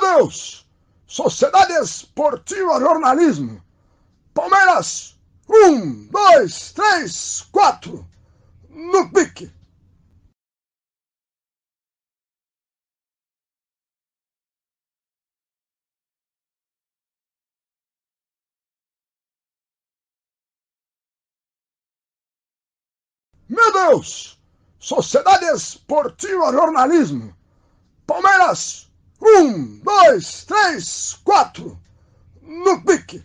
Deus! Sociedade Esportiva Jornalismo. Palmeiras, um, dois, três, quatro. No pique. Meu Deus! Sociedade Esportiva Jornalismo. Palmeiras, um, dois, três, quatro. No pique.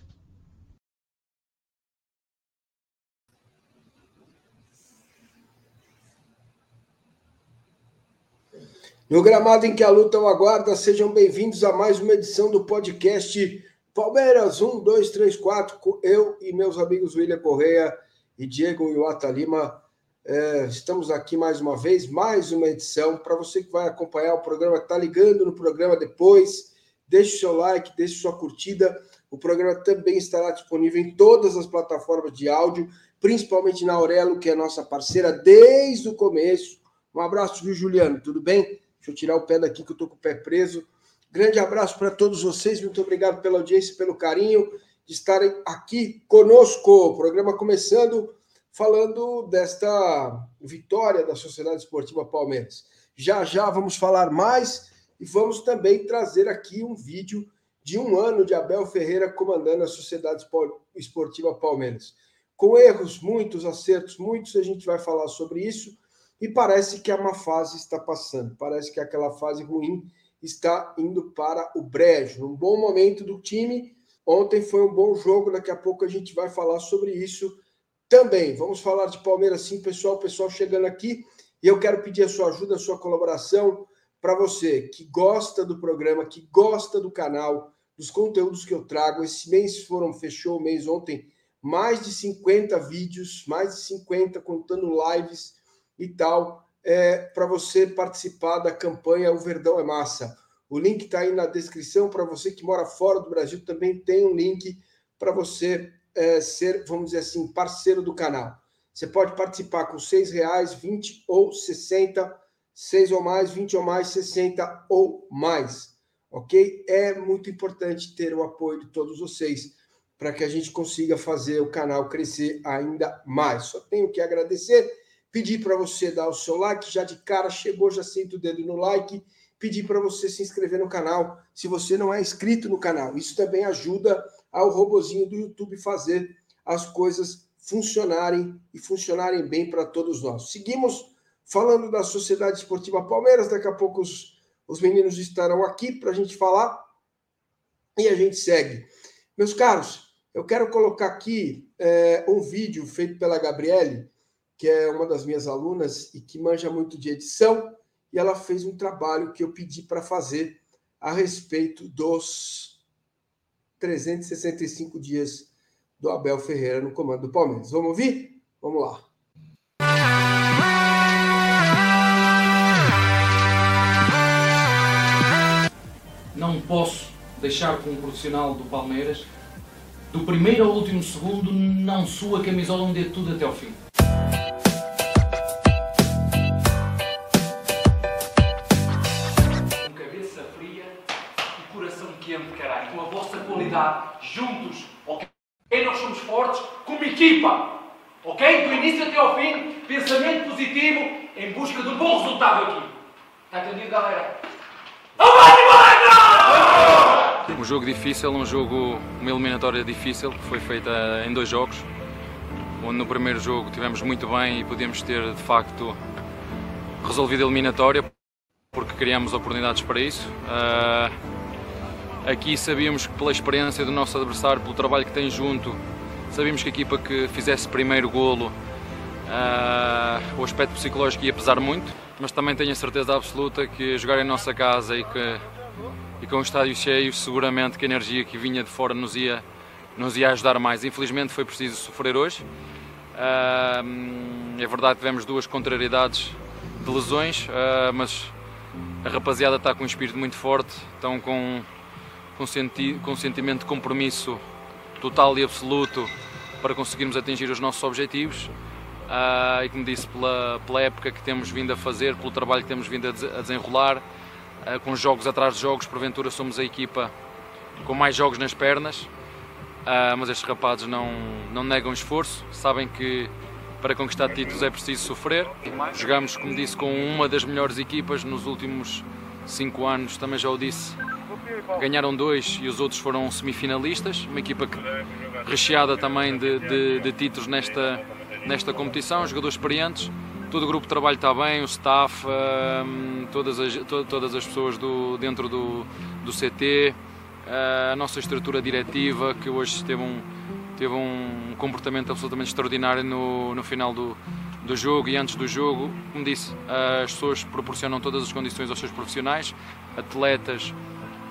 No gramado em que a luta o aguarda, sejam bem-vindos a mais uma edição do podcast Palmeiras 1, 2, 3, 4. Eu e meus amigos William Correia e Diego Iwata Lima é, estamos aqui mais uma vez, mais uma edição. Para você que vai acompanhar o programa, está ligando no programa depois, deixe seu like, deixe sua curtida. O programa também estará disponível em todas as plataformas de áudio, principalmente na Aurelo, que é nossa parceira desde o começo. Um abraço, viu, Juliano? Tudo bem? Deixa eu tirar o pé daqui que eu estou com o pé preso. Grande abraço para todos vocês, muito obrigado pela audiência, pelo carinho de estarem aqui conosco. O programa começando falando desta vitória da Sociedade Esportiva Palmeiras. Já já vamos falar mais e vamos também trazer aqui um vídeo de um ano de Abel Ferreira comandando a Sociedade Esportiva Palmeiras. Com erros, muitos acertos, muitos, a gente vai falar sobre isso. E parece que a má fase está passando, parece que aquela fase ruim está indo para o brejo. Um bom momento do time. Ontem foi um bom jogo, daqui a pouco a gente vai falar sobre isso também. Vamos falar de Palmeiras sim, pessoal. Pessoal chegando aqui. E eu quero pedir a sua ajuda, a sua colaboração para você que gosta do programa, que gosta do canal, dos conteúdos que eu trago. Esse mês foram, fechou o mês ontem, mais de 50 vídeos, mais de 50 contando lives e tal, é, para você participar da campanha O Verdão é Massa. O link está aí na descrição. Para você que mora fora do Brasil, também tem um link para você é, ser, vamos dizer assim, parceiro do canal. Você pode participar com seis reais, 20 ou 60, seis ou mais, 20 ou mais, 60 ou mais. Ok? É muito importante ter o apoio de todos vocês para que a gente consiga fazer o canal crescer ainda mais. Só tenho que agradecer, pedir para você dar o seu like, já de cara chegou, já senta o dedo no like, pedir para você se inscrever no canal, se você não é inscrito no canal. Isso também ajuda ao robozinho do YouTube fazer as coisas funcionarem e funcionarem bem para todos nós. Seguimos falando da Sociedade Esportiva Palmeiras, daqui a pouco os, os meninos estarão aqui para a gente falar e a gente segue. Meus caros, eu quero colocar aqui é, um vídeo feito pela Gabriele, que é uma das minhas alunas e que manja muito de edição, e ela fez um trabalho que eu pedi para fazer a respeito dos 365 dias do Abel Ferreira no comando do Palmeiras. Vamos ouvir? Vamos lá. Não posso deixar com um profissional do Palmeiras, do primeiro ao último segundo, não sua camisola um dê tudo até ao fim. Juntos, ok? Nós somos fortes como equipa, ok? Do início até ao fim, pensamento positivo em busca de um bom resultado aqui. Está entendido, galera? Um jogo difícil, um jogo, uma eliminatória difícil, que foi feita em dois jogos, onde no primeiro jogo tivemos muito bem e podíamos ter de facto resolvido a eliminatória, porque criamos oportunidades para isso. Uh, Aqui sabíamos que pela experiência do nosso adversário, pelo trabalho que tem junto, sabíamos que a equipa que fizesse primeiro golo, uh, o aspecto psicológico ia pesar muito, mas também tenho a certeza absoluta que jogar em nossa casa e, que, e com o estádio cheio, seguramente que a energia que vinha de fora nos ia, nos ia ajudar mais. Infelizmente foi preciso sofrer hoje. Uh, é verdade que tivemos duas contrariedades de lesões, uh, mas a rapaziada está com um espírito muito forte, estão com com, senti com sentimento de compromisso total e absoluto para conseguirmos atingir os nossos objetivos. Uh, e como disse, pela, pela época que temos vindo a fazer, pelo trabalho que temos vindo a, desenrolar, uh, com jogos atrás de jogos, porventura somos a equipa com mais jogos nas pernas, uh, mas estes rapazes não, não negam esforço, sabem que para conquistar títulos é preciso sofrer. Jogamos, como disse, com uma das melhores equipas nos últimos cinco anos, também já o disse, ganharam dois e os outros foram semifinalistas, uma equipa que, recheada também de, de, de títulos nesta, nesta competição, jogadores experientes, todo o grupo de trabalho está bem, o staff, um, todas, as, to, todas as pessoas do, dentro do, do CT, a nossa estrutura diretiva, que hoje teve um, teve um comportamento absolutamente extraordinário no, no final do, do jogo e antes do jogo. Como disse, as pessoas proporcionam todas as condições aos seus profissionais, atletas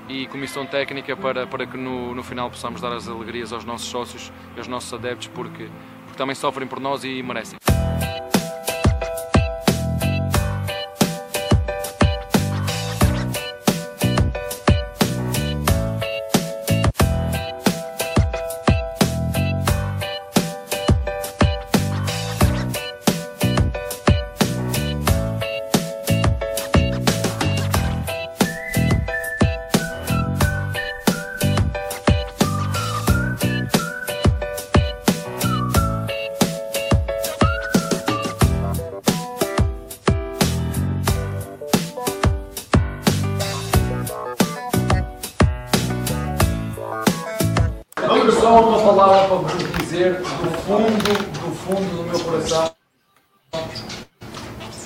e comissão técnica para, para que no, no final possamos dar as alegrias aos nossos sócios e aos nossos adeptos, porque, porque também sofrem por nós e merecem.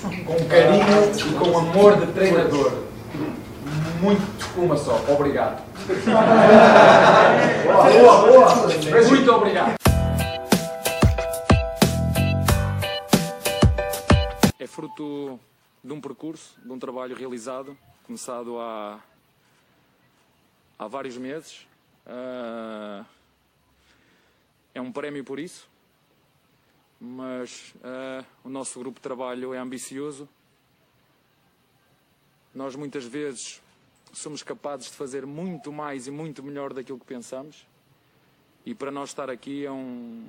Com carinho e com amor de treinador. Muito, uma só. Obrigado. boa, boa, boa. Muito obrigado. É fruto de um percurso, de um trabalho realizado, começado há, há vários meses. Uh, é um prémio por isso, mas uh, o nosso grupo de trabalho é ambicioso. Nós muitas vezes somos capazes de fazer muito mais e muito melhor daquilo que pensamos. E para nós estar aqui é um,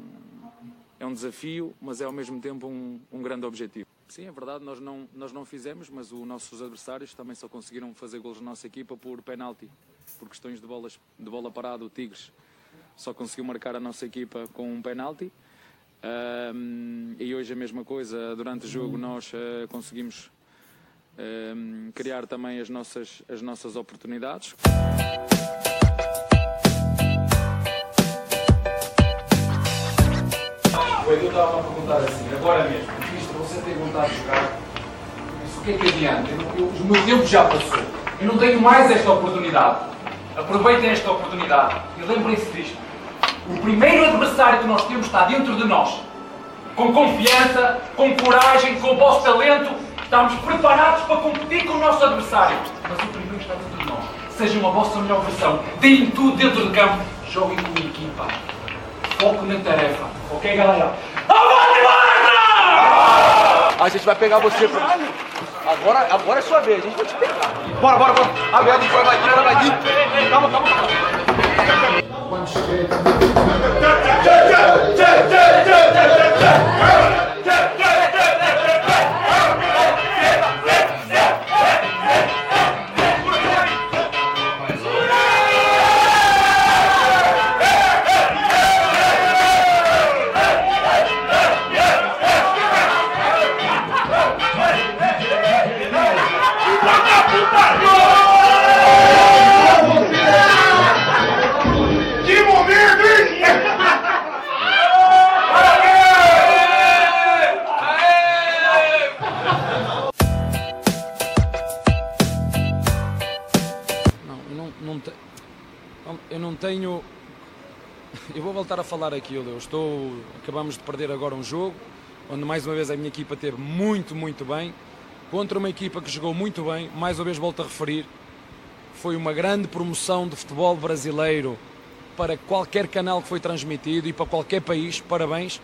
é um desafio, mas é ao mesmo tempo um, um grande objetivo. Sim, é verdade, nós não, nós não fizemos, mas os nossos adversários também só conseguiram fazer golos na nossa equipa por penalti, por questões de, bolas, de bola parada. O Tigres só conseguiu marcar a nossa equipa com um penalti. Um, e hoje a mesma coisa, durante o jogo nós uh, conseguimos um, criar também as nossas, as nossas oportunidades. O Edu estava a perguntar assim, agora mesmo, isto você tem vontade de jogar, disse, o que é que adianta? Eu, eu, o meu tempo já passou, eu não tenho mais esta oportunidade. Aproveitem esta oportunidade e lembrem-se disto. O primeiro adversário que nós temos está dentro de nós. Com confiança, com coragem, com o vosso talento, estamos preparados para competir com o nosso adversário. Mas o primeiro está dentro de nós. Sejam a vossa melhor versão. Deem tudo dentro de campo. Joguem com equipa. Foco na tarefa. Ok, galera? Avante, Barra! A gente vai pegar você. Pra... Agora, agora é sua vez, a gente vai te pegar. Bora, bora, bora. A merda vai, vai, vai, vai. Calma, calma, calma. Quando tenho. Eu vou voltar a falar aquilo. Eu estou. Acabamos de perder agora um jogo, onde mais uma vez a minha equipa teve muito, muito bem. Contra uma equipa que jogou muito bem, mais uma vez volto a referir. Foi uma grande promoção do futebol brasileiro para qualquer canal que foi transmitido e para qualquer país. Parabéns.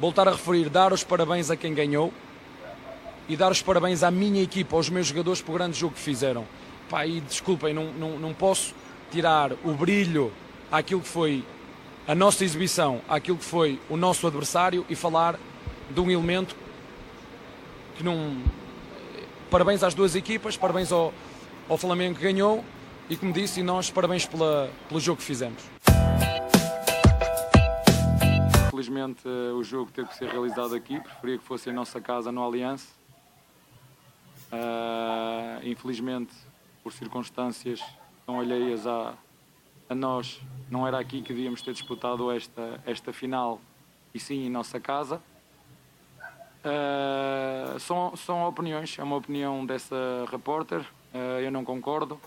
Voltar a referir, dar os parabéns a quem ganhou e dar os parabéns à minha equipa, aos meus jogadores, por o grande jogo que fizeram. Pá, e desculpem, não, não, não posso tirar o brilho àquilo que foi a nossa exibição, àquilo que foi o nosso adversário e falar de um elemento que não. Parabéns às duas equipas, parabéns ao, ao Flamengo que ganhou e, como disse, e nós parabéns pela, pelo jogo que fizemos. Infelizmente o jogo teve que ser realizado aqui, preferia que fosse em nossa casa no Aliança. Uh, infelizmente, por circunstâncias tão alheias a, a nós, não era aqui que devíamos ter disputado esta, esta final, e sim em nossa casa. Uh, são, são opiniões, é uma opinião dessa repórter, uh, eu não concordo.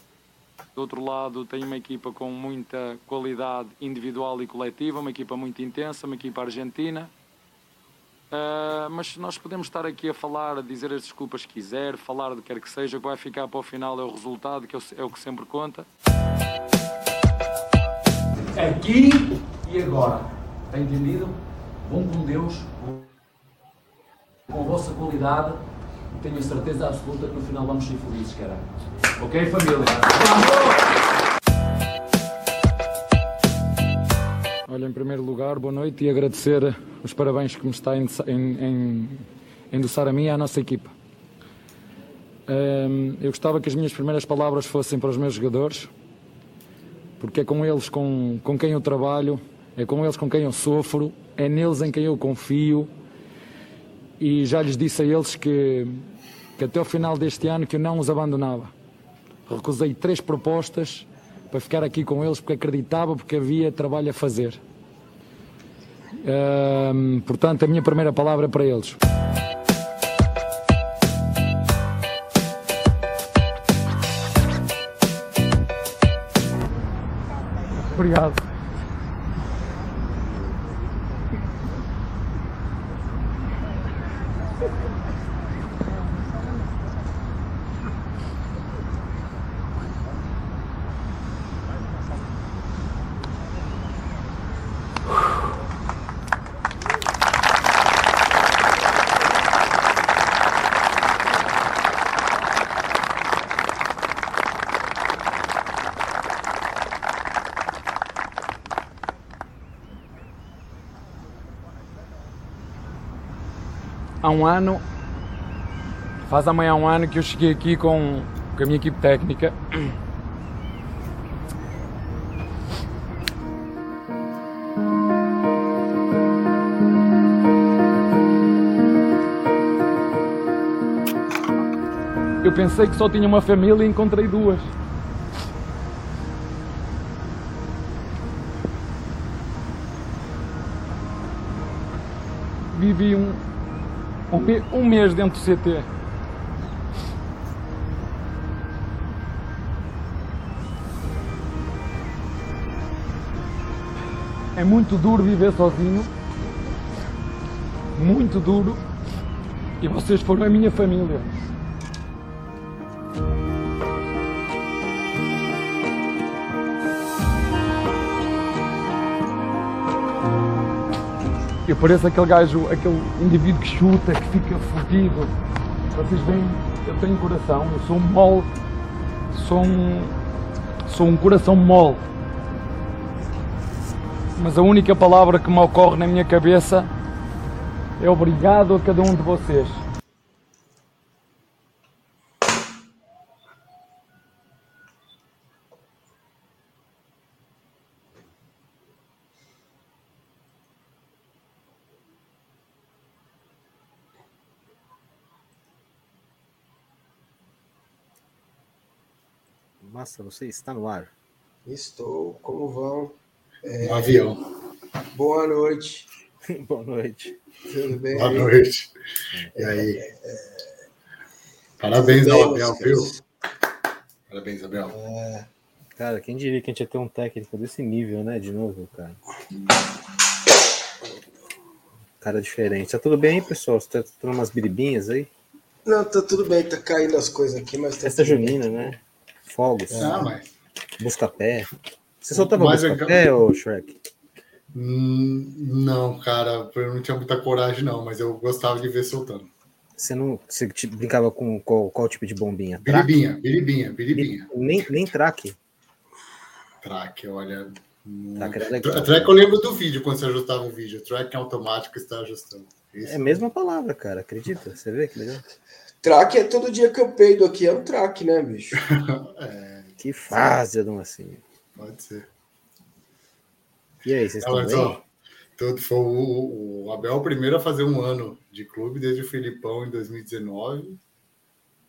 Do outro lado, tem uma equipa com muita qualidade individual e coletiva, uma equipa muito intensa, uma equipa argentina. Uh, mas nós podemos estar aqui a falar, a dizer as desculpas que quiser, falar do que quer que seja, o que vai ficar para o final é o resultado, que é o que sempre conta. Aqui e agora. Está entendido? Bom com Deus, com a vossa qualidade, tenho a certeza absoluta que no final vamos ser felizes, cara. Ok, família? Olha, em primeiro lugar, boa noite e agradecer os parabéns que me está em, endossar a mim e à nossa equipa. Um, eu gostava que as minhas primeiras palavras fossem para os meus jogadores, porque é com eles com, com quem eu trabalho, é com eles com quem eu sofro, é neles em quem eu confio e já lhes disse a eles que, que até o final deste ano que eu não os abandonava. Recusei três propostas para ficar aqui com eles porque acreditava porque havia trabalho a fazer. portanto, a minha primeira palavra é para eles. Obrigado. Ano, faz amanhã um ano que eu cheguei aqui com, com a minha equipe técnica. Eu pensei que só tinha uma família e encontrei duas. Vivi um, um, um mês dentro do CT. É muito duro viver sozinho. Muito duro. E vocês foram a minha família. Eu pareço aquele gajo, aquele indivíduo que chuta, que fica fodido. Vocês veem, eu tenho coração, eu sou um mole, sou um, sou um coração mole. Mas a única palavra que me ocorre na minha cabeça é obrigado a cada um de vocês. Massa, você está no ar. Estou, como vão? É... Um avião. Boa noite. Boa noite. Tudo bem? Boa noite. E aí? É... Parabéns ao Abel, viu? Parabéns, Abel. É... Cara, quem diria que a gente ia ter um técnico desse nível, né? De novo, cara. Cara diferente. Tá tudo bem, pessoal? Você tá tendo umas biribinhas aí? Não, tá tudo bem, tá caindo as coisas aqui, mas tá Festa junina, né? Fogos. Ah, mas... Busca-pé. Você soltava busca-pé, ou Shrek? Hum, não, cara, eu não tinha muita coragem, não, mas eu gostava de ver soltando. Você não você brincava com qual, qual tipo de bombinha? Biribinha, biribinha, biribinha. Nem, nem traque. Traque, olha. Track, era track eu lembro do vídeo quando você ajustava um vídeo. Track é automático está ajustando. Isso. É a mesma palavra, cara. Acredita? Você vê que legal. Traque é todo dia que eu peido aqui, é um traque, né, bicho? é, que fase, Adão, assim. Pode ser. E aí, vocês estão bem? Todo, foi o, o Abel o primeiro a fazer um ano de clube desde o Filipão em 2019.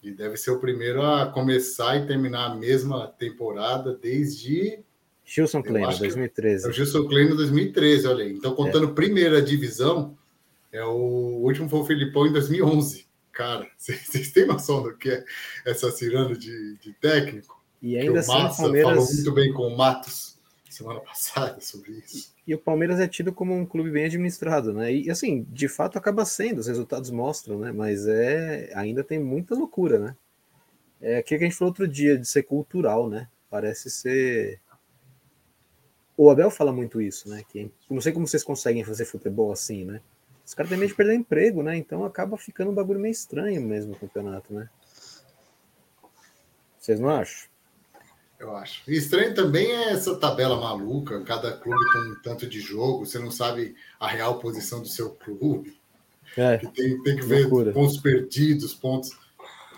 E deve ser o primeiro a começar e terminar a mesma temporada desde. Gilson Kleino, 2013. É o Gilson Kleino 2013, olha aí. Então, contando é. primeira divisão, é o, o último foi o Filipão em 2011. Cara, vocês têm noção do que é essa ciranda de, de técnico? E ainda assim, o Massa Palmeiras... falou muito bem com o Matos semana passada sobre isso. E, e, o Palmeiras é tido como um clube bem administrado, né? E assim, de fato acaba sendo, os resultados mostram, né? Mas é ainda tem muita loucura, né? É aquilo que a gente falou outro dia, de ser cultural, né? Parece ser. O Abel fala muito isso, né? Que não sei como vocês conseguem fazer futebol assim, né? Os caras têm medo de perder emprego, né? Então acaba ficando um bagulho meio estranho mesmo o campeonato, né? Vocês não acham? Eu acho. E estranho também é essa tabela maluca, cada clube com um tanto de jogo, você não sabe a real posição do seu clube. É, que tem, tem que ver pontos perdidos, pontos.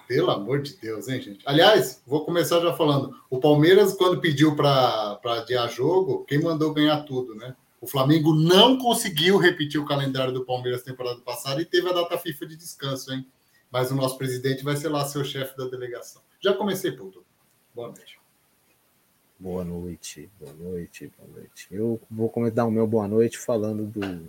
Pelo amor de Deus, hein, gente? Aliás, vou começar já falando. O Palmeiras, quando pediu para adiar jogo, quem mandou ganhar tudo, né? O Flamengo não conseguiu repetir o calendário do Palmeiras temporada passada e teve a data FIFA de descanso, hein? Mas o nosso presidente vai ser lá seu chefe da delegação. Já comecei, puto. Boa noite. Boa noite, boa noite, boa noite. Eu vou comentar o meu boa noite falando do,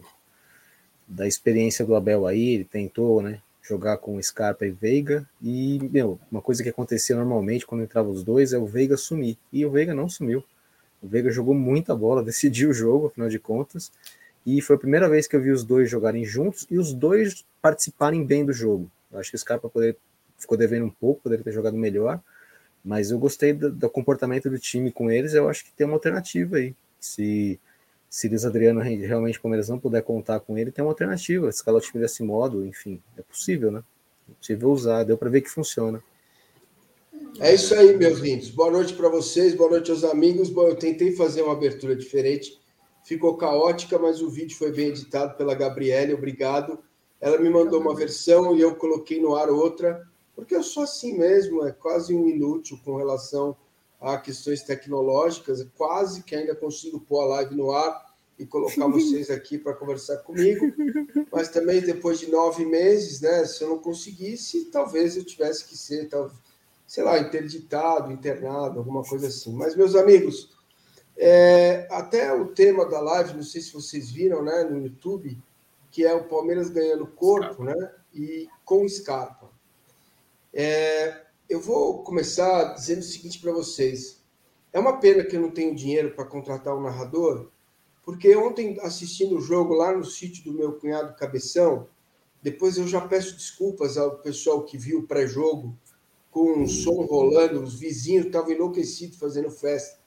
da experiência do Abel aí. Ele tentou, né, jogar com Scarpa e Veiga. E, meu, uma coisa que acontecia normalmente quando entravam os dois é o Veiga sumir. E o Veiga não sumiu. O Veiga jogou muita bola, decidiu o jogo, afinal de contas. E foi a primeira vez que eu vi os dois jogarem juntos e os dois participarem bem do jogo. Eu acho que o Scarpa poder, ficou devendo um pouco, poderia ter jogado melhor. Mas eu gostei do, do, comportamento do time com eles. Eu acho que tem uma alternativa aí. Se, se Luiz Adriano realmente o Palmeiras não puder contar com ele, tem uma alternativa. Escalar o time desse modo, enfim, é possível, né? É possível usar, deu para ver que funciona. É isso aí, meus lindos. Boa noite para vocês, boa noite aos amigos. Bom, eu tentei fazer uma abertura diferente, ficou caótica, mas o vídeo foi bem editado pela Gabriele, obrigado. Ela me mandou uma versão e eu coloquei no ar outra, porque eu sou assim mesmo, é quase um inútil com relação a questões tecnológicas, quase que ainda consigo pôr a live no ar e colocar vocês aqui para conversar comigo, mas também depois de nove meses, né? Se eu não conseguisse, talvez eu tivesse que ser, talvez sei lá, interditado, internado, alguma coisa assim. Mas, meus amigos, é, até o tema da live, não sei se vocês viram, né, no YouTube, que é o Palmeiras ganhando corpo, né, e com Scarpa. É, eu vou começar dizendo o seguinte para vocês. É uma pena que eu não tenho dinheiro para contratar um narrador, porque ontem, assistindo o jogo lá no sítio do meu cunhado Cabeção, depois eu já peço desculpas ao pessoal que viu o pré-jogo, com o som rolando, os vizinhos estavam enlouquecidos fazendo festa.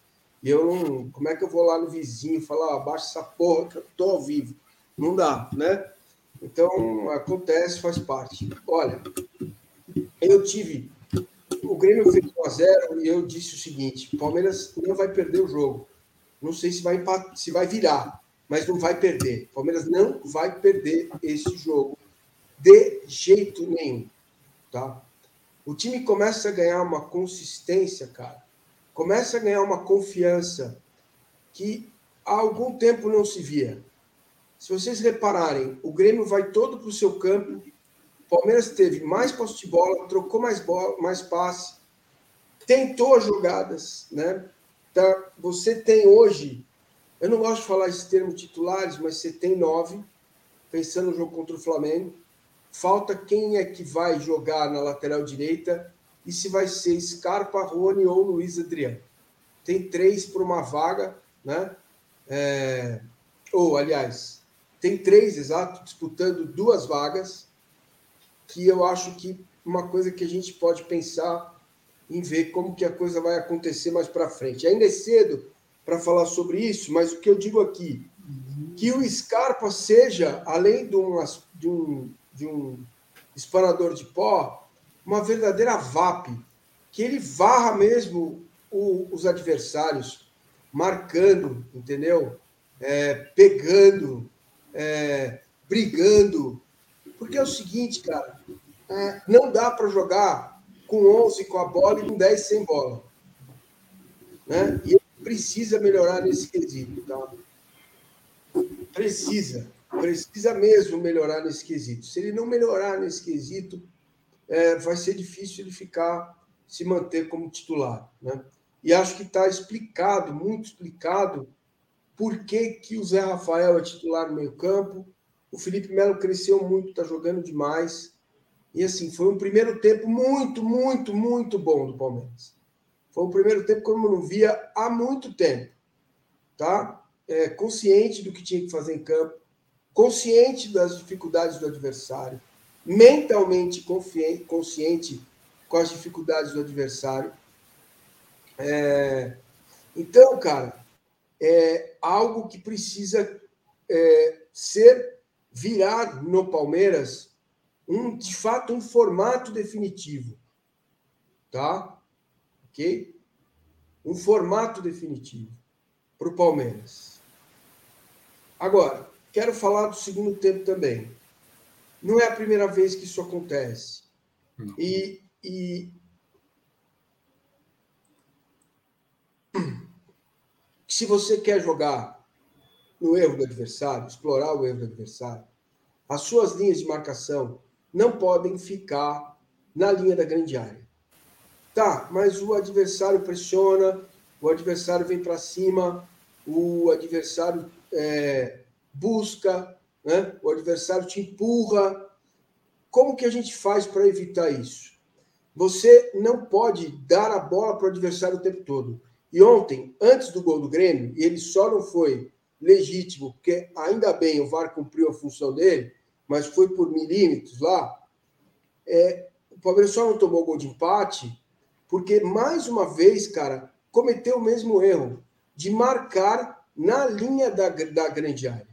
E eu não. Como é que eu vou lá no vizinho falar, abaixa essa porra que eu tô ao vivo? Não dá, né? Então, acontece, faz parte. Olha, eu tive. O Grêmio fez 1 a 0 e eu disse o seguinte: Palmeiras não vai perder o jogo. Não sei se vai, se vai virar, mas não vai perder. Palmeiras não vai perder esse jogo de jeito nenhum. Tá? O time começa a ganhar uma consistência, cara. Começa a ganhar uma confiança que há algum tempo não se via. Se vocês repararem, o Grêmio vai todo para o seu campo. O Palmeiras teve mais posse de bola, trocou mais bola, mais passe, tentou jogadas, né? Então, você tem hoje, eu não gosto de falar esse termo titulares, mas você tem nove, pensando no jogo contra o Flamengo. Falta quem é que vai jogar na lateral direita e se vai ser Scarpa, Rony ou Luiz Adriano. Tem três por uma vaga, né? É... Ou, aliás, tem três, exato, disputando duas vagas, que eu acho que uma coisa que a gente pode pensar em ver como que a coisa vai acontecer mais para frente. Ainda é cedo para falar sobre isso, mas o que eu digo aqui, que o Scarpa seja, além de um, de um de um espanador de pó, uma verdadeira VAP, que ele varra mesmo o, os adversários, marcando, entendeu? É, pegando, é, brigando. Porque é o seguinte, cara, é, não dá para jogar com 11 com a bola e com 10 sem bola. Né? E ele precisa melhorar nesse quesito. Tá? Precisa. Precisa mesmo melhorar nesse quesito. Se ele não melhorar nesse quesito, é, vai ser difícil ele ficar, se manter como titular. Né? E acho que está explicado, muito explicado, por que, que o Zé Rafael é titular no meio-campo. O Felipe Melo cresceu muito, está jogando demais. E assim, foi um primeiro tempo muito, muito, muito bom do Palmeiras. Foi um primeiro tempo como eu não via há muito tempo. Tá? É, consciente do que tinha que fazer em campo, consciente das dificuldades do adversário, mentalmente consciente com as dificuldades do adversário. É, então, cara, é algo que precisa é, ser virar no Palmeiras um de fato um formato definitivo, tá? Ok? Um formato definitivo para o Palmeiras. Agora, quero falar do segundo tempo também. Não é a primeira vez que isso acontece. E, e se você quer jogar no erro do adversário, explorar o erro do adversário, as suas linhas de marcação não podem ficar na linha da grande área. Tá, mas o adversário pressiona, o adversário vem para cima, o adversário é, busca, né? o adversário te empurra. Como que a gente faz para evitar isso? Você não pode dar a bola para o adversário o tempo todo. E ontem, antes do gol do Grêmio, e ele só não foi legítimo, porque ainda bem o VAR cumpriu a função dele, mas foi por milímetros lá. É, o Palmeiras só não tomou gol de empate, porque mais uma vez, cara, cometeu o mesmo erro de marcar na linha da, da grande área.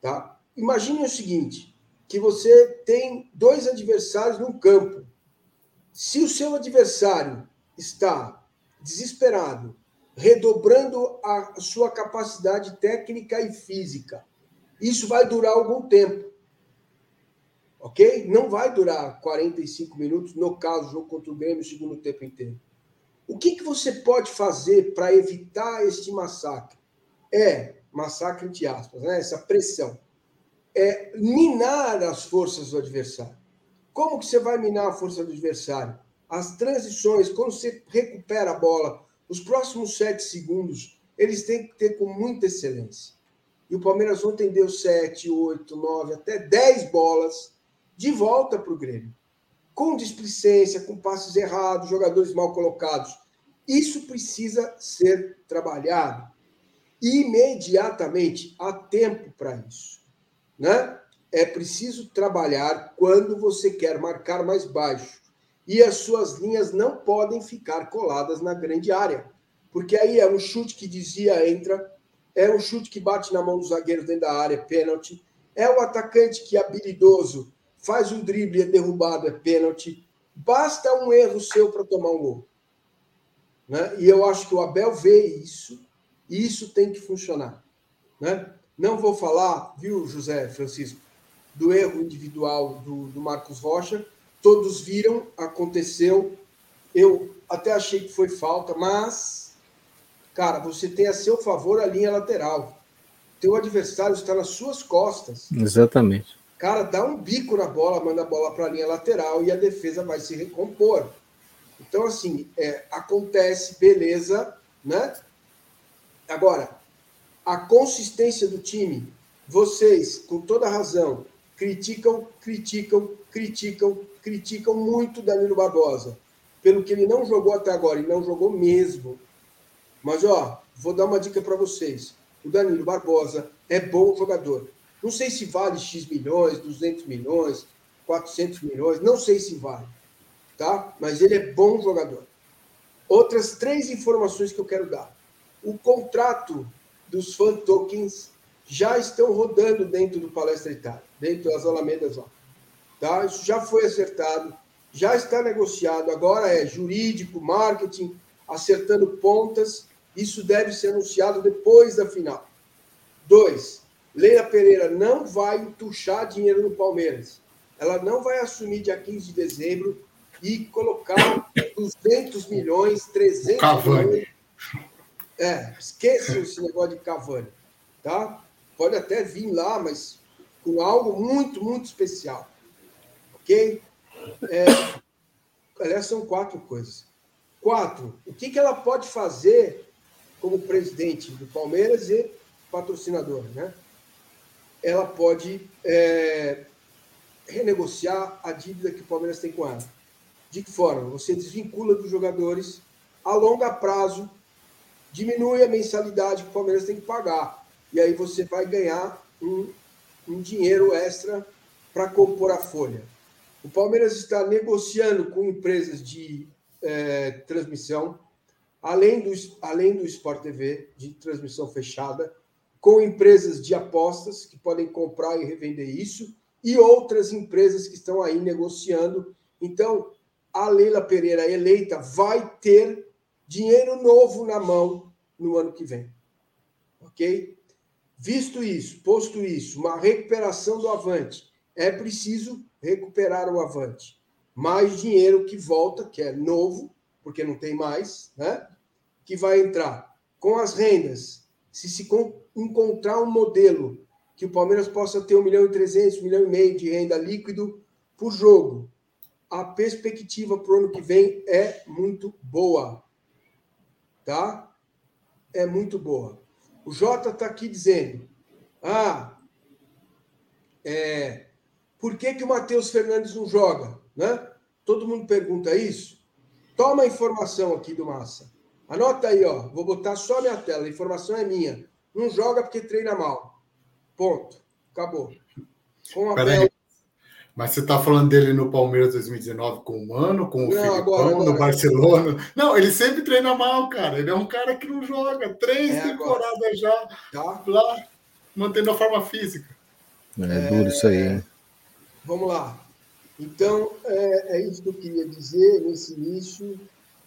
Tá? Imagine o seguinte: que você tem dois adversários no campo. Se o seu adversário está desesperado, redobrando a sua capacidade técnica e física. Isso vai durar algum tempo. Ok? Não vai durar 45 minutos, no caso, jogo contra o Grêmio, segundo tempo inteiro. O que, que você pode fazer para evitar este massacre? É, massacre entre aspas, né? essa pressão. É minar as forças do adversário. Como que você vai minar a força do adversário? as transições, quando você recupera a bola, os próximos sete segundos, eles têm que ter com muita excelência. E o Palmeiras ontem deu sete, oito, nove, até dez bolas de volta para o Grêmio. Com displicência, com passes errados, jogadores mal colocados. Isso precisa ser trabalhado imediatamente. Há tempo para isso. Né? É preciso trabalhar quando você quer marcar mais baixo e as suas linhas não podem ficar coladas na grande área. Porque aí é um chute que dizia entra, é um chute que bate na mão do zagueiro dentro da área, é pênalti. É o atacante que é habilidoso, faz um drible, é derrubado, é pênalti. Basta um erro seu para tomar um gol. Né? E eu acho que o Abel vê isso, e isso tem que funcionar. Né? Não vou falar, viu, José Francisco, do erro individual do, do Marcos Rocha, todos viram, aconteceu. Eu até achei que foi falta, mas, cara, você tem a seu favor a linha lateral. Teu adversário está nas suas costas. Exatamente. Cara, dá um bico na bola, manda a bola para a linha lateral e a defesa vai se recompor. Então, assim, é, acontece, beleza, né? Agora, a consistência do time, vocês, com toda razão, criticam, criticam, criticam, criticam muito Danilo Barbosa, pelo que ele não jogou até agora, e não jogou mesmo. Mas, ó, vou dar uma dica para vocês. O Danilo Barbosa é bom jogador. Não sei se vale X milhões, 200 milhões, 400 milhões, não sei se vale, tá? Mas ele é bom jogador. Outras três informações que eu quero dar. O contrato dos fan tokens já estão rodando dentro do Palestra Itália, dentro das Alamedas lá. Tá? Isso já foi acertado, já está negociado, agora é jurídico, marketing, acertando pontas. Isso deve ser anunciado depois da final. Dois, Leila Pereira não vai entuchar dinheiro no Palmeiras. ela não vai assumir dia 15 de dezembro e colocar 200 milhões, 300 Cavani. milhões. É, esqueçam esse negócio de Cavani, tá? Pode até vir lá, mas com algo muito, muito especial, ok? É, aliás, são quatro coisas. Quatro, o que, que ela pode fazer como presidente do Palmeiras e patrocinador, né? Ela pode é, renegociar a dívida que o Palmeiras tem com ela. De que forma? Você desvincula dos jogadores a longo prazo, diminui a mensalidade que o Palmeiras tem que pagar. E aí você vai ganhar um, um dinheiro extra para compor a folha. O Palmeiras está negociando com empresas de é, transmissão, além do, além do Sport TV, de transmissão fechada, com empresas de apostas que podem comprar e revender isso, e outras empresas que estão aí negociando. Então, a Leila Pereira eleita vai ter dinheiro novo na mão no ano que vem. Ok? Visto isso, posto isso, uma recuperação do Avante, é preciso recuperar o Avante. Mais dinheiro que volta, que é novo, porque não tem mais, né? Que vai entrar com as rendas. Se se encontrar um modelo que o Palmeiras possa ter 1 milhão e 300, 1 milhão e meio de renda líquido por jogo, a perspectiva para o ano que vem é muito boa. Tá? É muito boa. O Jota está aqui dizendo: ah, é, por que, que o Matheus Fernandes não joga? Né? Todo mundo pergunta isso. Toma a informação aqui do Massa. Anota aí, ó. Vou botar só a minha tela. A informação é minha. Não joga porque treina mal. Ponto. Acabou. Com a Peraí. Mas você está falando dele no Palmeiras 2019 com o Mano, com o não, Filipão, agora, agora. no Barcelona. Não, ele sempre treina mal, cara. Ele é um cara que não joga. Três é temporadas agora. já tá. lá, mantendo a forma física. É, é duro isso aí, hein? Vamos lá. Então, é, é, isso que eu queria dizer nesse início.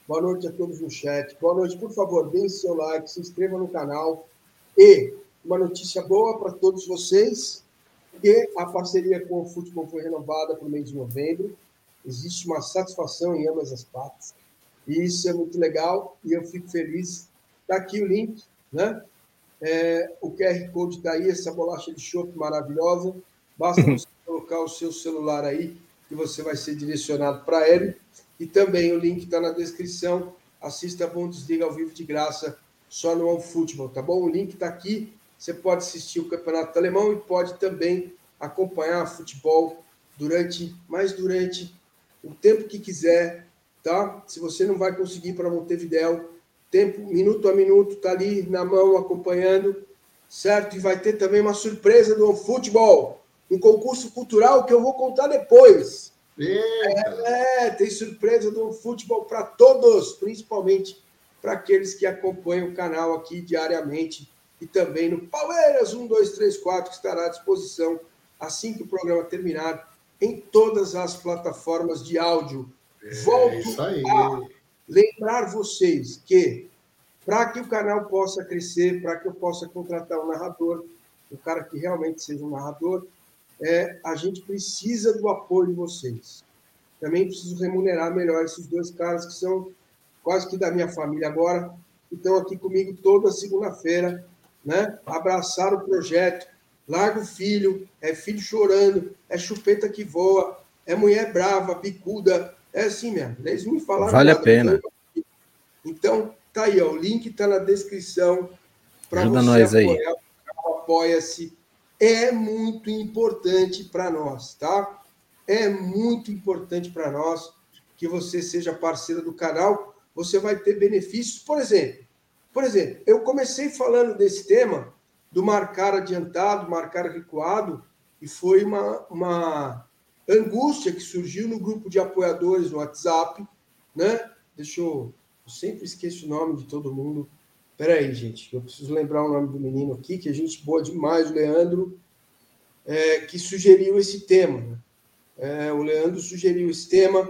Boa noite a todos no chat. Boa noite, por favor, deem seu like, se inscreva no canal. E uma notícia boa para todos vocês porque a parceria com o futebol foi renovada para o mês de novembro. Existe uma satisfação em ambas as partes. E isso é muito legal e eu fico feliz. Está aqui o link, né? É, o QR Code está aí, essa bolacha de chope maravilhosa. Basta você colocar o seu celular aí que você vai ser direcionado para ele. E também o link está na descrição. Assista a Bundesliga ao vivo de graça, só no OneFootball, tá bom? O link está aqui você pode assistir o Campeonato Alemão e pode também acompanhar futebol durante, mais durante o tempo que quiser, tá? Se você não vai conseguir para Montevidéu, tempo, minuto a minuto, tá ali na mão acompanhando, certo? E vai ter também uma surpresa do futebol, um concurso cultural que eu vou contar depois. É, é, tem surpresa do futebol para todos, principalmente para aqueles que acompanham o canal aqui diariamente e também no Palmeiras 1234, que estará à disposição assim que o programa terminar em todas as plataformas de áudio. É, Volto a lembrar vocês que para que o canal possa crescer, para que eu possa contratar um narrador, um cara que realmente seja um narrador, é, a gente precisa do apoio de vocês. Também preciso remunerar melhor esses dois caras que são quase que da minha família agora, que estão aqui comigo toda segunda-feira né? abraçar o projeto, larga o filho, é filho chorando, é chupeta que voa, é mulher brava, picuda, é assim mesmo. Eles me falaram. Vale a pena. Então, tá aí, ó, o link está na descrição para você nós. Aí. Apoia-se. É muito importante para nós, tá? É muito importante para nós que você seja parceiro do canal. Você vai ter benefícios, por exemplo, por exemplo, eu comecei falando desse tema do marcar adiantado, marcar recuado, e foi uma, uma angústia que surgiu no grupo de apoiadores no WhatsApp, né? Deixa eu. Eu sempre esqueço o nome de todo mundo. Espera aí, gente, eu preciso lembrar o nome do menino aqui, que a gente boa demais, o Leandro, é, que sugeriu esse tema. Né? É, o Leandro sugeriu esse tema.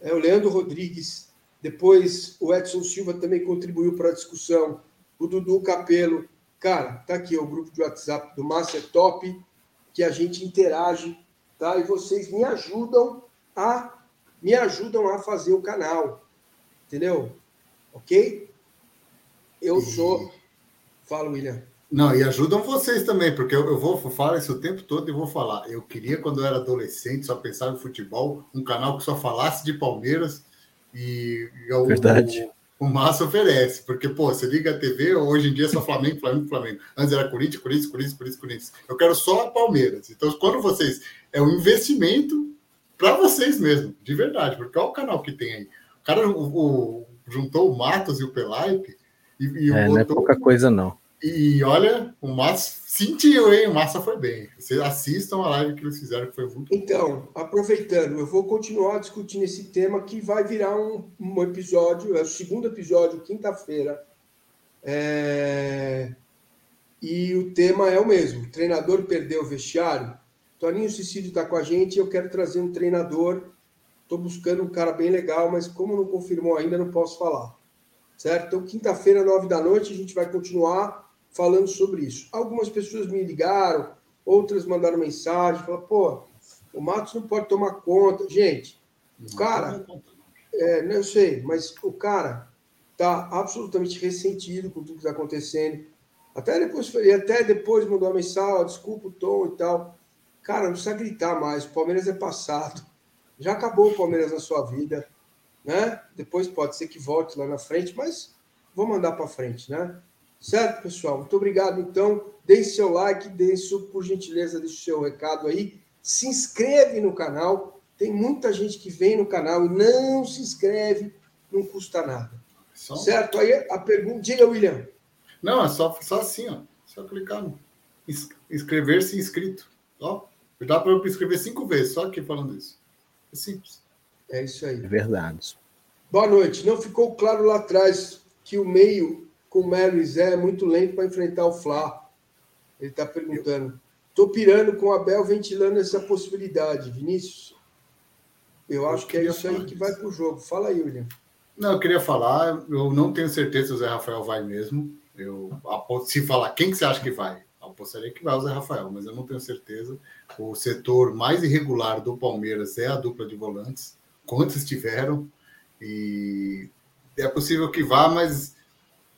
É, o Leandro Rodrigues depois o Edson Silva também contribuiu para a discussão. O Dudu Capelo. Cara, tá aqui o grupo de WhatsApp do Massa é Top, que a gente interage tá? E vocês me ajudam a me ajudam a fazer o canal. Entendeu? OK? Eu sou Fala, William. Não, e ajudam vocês também, porque eu, eu vou falar isso o tempo todo e vou falar. Eu queria, quando eu era adolescente, só pensar em futebol, um canal que só falasse de Palmeiras e, e o, Verdade. O, o Massa oferece, porque, pô, você liga a TV, hoje em dia é só Flamengo, Flamengo, Flamengo. Antes era Corinthians, Corinthians, Corinthians, Corinthians, Corinthians. Eu quero só a Palmeiras. Então, quando vocês. É um investimento para vocês mesmo, de verdade, porque olha o canal que tem aí. O cara o, o, juntou o Matos e o Pelaipe e, e é, botou... não é pouca coisa, não. E olha, o Massa sentiu, hein? O Massa foi bem. Vocês assistam a live que eles fizeram, que foi muito Então, aproveitando, eu vou continuar discutindo esse tema que vai virar um, um episódio, é o segundo episódio, quinta-feira. É... E o tema é o mesmo: o treinador perdeu o vestiário. Toninho Cicílio está com a gente eu quero trazer um treinador. Estou buscando um cara bem legal, mas como não confirmou ainda, não posso falar certo? Então, quinta-feira, nove da noite, a gente vai continuar falando sobre isso. Algumas pessoas me ligaram, outras mandaram mensagem, falaram, pô, o Matos não pode tomar conta. Gente, o cara, é, não eu sei, mas o cara tá absolutamente ressentido com tudo que está acontecendo. Até depois, até depois mandou uma mensagem, desculpa o tom e tal. Cara, não precisa gritar mais, o Palmeiras é passado. Já acabou o Palmeiras na sua vida né? Depois pode ser que volte lá na frente, mas vou mandar para frente, né? Certo, pessoal? Muito obrigado. Então, deixe seu like, deixe, por gentileza, deixe o seu recado aí. Se inscreve no canal. Tem muita gente que vem no canal e não se inscreve, não custa nada. Só... Certo? Aí a pergunta. Diga, William. Não, é só, só assim, ó. Só clicar no inscrever-se inscrito. Ó, dá para eu escrever cinco vezes, só aqui falando isso. É simples. É isso aí. É verdade. Boa noite. Não ficou claro lá atrás que o meio com o Melo e Zé é muito lento para enfrentar o Fla. Ele está perguntando. Estou pirando com o Abel ventilando essa possibilidade, Vinícius. Eu acho eu que é isso aí que vai para o jogo. Fala aí, William. Não, eu queria falar, eu não tenho certeza se o Zé Rafael vai mesmo. Eu, se falar quem que você acha que vai, apostaria que vai o Zé Rafael, mas eu não tenho certeza. O setor mais irregular do Palmeiras é a dupla de volantes quantos tiveram, e é possível que vá, mas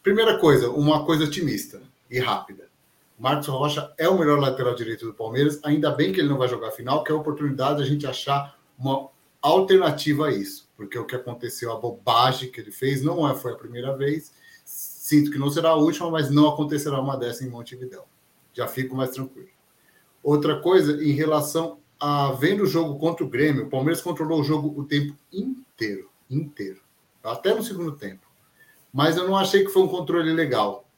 primeira coisa, uma coisa otimista e rápida. Marcos Rocha é o melhor lateral direito do Palmeiras, ainda bem que ele não vai jogar final, que é a oportunidade de a gente achar uma alternativa a isso, porque o que aconteceu, a bobagem que ele fez, não é, foi a primeira vez, sinto que não será a última, mas não acontecerá uma dessa em Montevidéu. Já fico mais tranquilo. Outra coisa, em relação a, vendo o jogo contra o Grêmio, o Palmeiras controlou o jogo o tempo inteiro, inteiro, até no segundo tempo. Mas eu não achei que foi um controle legal.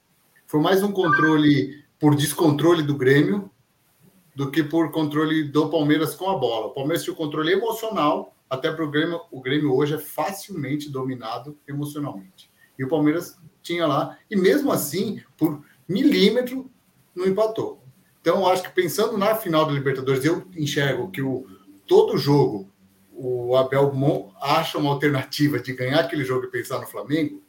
Foi mais um controle por descontrole do Grêmio do que por controle do Palmeiras com a bola. O Palmeiras tinha o controle emocional, até para o Grêmio. O Grêmio hoje é facilmente dominado emocionalmente. E o Palmeiras tinha lá, e mesmo assim, por milímetro, não empatou. Então, acho que pensando na final da Libertadores, eu enxergo que o, todo jogo o Abel acha uma alternativa de ganhar aquele jogo e pensar no Flamengo.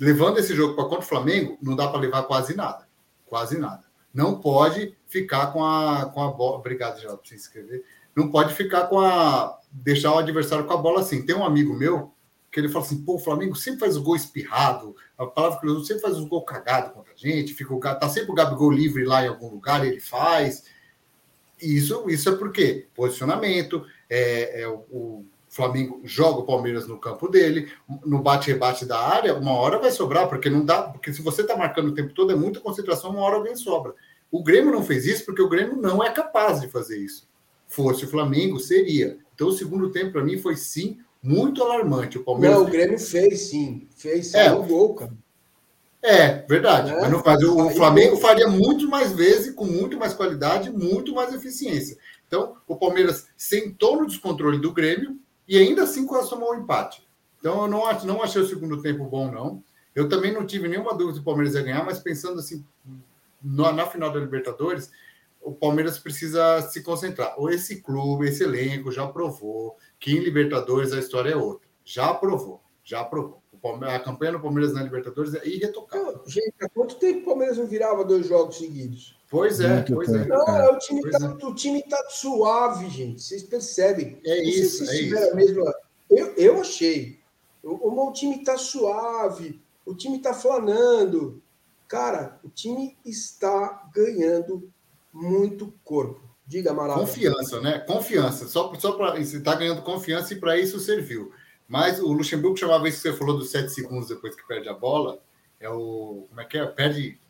Levando esse jogo para contra o Flamengo, não dá para levar quase nada. Quase nada. Não pode ficar com a, com a bola. Obrigado, já por se inscrever. Não pode ficar com a. deixar o adversário com a bola assim. Tem um amigo meu que ele fala assim: pô, o Flamengo sempre faz o gol espirrado, a palavra que ele usa, sempre faz os gol cagado contra a gente, fica o, tá sempre o Gabigol livre lá em algum lugar, ele faz. Isso, isso é porque posicionamento, é, é o, o, Flamengo joga o Palmeiras no campo dele, no bate-rebate da área, uma hora vai sobrar, porque não dá, porque se você tá marcando o tempo todo, é muita concentração, uma hora alguém sobra. O Grêmio não fez isso porque o Grêmio não é capaz de fazer isso. Fosse o Flamengo, seria. Então, o segundo tempo, para mim, foi sim muito alarmante. O Palmeiras. Não, o Grêmio fez sim. Fez sim, é, o gol, cara. É, verdade. É. Mas não faz. O Flamengo faria muito mais vezes, com muito mais qualidade, muito mais eficiência. Então, o Palmeiras sentou no descontrole do Grêmio e ainda assim quase tomou um empate. Então, eu não, não achei o segundo tempo bom, não. Eu também não tive nenhuma dúvida se o Palmeiras ia ganhar, mas pensando assim, na, na final da Libertadores, o Palmeiras precisa se concentrar. Ou esse clube, esse elenco já provou que em Libertadores a história é outra. Já provou, já provou. A campanha do Palmeiras na Libertadores é irretocável. Gente, há quanto tempo o Palmeiras não virava dois jogos seguidos? Pois é, Muito pois é. Não, é, o, time tá, é. o time tá suave, gente. Vocês percebem. É isso, se é isso. A mesma... eu, eu achei. O, o time tá suave, o time tá flanando. Cara, o time está ganhando muito corpo. Diga, Amaral. Confiança, né? Confiança. Só, só para. Você está ganhando confiança e para isso serviu. Mas o Luxemburgo chamava isso que você falou dos sete segundos depois que perde a bola. É o. Como é que é? Perde.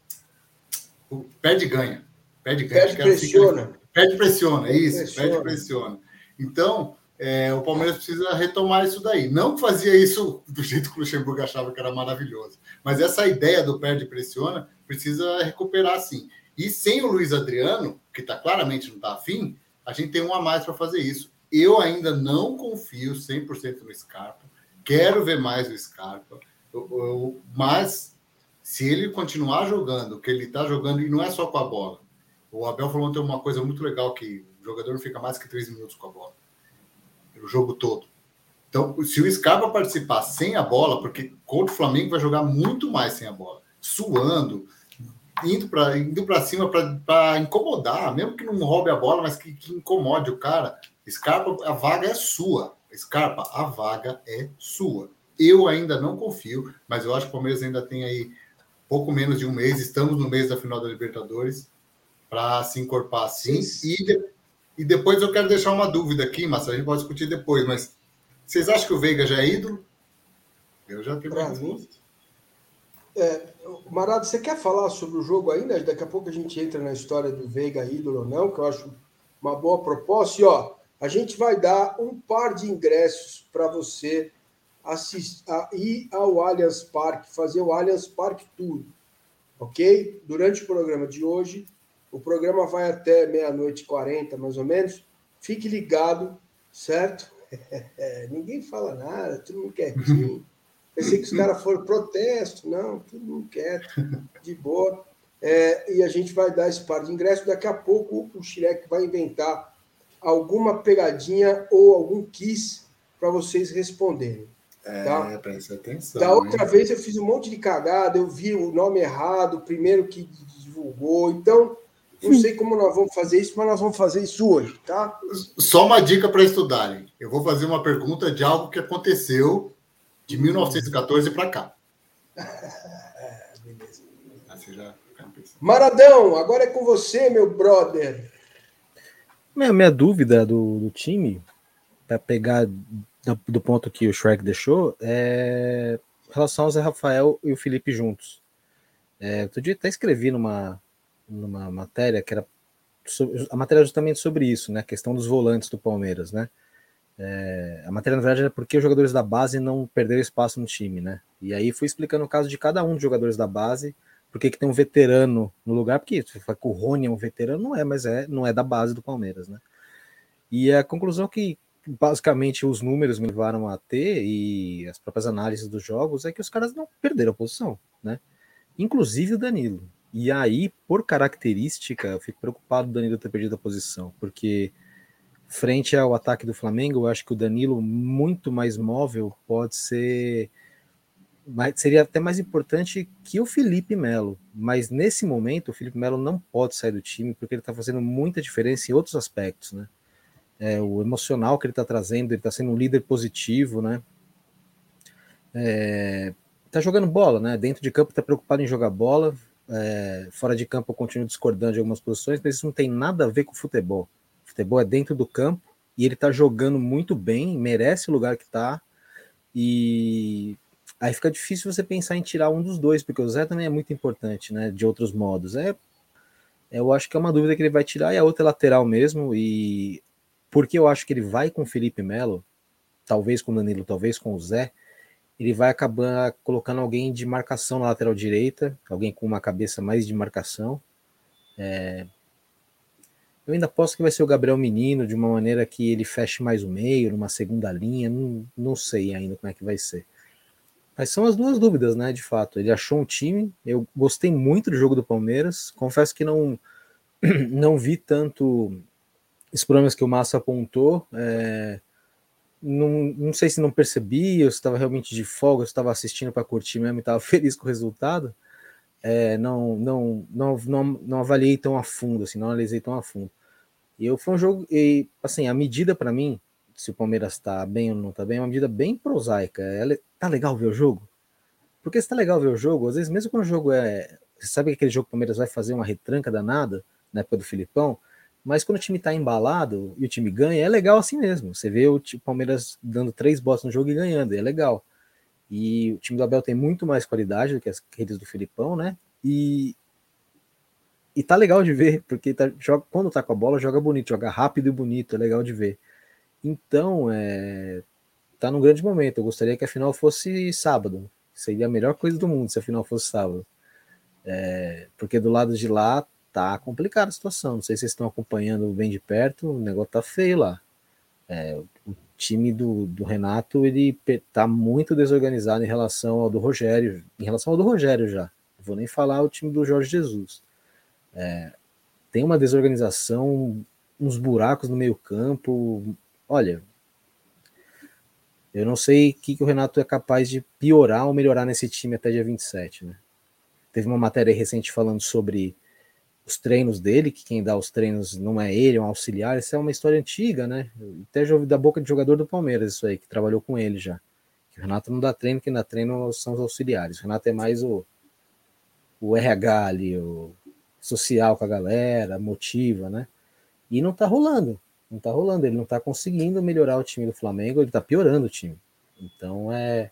Perde ganha. Perde ganha. Perde pressiona. Perde pressiona, é isso. Pressiona. Perde pressiona. Então, é, o Palmeiras precisa retomar isso daí. Não fazia isso do jeito que o Luxemburgo achava que era maravilhoso. Mas essa ideia do perde pressiona precisa recuperar sim. E sem o Luiz Adriano, que tá claramente não está afim, a gente tem um a mais para fazer isso. Eu ainda não confio 100% no Scarpa. Quero ver mais o Scarpa. Eu, eu, mas se ele continuar jogando que ele está jogando, e não é só com a bola. O Abel falou ontem uma coisa muito legal, que o jogador não fica mais que três minutos com a bola. O jogo todo. Então, se o Scarpa participar sem a bola, porque contra o Flamengo vai jogar muito mais sem a bola, suando, indo para indo cima para incomodar, mesmo que não roube a bola, mas que, que, incomode o cara. Scarpa, a vaga é sua. Scarpa, a vaga é sua. Eu ainda não confio, mas eu acho que o Palmeiras ainda tem aí pouco menos de um mês. Estamos no mês da final da Libertadores para se encorpar assim. E, de, e depois eu quero deixar uma dúvida aqui, mas a gente pode discutir depois. Mas vocês acham que o Veiga já é ídolo? Eu já tenho uma resposta. É, Marado, você quer falar sobre o jogo ainda? Daqui a pouco a gente entra na história do Veiga ídolo ou não, que eu acho uma boa proposta. E ó, a gente vai dar um par de ingressos para você assistir, ir ao Allianz Parque, fazer o Allianz Parque Tour, ok? Durante o programa de hoje, o programa vai até meia-noite e quarenta, mais ou menos. Fique ligado, certo? Ninguém fala nada, todo mundo quietinho. Pensei que os caras foram protesto, não, todo mundo quieto, de boa. É, e a gente vai dar esse par de ingressos. Daqui a pouco o Shrek vai inventar alguma pegadinha ou algum quiz para vocês responderem. É, tá? presta atenção. Da outra hein? vez eu fiz um monte de cagada, eu vi o nome errado, o primeiro que divulgou. Então, não sei como nós vamos fazer isso, mas nós vamos fazer isso hoje, tá? Só uma dica para estudarem. Eu vou fazer uma pergunta de algo que aconteceu de 1914 para cá. Beleza. Ah, já... Maradão, agora é com você, meu brother. Minha, minha dúvida do, do time, para pegar do, do, ponto que o Shrek deixou, é em relação ao Zé Rafael e o Felipe juntos. É, outro dia até escrevi numa, numa matéria que era sobre, a matéria justamente sobre isso, né? A questão dos volantes do Palmeiras, né? É, a matéria, na verdade, era porque os jogadores da base não perderam espaço no time, né? E aí fui explicando o caso de cada um dos jogadores da base, porque que tem um veterano no lugar, porque você fala que o Rony é um veterano, não é, mas é, não é da base do Palmeiras, né? E a conclusão que basicamente os números me levaram a ter e as próprias análises dos jogos é que os caras não perderam a posição, né? Inclusive o Danilo. E aí, por característica, eu fico preocupado do Danilo ter perdido a posição, porque frente ao ataque do Flamengo, eu acho que o Danilo, muito mais móvel, pode ser. Seria até mais importante que o Felipe Melo. Mas nesse momento, o Felipe Melo não pode sair do time, porque ele está fazendo muita diferença em outros aspectos, né? É, o emocional que ele está trazendo, ele está sendo um líder positivo, né? É, tá jogando bola, né? Dentro de campo está preocupado em jogar bola. É, fora de campo eu continuo discordando de algumas posições, mas isso não tem nada a ver com futebol. Futebol é dentro do campo e ele tá jogando muito bem, merece o lugar que tá. E aí fica difícil você pensar em tirar um dos dois, porque o Zé também é muito importante, né? De outros modos. É, eu acho que é uma dúvida que ele vai tirar e a outra é lateral mesmo. E porque eu acho que ele vai com o Felipe Melo, talvez com o Danilo, talvez com o Zé, ele vai acabar colocando alguém de marcação na lateral direita, alguém com uma cabeça mais de marcação. É, eu ainda posso que vai ser o Gabriel Menino, de uma maneira que ele feche mais o meio, numa segunda linha, não, não sei ainda como é que vai ser. Mas são as duas dúvidas, né? De fato. Ele achou um time. Eu gostei muito do jogo do Palmeiras. Confesso que não, não vi tanto os problemas que o Massa apontou. É, não, não sei se não percebi, eu estava realmente de folga, eu estava assistindo para curtir mesmo e estava feliz com o resultado. é, não, não, não, não, não avaliei tão a fundo, assim, não analisei tão a fundo. E eu foi um jogo, e assim, a medida para mim, se o Palmeiras tá bem ou não tá bem, é uma medida bem prosaica. É, tá legal ver o jogo? Porque se tá legal ver o jogo, às vezes, mesmo quando o jogo é. Você sabe que aquele jogo que o Palmeiras vai fazer uma retranca danada, na época do Filipão, mas quando o time tá embalado e o time ganha, é legal assim mesmo. Você vê o Palmeiras dando três botas no jogo e ganhando, é legal. E o time do Abel tem muito mais qualidade do que as redes do Filipão, né? E, e tá legal de ver, porque tá, joga, quando tá com a bola, joga bonito, joga rápido e bonito, é legal de ver. Então, é, tá num grande momento. Eu gostaria que a final fosse sábado. Seria a melhor coisa do mundo se a final fosse sábado. É, porque do lado de lá tá complicada a situação. Não sei se vocês estão acompanhando bem de perto, o negócio tá feio lá. É, o time do, do Renato ele tá muito desorganizado em relação ao do Rogério, em relação ao do Rogério já. Vou nem falar o time do Jorge Jesus. É, tem uma desorganização, uns buracos no meio campo. Olha, eu não sei o que, que o Renato é capaz de piorar ou melhorar nesse time até dia 27, né? Teve uma matéria recente falando sobre os treinos dele, que quem dá os treinos não é ele, é um auxiliar. Isso é uma história antiga, né? até já ouvi da boca de jogador do Palmeiras, isso aí, que trabalhou com ele já. Que o Renato não dá treino, quem dá treino são os auxiliares. O Renato é mais o, o RH ali, o social com a galera, motiva, né? E não tá rolando, não tá rolando, ele não tá conseguindo melhorar o time do Flamengo, ele tá piorando o time. Então é.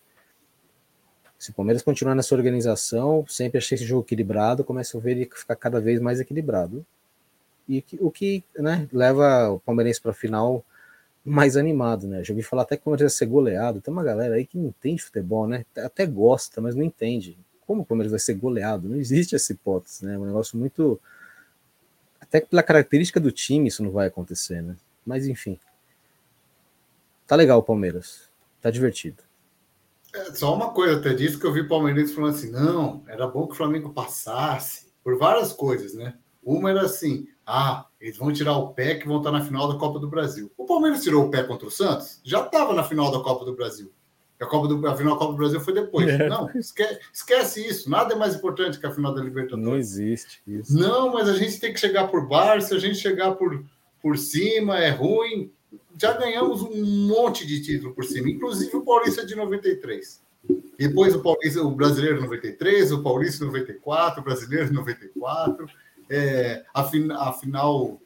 Se o Palmeiras continuar nessa organização, sempre achei esse jogo equilibrado, começa a ver ele ficar cada vez mais equilibrado. E o que né, leva o Palmeirense para a final mais animado, né? Já ouvi falar até que o Palmeiras ia ser goleado. Tem uma galera aí que não entende futebol, né? Até gosta, mas não entende como o Palmeiras vai ser goleado? Não existe essa hipótese, né? É um negócio muito. Até pela característica do time, isso não vai acontecer, né? Mas enfim. Tá legal o Palmeiras. Tá divertido. É, só uma coisa, até disso que eu vi o Palmeiras falando assim: não, era bom que o Flamengo passasse, por várias coisas, né? Uma era assim: ah, eles vão tirar o pé que vão estar na final da Copa do Brasil. O Palmeiras tirou o pé contra o Santos? Já estava na final da Copa do Brasil. A, Copa do, a final da Copa do Brasil foi depois. É. Não, esquece, esquece, isso. Nada é mais importante que a final da Libertadores. Não existe isso. Não, mas a gente tem que chegar por baixo. Se a gente chegar por, por cima, é ruim. Já ganhamos um monte de título por cima, inclusive o Paulista de 93. Depois o Paulista, o brasileiro 93, o Paulista 94, o brasileiro 94. É, a, fin, a final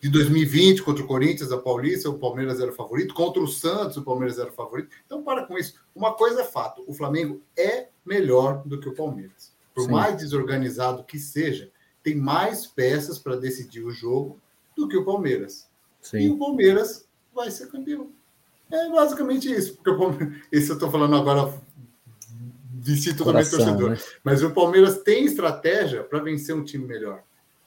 de 2020 contra o Corinthians, a Paulista, o Palmeiras era o favorito, contra o Santos, o Palmeiras era o favorito. Então, para com isso. Uma coisa é fato: o Flamengo é melhor do que o Palmeiras. Por Sim. mais desorganizado que seja, tem mais peças para decidir o jogo do que o Palmeiras. Sim. E o Palmeiras vai ser campeão. É basicamente isso. Porque o Palmeiras, esse eu estou falando agora de totalmente torcedor. Né? Mas o Palmeiras tem estratégia para vencer um time melhor.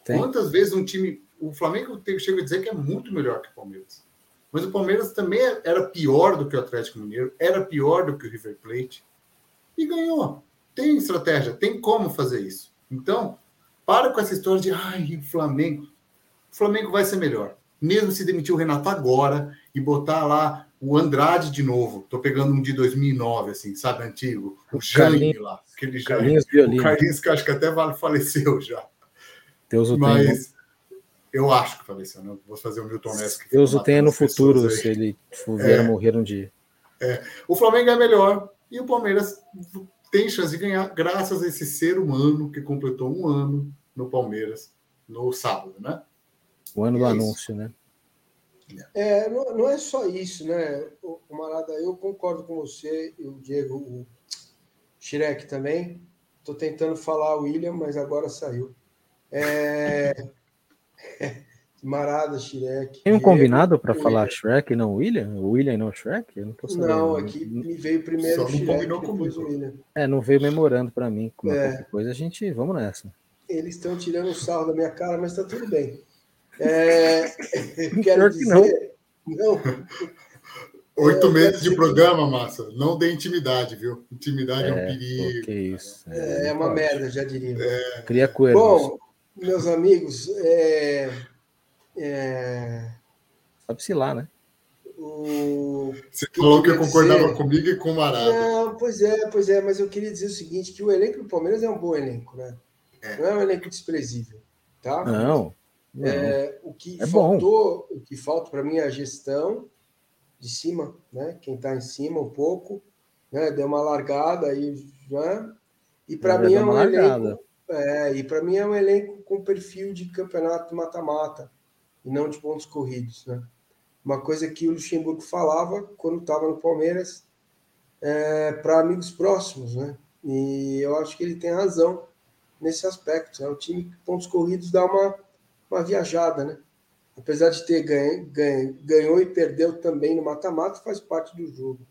Tem. Quantas vezes um time o Flamengo chega a dizer que é muito melhor que o Palmeiras. Mas o Palmeiras também era pior do que o Atlético Mineiro, era pior do que o River Plate e ganhou. Tem estratégia, tem como fazer isso. Então, para com essa história de ai, o Flamengo. O Flamengo vai ser melhor. Mesmo se demitir o Renato agora e botar lá o Andrade de novo. Tô pegando um de 2009, assim, sabe, antigo. O Jânio lá. Aquele Carlinhos, o Carlinhos que acho que até faleceu já. Deus o Mas, eu acho que faleceu, né? Vou fazer o Milton Ness. Deus o tenha no futuro, se ele vier é, morrer um dia. É. O Flamengo é melhor e o Palmeiras tem chance de ganhar graças a esse ser humano que completou um ano no Palmeiras no sábado, né? O ano e do é anúncio, né? É, não, não, é só isso, né, o Marada? Eu concordo com você e o Diego, o Shrek também. Estou tentando falar o William, mas agora saiu. É, Marada, Shrek. Tem um combinado para falar Shrek e não William? O William e não Shrek? Eu não tô sabendo. Não, aqui me veio primeiro o Shrek, depois o William. É, não veio memorando para mim. Como é. coisa, a gente. Vamos nessa. Eles estão tirando o sarro da minha cara, mas tá tudo bem. É, quero dizer. não. não. Oito é, meses de programa, Massa. Não dê intimidade, viu? Intimidade é, é um perigo. Que isso. É, é uma merda, já diria. É. Cria coelho. Bom, meus amigos, é, é... sabe-se lá, né? O O... Você falou que concordava dizer... comigo e com o Marado. Não, pois é, pois é, mas eu queria dizer o seguinte: que o elenco do Palmeiras é um bom elenco, né? É. Não é um elenco desprezível, tá? Não. Não. É, o que é faltou, bom. o que falta para mim é a gestão de cima, né? Quem está em cima um pouco, né? Deu uma largada aí, né? E para mim é um largada. elenco. É, e para mim é um elenco com perfil de campeonato mata-mata e não de pontos corridos, né? Uma coisa que o Luxemburgo falava quando estava no Palmeiras é, para amigos próximos, né? E eu acho que ele tem razão nesse aspecto. Né? O time de pontos corridos dá uma, uma viajada, né? Apesar de ter ganho, ganho, ganhou e perdeu também no mata-mata, faz parte do jogo.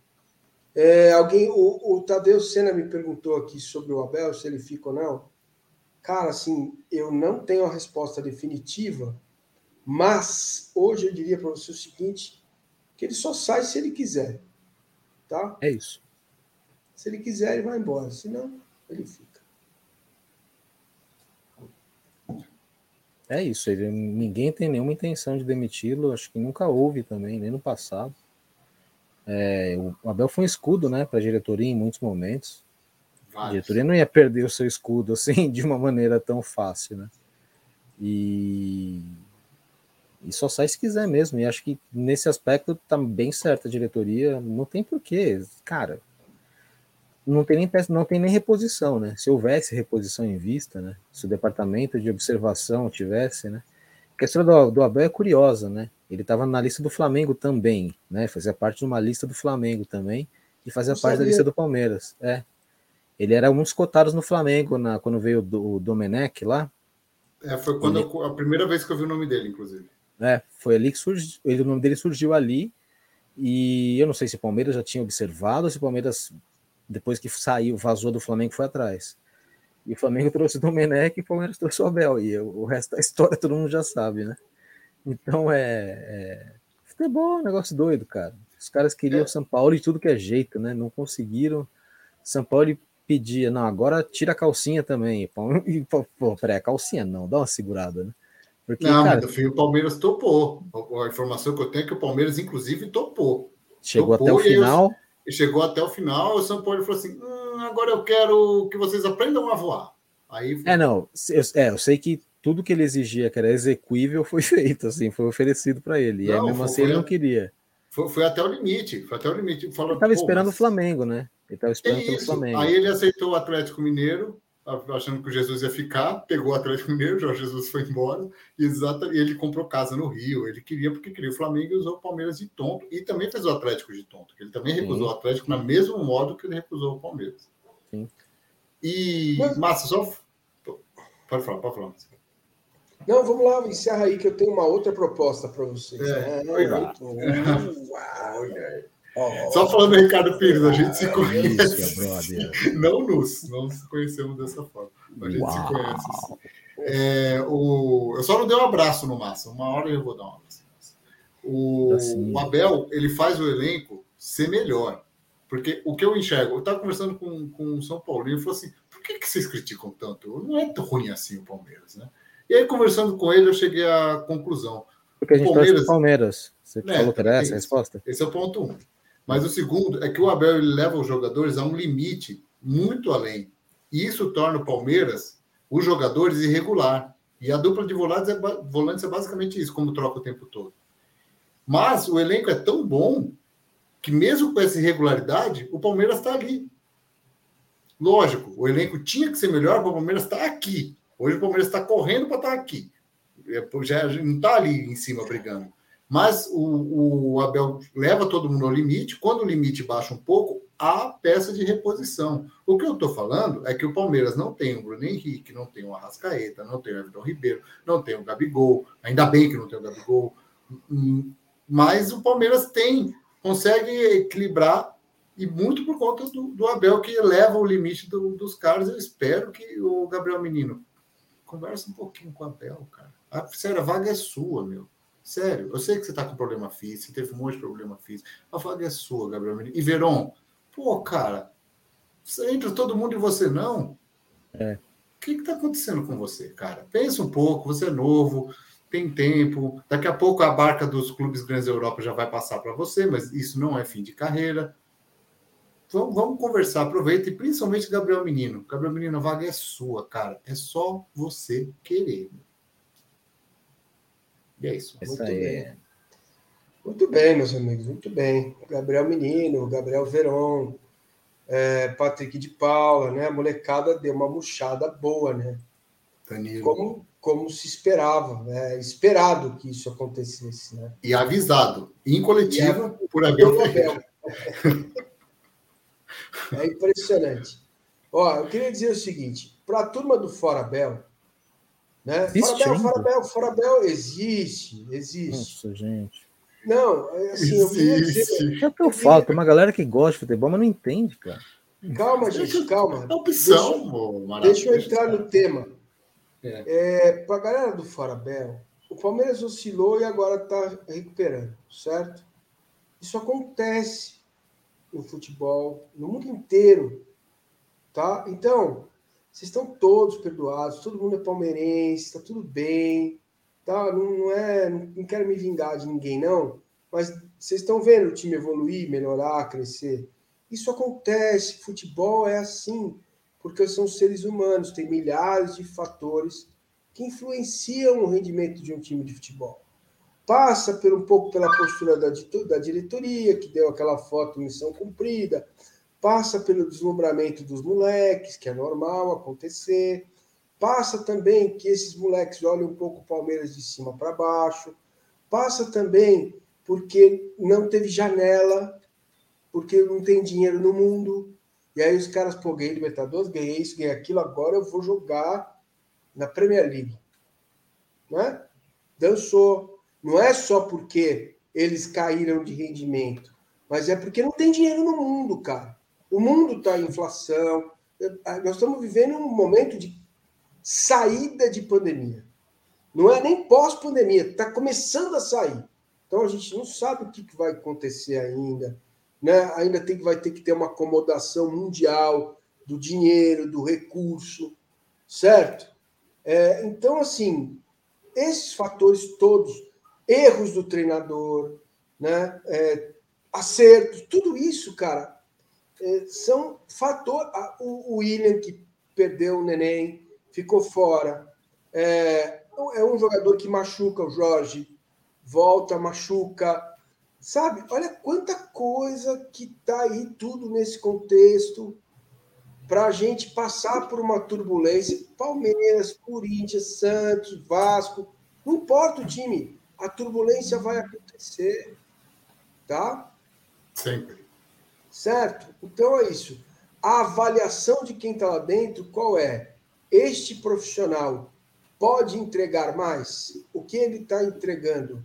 É, alguém, o, o Tadeu Senna me perguntou aqui sobre o Abel, se ele fica ou não. Cara, assim, eu não tenho a resposta definitiva, mas hoje eu diria para você o seguinte: que ele só sai se ele quiser. Tá? É isso. Se ele quiser, ele vai embora. Se não, ele fica. É isso. Ele, ninguém tem nenhuma intenção de demiti-lo. Acho que nunca houve também, nem no passado. É, o Abel foi um escudo né, para a diretoria em muitos momentos. Vários. A diretoria não ia perder o seu escudo assim de uma maneira tão fácil. Né? E e só sai se quiser mesmo. E acho que nesse aspecto tá bem certa a diretoria. Não tem porquê, cara. Não tem nem não tem nem reposição, né? Se houvesse reposição em vista, né? Se o departamento de observação tivesse, né? A questão do, do Abel é curiosa, né? Ele estava na lista do Flamengo também, né? Fazia parte de uma lista do Flamengo também e fazia parte sabia. da lista do Palmeiras. É. Ele era um dos cotados no Flamengo na, quando veio o, o Domenech lá. É, foi quando eu, a primeira vez que eu vi o nome dele, inclusive. Né? Foi ali que surgiu, ele, o nome dele surgiu ali, e eu não sei se o Palmeiras já tinha observado, ou se o Palmeiras, depois que saiu, vazou do Flamengo, foi atrás. E o Flamengo trouxe o Domenech e o Palmeiras trouxe o Abel, e o resto da história todo mundo já sabe, né? Então é, é... futebol é um negócio doido, cara. Os caras queriam é. São Paulo de tudo que é jeito, né? Não conseguiram. São Paulo pedia, não, agora tira a calcinha também. E, pô, pô, peraí, a calcinha não, dá uma segurada, né? Porque, não, cara, mas fim o Palmeiras topou. A informação que eu tenho é que o Palmeiras, inclusive, topou. Chegou topou, até o final. Chegou até o final, o São Paulo falou assim: hum, agora eu quero que vocês aprendam a voar. Aí É, não, eu, é, eu sei que tudo que ele exigia que era execuível foi feito, assim, foi oferecido para ele. E não, aí, mesmo assim, ele não queria. Foi, foi, até o limite, foi até o limite. Falou, ele estava esperando mas... o Flamengo, né? Ele estava esperando é pelo Flamengo. Aí ele aceitou o Atlético Mineiro, achando que o Jesus ia ficar, pegou o Atlético Mineiro, já Jesus foi embora, e, ele comprou casa no Rio. Ele queria porque queria o Flamengo e usou o Palmeiras de tonto, e também fez o Atlético de tonto. Ele também Sim. recusou o Atlético no mesmo modo que ele recusou o Palmeiras. Sim. E, Mas... Massa, só. Pode falar, pode falar. Não, vamos lá, encerra aí que eu tenho uma outra proposta para vocês. É, é, é, muito... Oh, Só falando do Ricardo Pires, a gente se conhece. não nos, não nos conhecemos dessa forma. A gente Uau. se conhece. É, o, eu só não dei um abraço no Massa. Uma hora eu vou dar um abraço. O, assim. o Abel, ele faz o elenco ser melhor. Porque o que eu enxergo, eu estava conversando com, com o São Paulo e ele falou assim: por que, que vocês criticam tanto? Não é tão ruim assim o Palmeiras, né? E aí, conversando com ele, eu cheguei à conclusão. Porque a gente Palmeiras, Palmeiras. Você é, falou que era essa a resposta? Esse é o ponto um. Mas o segundo é que o Abel leva os jogadores a um limite muito além. E isso torna o Palmeiras, os jogadores, irregular. E a dupla de volantes é, volantes é basicamente isso, como troca o tempo todo. Mas o elenco é tão bom que, mesmo com essa irregularidade, o Palmeiras está ali. Lógico, o elenco tinha que ser melhor para o Palmeiras estar tá aqui. Hoje o Palmeiras está correndo para estar tá aqui. É, já não está ali em cima brigando. Mas o, o, Abel leva todo mundo ao limite. Quando o limite baixa um pouco, há peça de reposição. O que eu estou falando é que o Palmeiras não tem o Bruno Henrique, não tem o Arrascaeta, não tem o Everton Ribeiro, não tem o Gabigol. Ainda bem que não tem o Gabigol. Mas o Palmeiras tem, consegue equilibrar e muito por conta do, do Abel que leva o limite do, dos caras. Eu espero que o Gabriel Menino converse um pouquinho com o Abel, cara. A, sério, a vaga é sua, meu. Sério, eu sei que você está com problema físico, teve um monte de problema físico. A vaga é sua, Gabriel Menino. E Veron, pô, cara, entra todo mundo e você não. É. O que está acontecendo com você, cara? Pensa um pouco, você é novo, tem tempo. Daqui a pouco a barca dos clubes grandes da Europa já vai passar para você, mas isso não é fim de carreira. Vamos, vamos conversar, aproveita, e principalmente Gabriel Menino. Gabriel Menino, a vaga é sua, cara. É só você querer. E é isso. Muito bem. Muito bem, meus amigos, muito bem. Gabriel Menino, Gabriel Veron, é, Patrick de Paula, né? A molecada deu uma murchada boa, né? Danilo. Como, como se esperava, né? esperado que isso acontecesse. Né? E avisado, em coletiva, por Abel Ferreira. É impressionante. Ó, eu queria dizer o seguinte: para a turma do Forabel, né? Forabel, Forabel, Forabel existe, existe. Nossa, gente. Não, é assim, eu queria dizer. É o que eu falo, tem uma galera que gosta de futebol, mas não entende, cara. Calma, gente, calma. É opção, deixa, deixa eu entrar no tema. É. É, para a galera do Forabel, o Palmeiras oscilou e agora está recuperando, certo? Isso acontece no futebol, no mundo inteiro, tá? Então, vocês estão todos perdoados, todo mundo é palmeirense, está tudo bem, tá? Não, não é, não quero me vingar de ninguém não, mas vocês estão vendo o time evoluir, melhorar, crescer. Isso acontece, futebol é assim porque são seres humanos, tem milhares de fatores que influenciam o rendimento de um time de futebol. Passa por um pouco pela postura da, da diretoria, que deu aquela foto missão cumprida, passa pelo deslumbramento dos moleques, que é normal acontecer, passa também que esses moleques olham um pouco o Palmeiras de cima para baixo, passa também porque não teve janela, porque não tem dinheiro no mundo, e aí os caras, pô, ganhei Libertadores, ganhei isso, ganhei aquilo, agora eu vou jogar na Premier League. Né? Dançou. Não é só porque eles caíram de rendimento, mas é porque não tem dinheiro no mundo, cara. O mundo está em inflação. Nós estamos vivendo um momento de saída de pandemia. Não é nem pós-pandemia, está começando a sair. Então a gente não sabe o que vai acontecer ainda né? ainda tem, vai ter que ter uma acomodação mundial do dinheiro, do recurso, certo? É, então, assim, esses fatores todos, erros do treinador, né? É, acertos, tudo isso, cara, são fator. O, William que perdeu o neném, ficou fora. É, é um jogador que machuca o Jorge, volta, machuca, Sabe? Olha quanta coisa que está aí, tudo nesse contexto, para a gente passar por uma turbulência. Palmeiras, Corinthians, Santos, Vasco, não importa o time, a turbulência vai acontecer. Tá? Sempre. Certo? Então é isso. A avaliação de quem está lá dentro, qual é? Este profissional pode entregar mais? O que ele está entregando?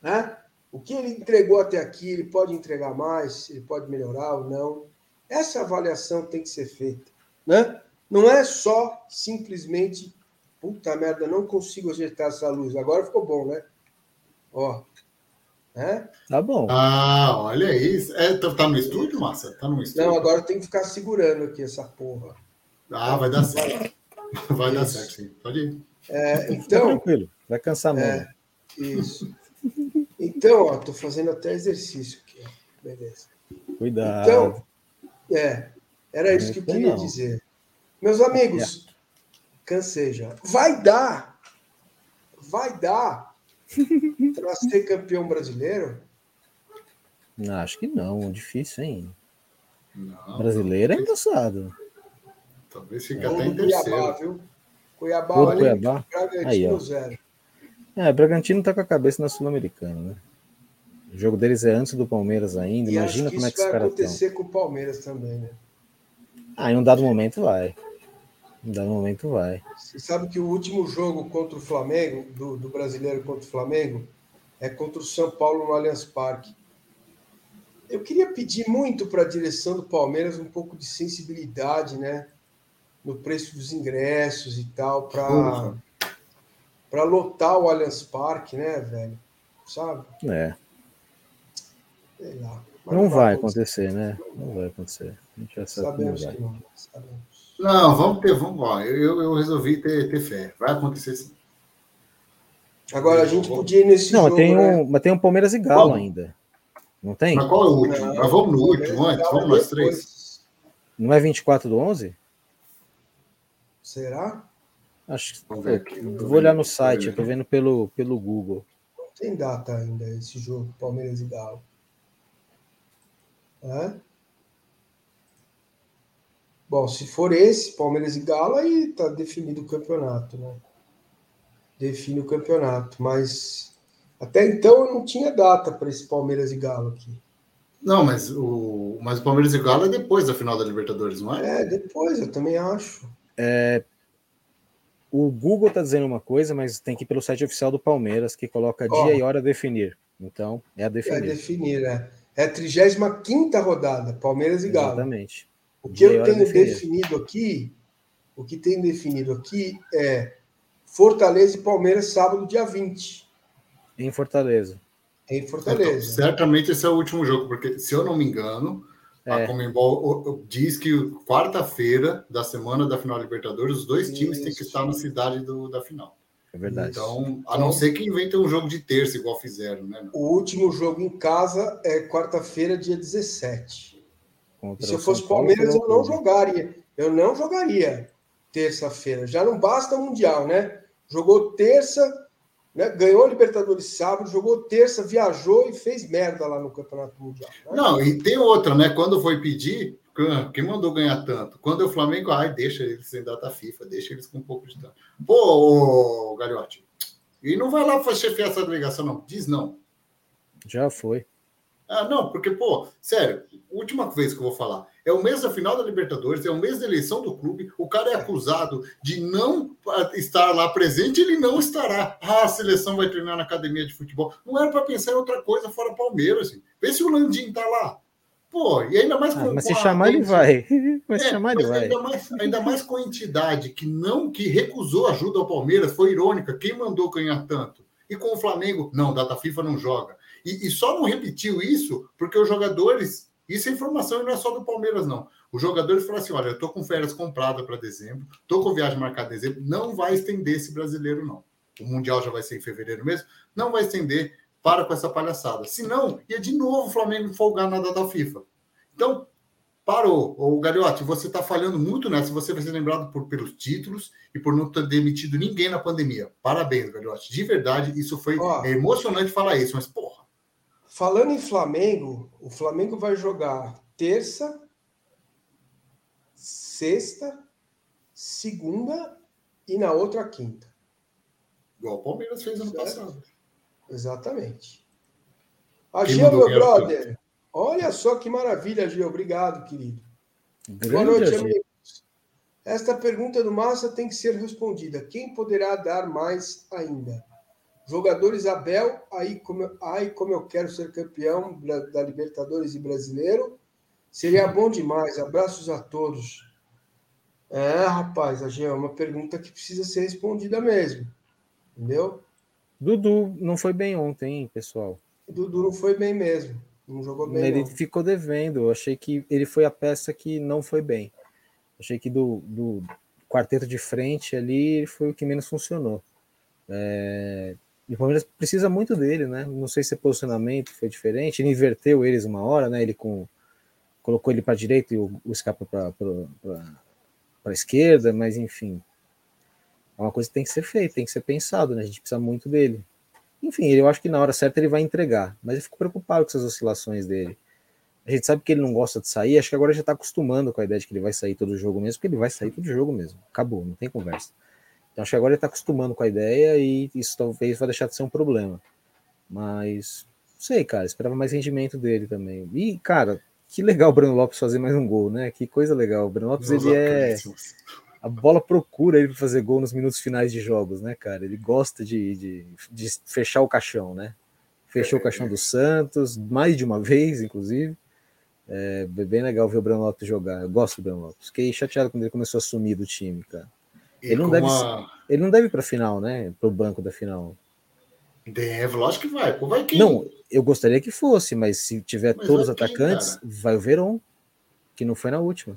Né? O que ele entregou até aqui, ele pode entregar mais, ele pode melhorar ou não. Essa avaliação tem que ser feita. Né? Não é só simplesmente, puta merda, não consigo ajeitar essa luz. Agora ficou bom, né? Ó. É? Tá bom. Ah, olha isso. É, tá, tá no estúdio, Márcia? Tá no estúdio? Não, agora tem que ficar segurando aqui essa porra. Ah, vai dar certo. Vai dar certo, sim. Pode ir. É, então. Tá tranquilo, vai cansar muito. É, isso. Então, ó, tô fazendo até exercício aqui. Beleza. Cuidado. Então, é, era isso que eu queria não. dizer. Meus amigos, é. cansei já. Vai dar, vai dar para ser campeão brasileiro? Não, acho que não, difícil, hein? Não, brasileiro é engraçado. Talvez fique é. até em terceiro. Cuiabá, viu? Cuiabá, olha, Cuiabá. Aí, ó. zero. É, Bragantino tá com a cabeça na Sul-Americana, né? O jogo deles é antes do Palmeiras ainda. E Imagina como é que os caras estão. vai acontecer com o Palmeiras também, né? Ah, em um dado momento vai. Em um dado momento vai. Você sabe que o último jogo contra o Flamengo, do, do brasileiro contra o Flamengo, é contra o São Paulo no Allianz Parque. Eu queria pedir muito para a direção do Palmeiras um pouco de sensibilidade, né? No preço dos ingressos e tal, para para lotar o Allianz Parque, né, velho? Sabe? É. Sei lá. Não, não, vai acontecer, né? Não vai acontecer. A gente já sabe Sabemos que não vai. Não, vamos ter, vamos lá. Eu, eu resolvi ter, ter fé. Vai acontecer sim. Agora a gente podia ir nesse não, jogo. Tem né? um, mas tem um Palmeiras e Galo ainda. Não tem? Mas qual é o último? Não, mas vamos no último antes, vamos nós três. Não é 24 do 11? Será? Acho que. Vamos ver aqui, vou olhar no site, eu tô vendo pelo, pelo Google. Não tem data ainda esse jogo, Palmeiras e Galo. É? Bom, se for esse, Palmeiras e Galo, aí tá definido o campeonato, né? Define o campeonato, mas até então eu não tinha data para esse Palmeiras e Galo aqui. Não, mas o, mas o Palmeiras e Galo é depois da final da Libertadores, não é? É, depois, eu também acho. É, o Google tá dizendo uma coisa, mas tem que ir pelo site oficial do Palmeiras, que coloca oh, dia e hora a definir. Então, é a definir. É a definir, é. É a 35 rodada, Palmeiras e Galo. Exatamente. O que eu tenho definido aqui, o que tem definido aqui é Fortaleza e Palmeiras sábado, dia 20. Em Fortaleza. Em Fortaleza. Então, certamente esse é o último jogo, porque se eu não me engano, é. a Comembol diz que quarta-feira da semana da final da Libertadores, os dois times Isso. têm que estar na cidade do, da final. É verdade. Então, a não ser que inventem um jogo de terça, igual fizeram, né? O último jogo em casa é quarta-feira, dia 17 se eu fosse Palmeiras, eu não jogaria. Eu não jogaria terça-feira. Já não basta o Mundial, né? Jogou terça, né? ganhou a Libertadores sábado, jogou terça, viajou e fez merda lá no Campeonato Mundial. Né? Não, e tem outra, né? Quando foi pedir, quem mandou ganhar tanto? Quando o Flamengo, ai, deixa eles sem data FIFA, deixa eles com um pouco de tempo. Pô, Galhote, e não vai lá para chefiar essa delegação, não. Diz não. Já foi. Ah, não, porque, pô, sério, última vez que eu vou falar. É o mês da final da Libertadores, é o mês da eleição do clube. O cara é acusado de não estar lá presente, ele não estará. Ah, a seleção vai treinar na academia de futebol. Não era para pensar em outra coisa fora Palmeiras. Assim. Vê se o Landim tá lá. Pô, e ainda mais ah, com. mas se chamar, ele vai. Mas é, chamar, ele vai. Ainda mais, ainda mais com a entidade que não, que recusou ajuda ao Palmeiras, foi irônica. Quem mandou ganhar tanto? E com o Flamengo, não, data FIFA não joga. E, e, só não repetiu isso porque os jogadores. Isso é informação e não é só do Palmeiras, não. Os jogadores falaram assim: olha, eu estou com férias comprada para dezembro, estou com viagem marcada em dezembro, não vai estender esse brasileiro, não. O Mundial já vai ser em fevereiro mesmo, não vai estender, para com essa palhaçada. Se não, ia de novo o Flamengo folgar na data FIFA. Então, parou. O Gariotti, você está falhando muito nessa. Você vai ser lembrado por, pelos títulos e por não ter demitido ninguém na pandemia. Parabéns, Gariotti. De verdade, isso foi é emocionante falar isso, mas, porra, Falando em Flamengo, o Flamengo vai jogar terça, sexta, segunda e na outra quinta. Igual o Palmeiras fez ano certo? passado. Exatamente. A Gil, meu brother. Olha só que maravilha, Gil. Obrigado, querido. Grande Boa noite, amigos. Esta pergunta do Massa tem que ser respondida. Quem poderá dar mais ainda? Jogadores Abel, aí como, aí como eu quero ser campeão da Libertadores e brasileiro, seria bom demais. Abraços a todos. É, rapaz, a é uma pergunta que precisa ser respondida mesmo. Entendeu? Dudu não foi bem ontem, hein, pessoal? Dudu não foi bem mesmo. Não jogou bem. Ele não. ficou devendo. Eu achei que ele foi a peça que não foi bem. Achei que do, do quarteto de frente ali ele foi o que menos funcionou. É, e o Palmeiras precisa muito dele, né? Não sei se o posicionamento foi diferente. Ele inverteu eles uma hora, né? Ele com, colocou ele para direita e o, o escapa para a esquerda, mas enfim. É uma coisa que tem que ser feita, tem que ser pensado, né? A gente precisa muito dele. Enfim, eu acho que na hora certa ele vai entregar, mas eu fico preocupado com essas oscilações dele. A gente sabe que ele não gosta de sair, acho que agora já está acostumando com a ideia de que ele vai sair todo jogo mesmo, porque ele vai sair todo jogo mesmo. Acabou, não tem conversa. Então acho que agora ele está acostumando com a ideia e isso talvez vai deixar de ser um problema. Mas não sei, cara, esperava mais rendimento dele também. E, cara, que legal o Bruno Lopes fazer mais um gol, né? Que coisa legal. O Bruno Lopes, ele é. A bola procura ele para fazer gol nos minutos finais de jogos, né, cara? Ele gosta de, de, de fechar o caixão, né? Fechou o caixão do Santos, mais de uma vez, inclusive. É bem legal ver o Bruno Lopes jogar. Eu gosto do Bruno Lopes. Fiquei chateado quando ele começou a sumir do time, cara. Ele não, deve, uma... ele não deve ir para a final, né? Para o banco da final. Deve, lógico que vai. Vai quem? Não, eu gostaria que fosse, mas se tiver mas todos os atacantes, quem, vai o Verón, que não foi na última.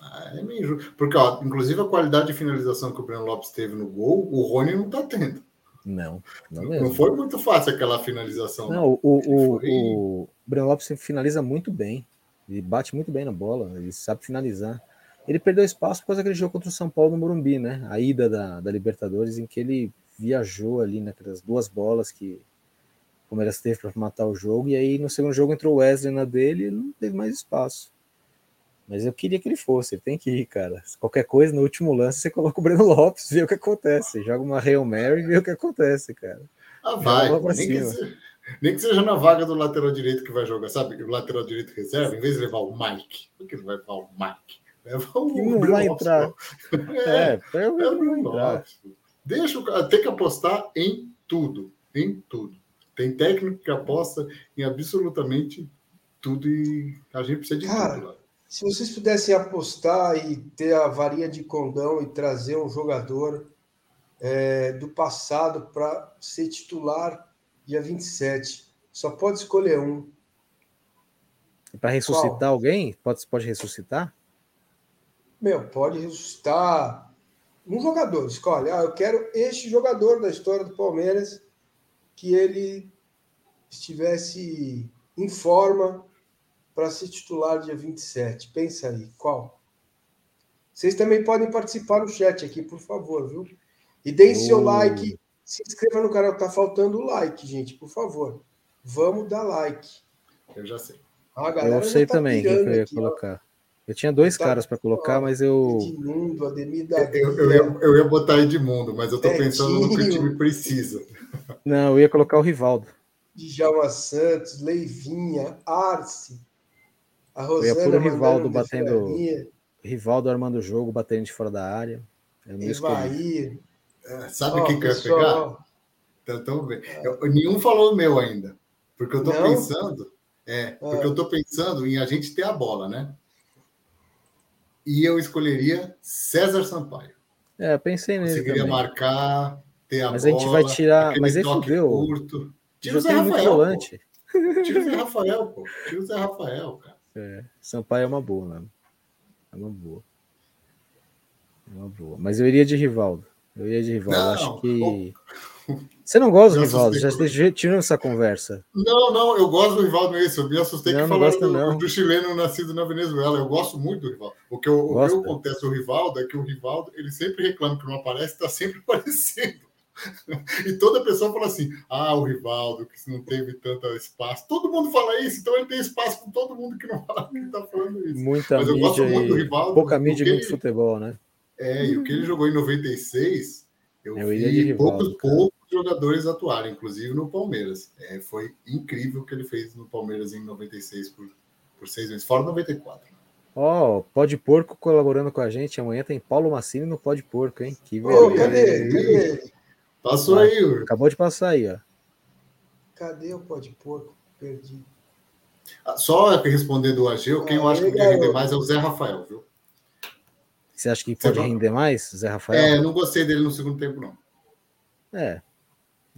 Ah, é Porque, ó, inclusive, a qualidade de finalização que o Breno Lopes teve no gol, o Rony não tá tendo. Não, não mesmo. Não foi muito fácil aquela finalização. Não, o, o, foi... o Breno Lopes finaliza muito bem. Ele bate muito bem na bola, ele sabe finalizar. Ele perdeu espaço por causa daquele jogo contra o São Paulo no Morumbi, né? A ida da, da Libertadores, em que ele viajou ali naquelas duas bolas que o Palmeiras teve para matar o jogo. E aí no segundo jogo entrou o Wesley na dele e não teve mais espaço. Mas eu queria que ele fosse, ele tem que ir, cara. Qualquer coisa, no último lance, você coloca o Breno Lopes, vê o que acontece. Joga uma Hail Mary e vê o que acontece, cara. Ah, vai. Nem que, seja, nem que, seja, na vaga do lateral direito que vai jogar, sabe? O lateral direito reserva, em vez de levar o Mike, por que não vai levar o Mike? O não vai entrar. É, é, é o Lopes. Deixa o cara, tem que apostar em tudo, em tudo. Tem técnico que aposta em absolutamente tudo e a gente precisa de cara, tudo. Lá. Se vocês pudessem apostar e ter a varinha de condão e trazer um jogador é, do passado para ser titular dia 27, só pode escolher um. Para ressuscitar Qual? alguém? Pode, pode ressuscitar? Meu, pode ressuscitar um jogador. Escolhe, ah, eu quero este jogador da história do Palmeiras que ele estivesse em forma para ser titular dia 27. Pensa aí, qual? Vocês também podem participar no chat aqui, por favor, viu? E deem oh. seu like, se inscreva no canal, tá faltando like, gente, por favor. Vamos dar like. Eu já sei. Ah, eu sei tá também quem eu ia aqui, colocar. Ó. Eu tinha dois tá, caras para colocar, mas eu. Edmundo, Ademir eu, eu, ia, eu ia botar Edmundo, mas eu tô Betinho. pensando no que o time precisa. Não, eu ia colocar o Rivaldo. Djalma Santos, Leivinha, Arce, a Rosana eu ia pôr o Rivaldo batendo. Rivaldo armando o jogo, batendo de fora da área. Evair. É, sabe o oh, que, que eu ia pegar? Então, então, eu, nenhum falou o meu ainda. Porque eu tô Não? pensando. É, porque ah. eu tô pensando em a gente ter a bola, né? E eu escolheria César Sampaio. É, pensei nele. Conseguiria também. marcar, ter a mas bola. Mas a gente vai tirar. Mas aí fudeu. Curto. Tira o Zé Rafael. Volante. Tira o Zé Rafael, pô. Tira o Zé Rafael, cara. É, Sampaio é uma boa, né? É uma boa. É uma boa. Mas eu iria de Rivaldo. Eu iria de Rivaldo. Não, Acho que. Você não gosta do Rivaldo? Já tirando essa conversa. Não, não, eu gosto do Rivaldo mesmo. Eu me assustei não, que falaram do, do, chileno nascido na Venezuela. Eu gosto muito do Rivaldo. O que, eu, o que acontece com o Rivaldo é que o Rivaldo ele sempre reclama que não aparece, está sempre aparecendo. E toda pessoa fala assim: ah, o Rivaldo, que não teve tanto espaço. Todo mundo fala isso, então ele tem espaço com todo mundo que não fala que está falando isso. Muita Mas eu gosto muito do Rivaldo. Pouca mídia e muito ele, futebol, né? É, e o que ele jogou em 96, eu, eu vi Rivaldo, poucos, poucos jogadores atuarem, inclusive no Palmeiras. É, foi incrível o que ele fez no Palmeiras em 96 por, por seis meses, fora 94. Ó, oh, Pode Porco colaborando com a gente. Amanhã tem Paulo Massini no Pode Porco, hein? Que oh, cadê? Cadê? Passou aí, Yuri. Acabou de passar aí, ó. Cadê o pó de porco? Perdi. Ah, só respondendo o Ageu, quem eu acho que podia render mais é o Zé Rafael, viu? Você acha que pode render mais, Zé Rafael? É, não gostei dele no segundo tempo, não. É.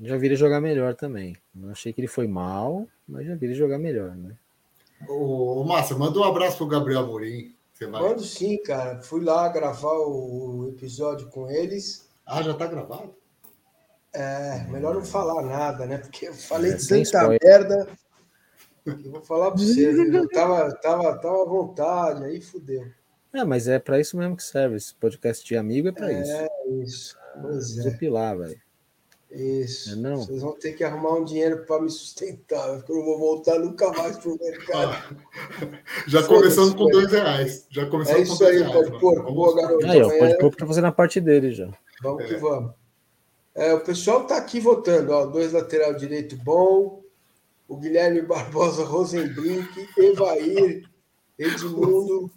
Já vi ele jogar melhor também. Não achei que ele foi mal, mas já vi ele jogar melhor, né? Ô, Márcio, manda um abraço pro Gabriel Amorim. Você vai... Mando sim, cara. Fui lá gravar o episódio com eles. Ah, já tá gravado? É, melhor não falar nada, né? Porque eu falei é, tanta merda. Eu vou falar para você, eu tava, tava, tava à vontade, aí fudeu. É, mas é para isso mesmo que serve. Esse podcast de amigo é para é, isso. É isso. Pois é. Depilar, velho. Isso. É não? Vocês vão ter que arrumar um dinheiro para me sustentar, porque eu não vou voltar nunca mais pro mercado. Ah, já começando com dois reais. Já começando é isso aí, pode pôr. Boa, garoto. Aí, ó, pode pôr para fazer na parte dele já. Vamos é. que vamos. É, o pessoal está aqui votando, ó, dois lateral direito bom, o Guilherme Barbosa Rosenbrink, Evair, Edmundo.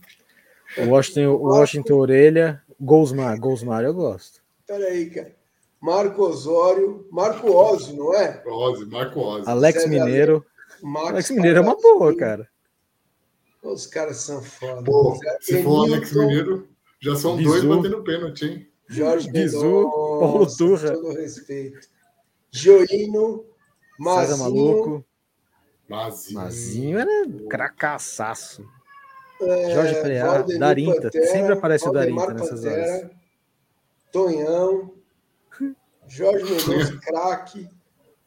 O Washington, o Washington Orelha, Golsmar, Golsmar eu gosto. Peraí, cara. Marco Osório, Marco Ozio, não é? Ozio, Marco Ozio. Alex Mineiro. Alex Mineiro é uma boa, cara. Os caras são foda. Pô, se for Alex Mineiro, já são Bizu. dois batendo pênalti, hein? Jorge Bizu, Paulo Turra. Com todo respeito. Joino, Mazinho. César Maluco. Mazinho. Mazinho era cracaçaço. É, Jorge Freire, Darinta. Sempre aparece o Darinta nessas Pantera, horas. Tonhão. Jorge Mendonça, craque.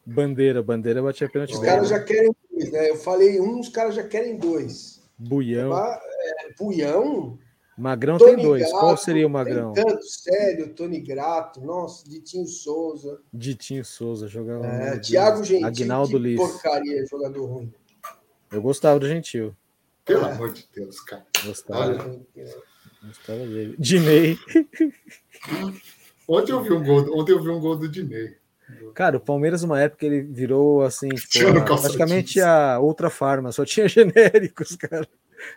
Bandeira, bandeira batia pênalti. Os caras já querem dois, né? Eu falei um, os caras já querem dois. Buião. É, Buião. Magrão Tony tem dois. Grato, Qual seria o Magrão? Tanto, sério, Tony Grato, nossa, Ditinho Souza. Ditinho Souza, jogava. É, Thiago Gentil. Aguinaldo Liz. Porcaria, jogador ruim. Eu gostava do Gentil. Pelo é. amor de Deus, cara. Gostava. Olha. Gostava dele. Dinei. Ontem eu vi um gol, ontem eu vi um gol do Dinei. Cara, o Palmeiras, uma época, ele virou assim, tipo, a, praticamente a outra farma, só tinha genéricos, cara.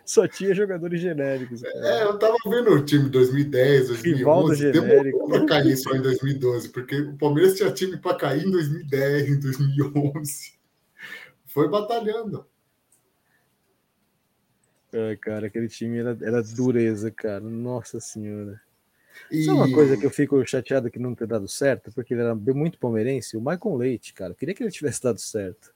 Só tinha jogadores genéricos. Cara. É, eu tava vendo o time 2010, 2011, demorou pra cair só em 2012, porque o Palmeiras tinha time para cair em 2010, em 2011. Foi batalhando. É, cara, aquele time era, era dureza, cara. Nossa senhora. E... Sabe uma coisa que eu fico chateado que não ter dado certo? Porque ele era muito palmeirense. O Michael Leite, cara. Queria que ele tivesse dado certo.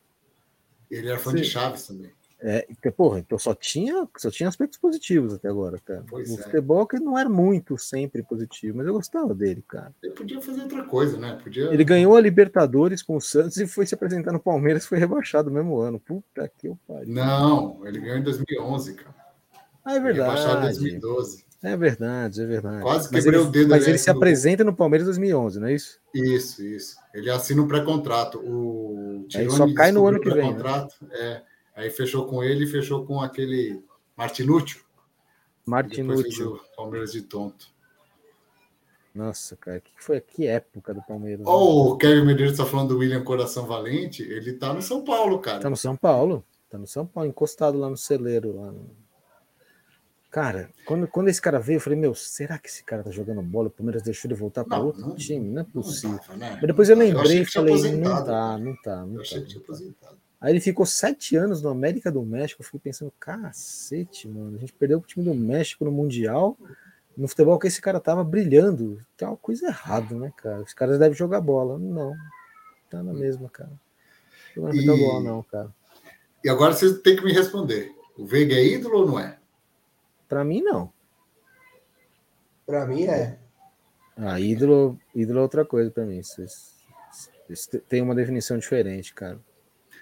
Ele era fã Sim. de Chaves também. É, porra, então só tinha, só tinha aspectos positivos até agora, cara. Pois o é. futebol que não era muito sempre positivo, mas eu gostava dele, cara. Ele podia fazer outra coisa, né? Podia... Ele ganhou a Libertadores com o Santos e foi se apresentar no Palmeiras, foi rebaixado no mesmo ano. Puta que eu pariu. Não, ele ganhou em 2011, cara. Ah, é verdade. Rebaixado em 2012. É verdade, é verdade. Quase quebrei o dedo. Mas ele se apresenta no Palmeiras 2011, não é isso? Isso, isso. Ele assina um pré-contrato. O Aí só cai no ano que vem. Né? É. Aí fechou com ele e fechou com aquele Martinúcio. Martinúcio. Palmeiras de tonto. Nossa, cara, que foi que época do Palmeiras? Oh, o Kevin Medeiros está falando do William Coração Valente. Ele tá no São Paulo, cara. Tá no São Paulo. Tá no São Paulo, encostado lá no celeiro, lá no Cara, quando, quando esse cara veio, eu falei, meu, será que esse cara tá jogando bola? O Palmeiras deixou ele voltar para outro não, time? Não é possível. Não né? Mas depois eu lembrei e falei, não tá, não tá, não tá. Não tá. Aí ele ficou sete anos no América do México. Eu fiquei pensando, cacete, mano. A gente perdeu o time do México no Mundial. No futebol que esse cara tava brilhando. Tem uma coisa errada, né, cara? Os caras devem jogar bola. Não. Tá na mesma, cara. Não vai jogar bola, não, cara. E agora você tem que me responder. O Veiga é ídolo ou não é? Para mim, não. Para mim, é. Ah, ídolo, ídolo é outra coisa para mim. Isso, isso, tem uma definição diferente, cara.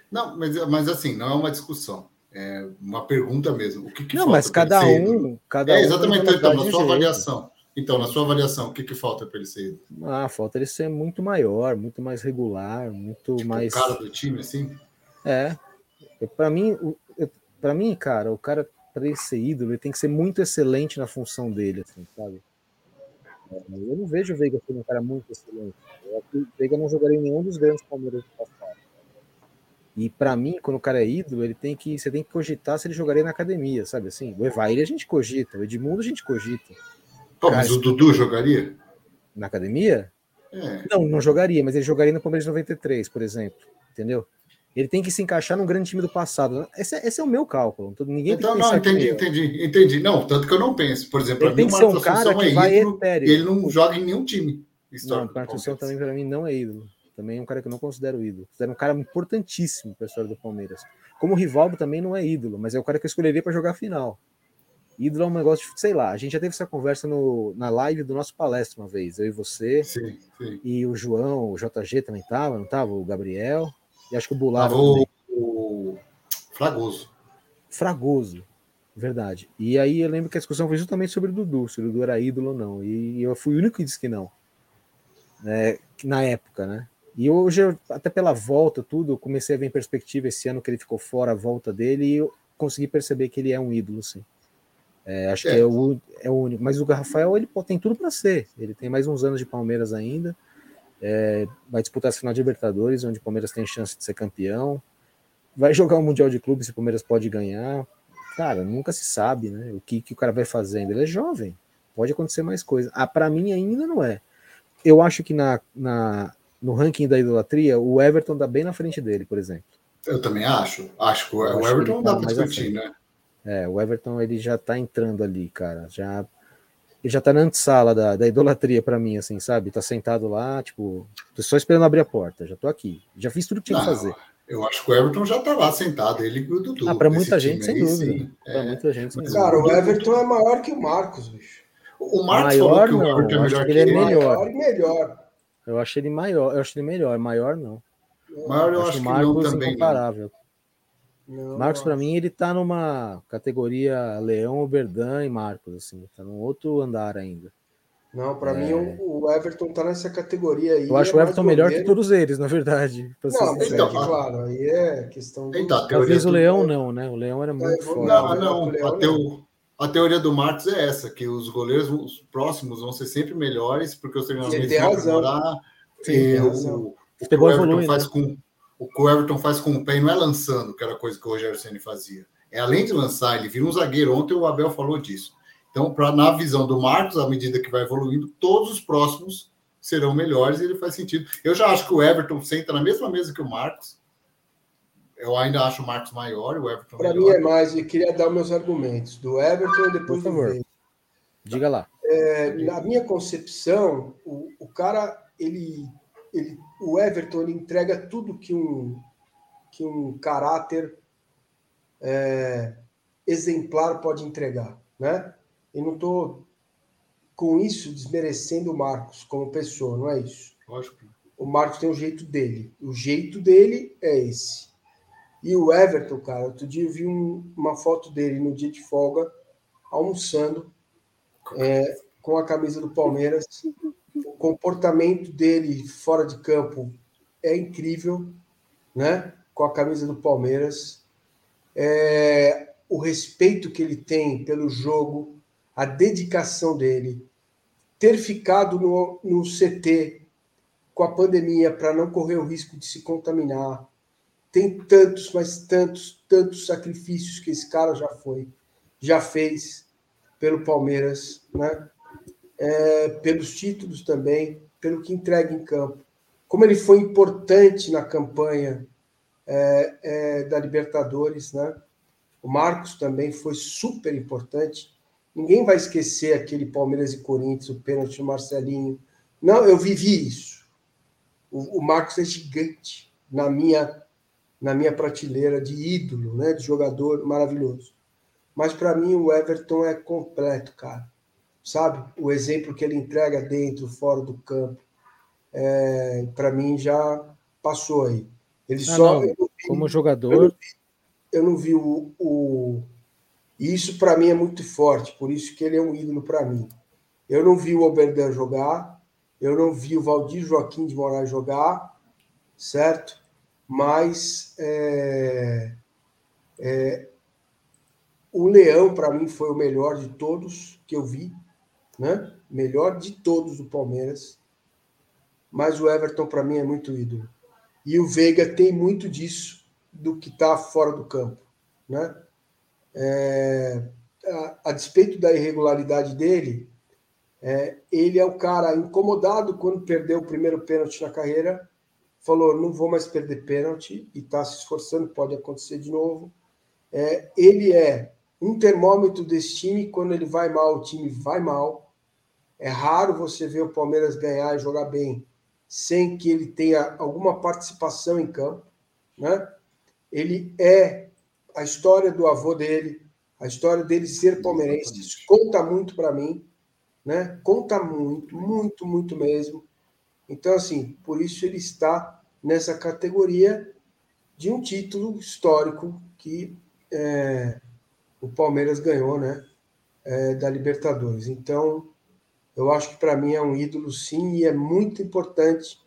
Não, mas, mas assim, não é uma discussão. É uma pergunta mesmo. O que, que não, mas cada um, cada é, exatamente. Um então, na sua jeito. avaliação. Então, na sua avaliação, o que, que falta para ele ser ídolo? Ah, falta ele ser muito maior, muito mais regular, muito tipo mais. O cara do time, assim? É. Para mim, para mim, cara, o cara para ele ser ídolo, ele tem que ser muito excelente na função dele, assim, sabe? É, eu não vejo o Veiga sendo um cara muito excelente. Eu acho que o Veiga não jogaria em nenhum dos grandes Palmeiras do passado. E para mim, quando o cara é ídolo, ele tem que, você tem que cogitar se ele jogaria na academia, sabe assim? O Evair a gente cogita, o Edmundo a gente cogita. Pô, mas o Dudu jogaria? Na academia? É. Não, não jogaria, mas ele jogaria no Palmeiras 93, por exemplo. Entendeu? Ele tem que se encaixar num grande time do passado. Esse, é, esse é o meu cálculo. Ninguém então, não, entendi, entendi, entendi. Não, tanto que eu não penso. Por exemplo, ele tem que ser um cara que é vai ídolo, ele não joga em nenhum time. Não, o Marcos também para mim não é ídolo. Também é um cara que eu não considero ídolo. Considero um cara importantíssimo para a história do Palmeiras. Como o Rivaldo também não é ídolo, mas é o cara que eu escolheria para jogar a final. Ídolo é um negócio, de, sei lá, a gente já teve essa conversa no, na live do nosso palestra uma vez, eu e você, sim, sim. e o João, o JG também tava, não tava? O Gabriel. E acho que o Bular. o, o Fragoso. Fragoso, verdade. E aí eu lembro que a discussão foi justamente sobre o Dudu, se o Dudu era ídolo ou não. E eu fui o único que disse que não. Né, na época, né? E hoje, até pela volta, tudo, eu comecei a ver em perspectiva esse ano que ele ficou fora, a volta dele, e eu consegui perceber que ele é um ídolo, sim. É, acho é. que é o, é o único. Mas o Rafael, ele tem tudo para ser. Ele tem mais uns anos de Palmeiras ainda. É, vai disputar essa final de Libertadores, onde o Palmeiras tem chance de ser campeão. Vai jogar o Mundial de Clubes se o Palmeiras pode ganhar. Cara, nunca se sabe, né? O que, que o cara vai fazendo. Ele é jovem, pode acontecer mais coisas. Ah, para mim ainda não é. Eu acho que na, na, no ranking da idolatria, o Everton dá bem na frente dele, por exemplo. Eu também acho. Acho que o, o Everton não dá para discutir, né? É, o Everton ele já tá entrando ali, cara. Já ele já tá na antessala da, da idolatria para mim, assim, sabe? Tá sentado lá, tipo, tô só esperando abrir a porta, já tô aqui. Já fiz tudo que tinha que fazer. Eu acho que o Everton já tá lá sentado, ele e o Dudu. Ah, para muita gente, sem dúvida. Para é. muita gente, sem Cara, dúvida. o Everton é maior que o Marcos, bicho. O Marcos maior, falou que o Everton é melhor que, ele. É melhor. Maior e melhor. Eu acho ele maior, eu acho ele melhor, maior não. Maior eu, eu acho, acho que Marcos não também. Incomparável. Não, Marcos, para mim, ele tá numa categoria Leão, Oberdan e Marcos, assim, tá num outro andar ainda. Não, para é... mim o Everton tá nessa categoria aí. Eu acho é o Everton melhor que todos eles, na verdade. Não, então, claro, aí é questão. Do... Então, Talvez o Leão não, né? O Leão era muito é, forte. Não, não, a, teo... a, teoria do Marcos é essa, que os goleiros os próximos vão ser sempre melhores, porque os treinamentos vão demorar. Sim, o, o, o, que o Everton evolui, faz né? com o que o Everton faz com o pé não é lançando, que era coisa que o Rogério Ceni fazia. É além de lançar, ele vira um zagueiro. Ontem o Abel falou disso. Então, pra, na visão do Marcos, à medida que vai evoluindo, todos os próximos serão melhores e ele faz sentido. Eu já acho que o Everton senta na mesma mesa que o Marcos. Eu ainda acho o Marcos maior, o Everton Para mim é mais, e queria dar meus argumentos do Everton e depois Por favor. Diga lá. É, na minha concepção, o, o cara ele ele, o Everton ele entrega tudo que um, que um caráter é, exemplar pode entregar, né? E não estou com isso desmerecendo o Marcos como pessoa, não é isso? Lógico. O Marcos tem o jeito dele. O jeito dele é esse. E o Everton, cara, outro dia eu vi um, uma foto dele no dia de folga, almoçando, é, com a camisa do Palmeiras o comportamento dele fora de campo é incrível, né? Com a camisa do Palmeiras. É, o respeito que ele tem pelo jogo, a dedicação dele, ter ficado no, no CT com a pandemia para não correr o risco de se contaminar. Tem tantos, mas tantos, tantos sacrifícios que esse cara já foi, já fez pelo Palmeiras, né? É, pelos títulos também, pelo que entrega em campo. Como ele foi importante na campanha é, é, da Libertadores, né? O Marcos também foi super importante. Ninguém vai esquecer aquele Palmeiras e Corinthians, o pênalti do Marcelinho. Não, eu vivi isso. O, o Marcos é gigante na minha na minha prateleira de ídolo, né, de jogador maravilhoso. Mas para mim o Everton é completo, cara sabe? O exemplo que ele entrega dentro, fora do campo, é, para mim já passou aí. Ele ah, só. Vi, como jogador. Eu não vi, eu não vi o, o. Isso para mim é muito forte, por isso que ele é um ídolo para mim. Eu não vi o Oberdan jogar, eu não vi o Valdir Joaquim de Moraes jogar, certo? Mas é, é, o Leão, para mim, foi o melhor de todos que eu vi né? Melhor de todos do Palmeiras. Mas o Everton, para mim, é muito ídolo. E o Veiga tem muito disso do que está fora do campo. Né? É, a, a, despeito da irregularidade dele, é, ele é o cara incomodado quando perdeu o primeiro pênalti na carreira. Falou: não vou mais perder pênalti e está se esforçando, pode acontecer de novo. É, ele é um termômetro desse time. Quando ele vai mal, o time vai mal. É raro você ver o Palmeiras ganhar e jogar bem sem que ele tenha alguma participação em campo, né? Ele é a história do avô dele, a história dele ser palmeirense, isso conta muito para mim, né? Conta muito, muito, muito mesmo. Então, assim, por isso ele está nessa categoria de um título histórico que é, o Palmeiras ganhou, né? É, da Libertadores. Então, eu acho que para mim é um ídolo sim e é muito importante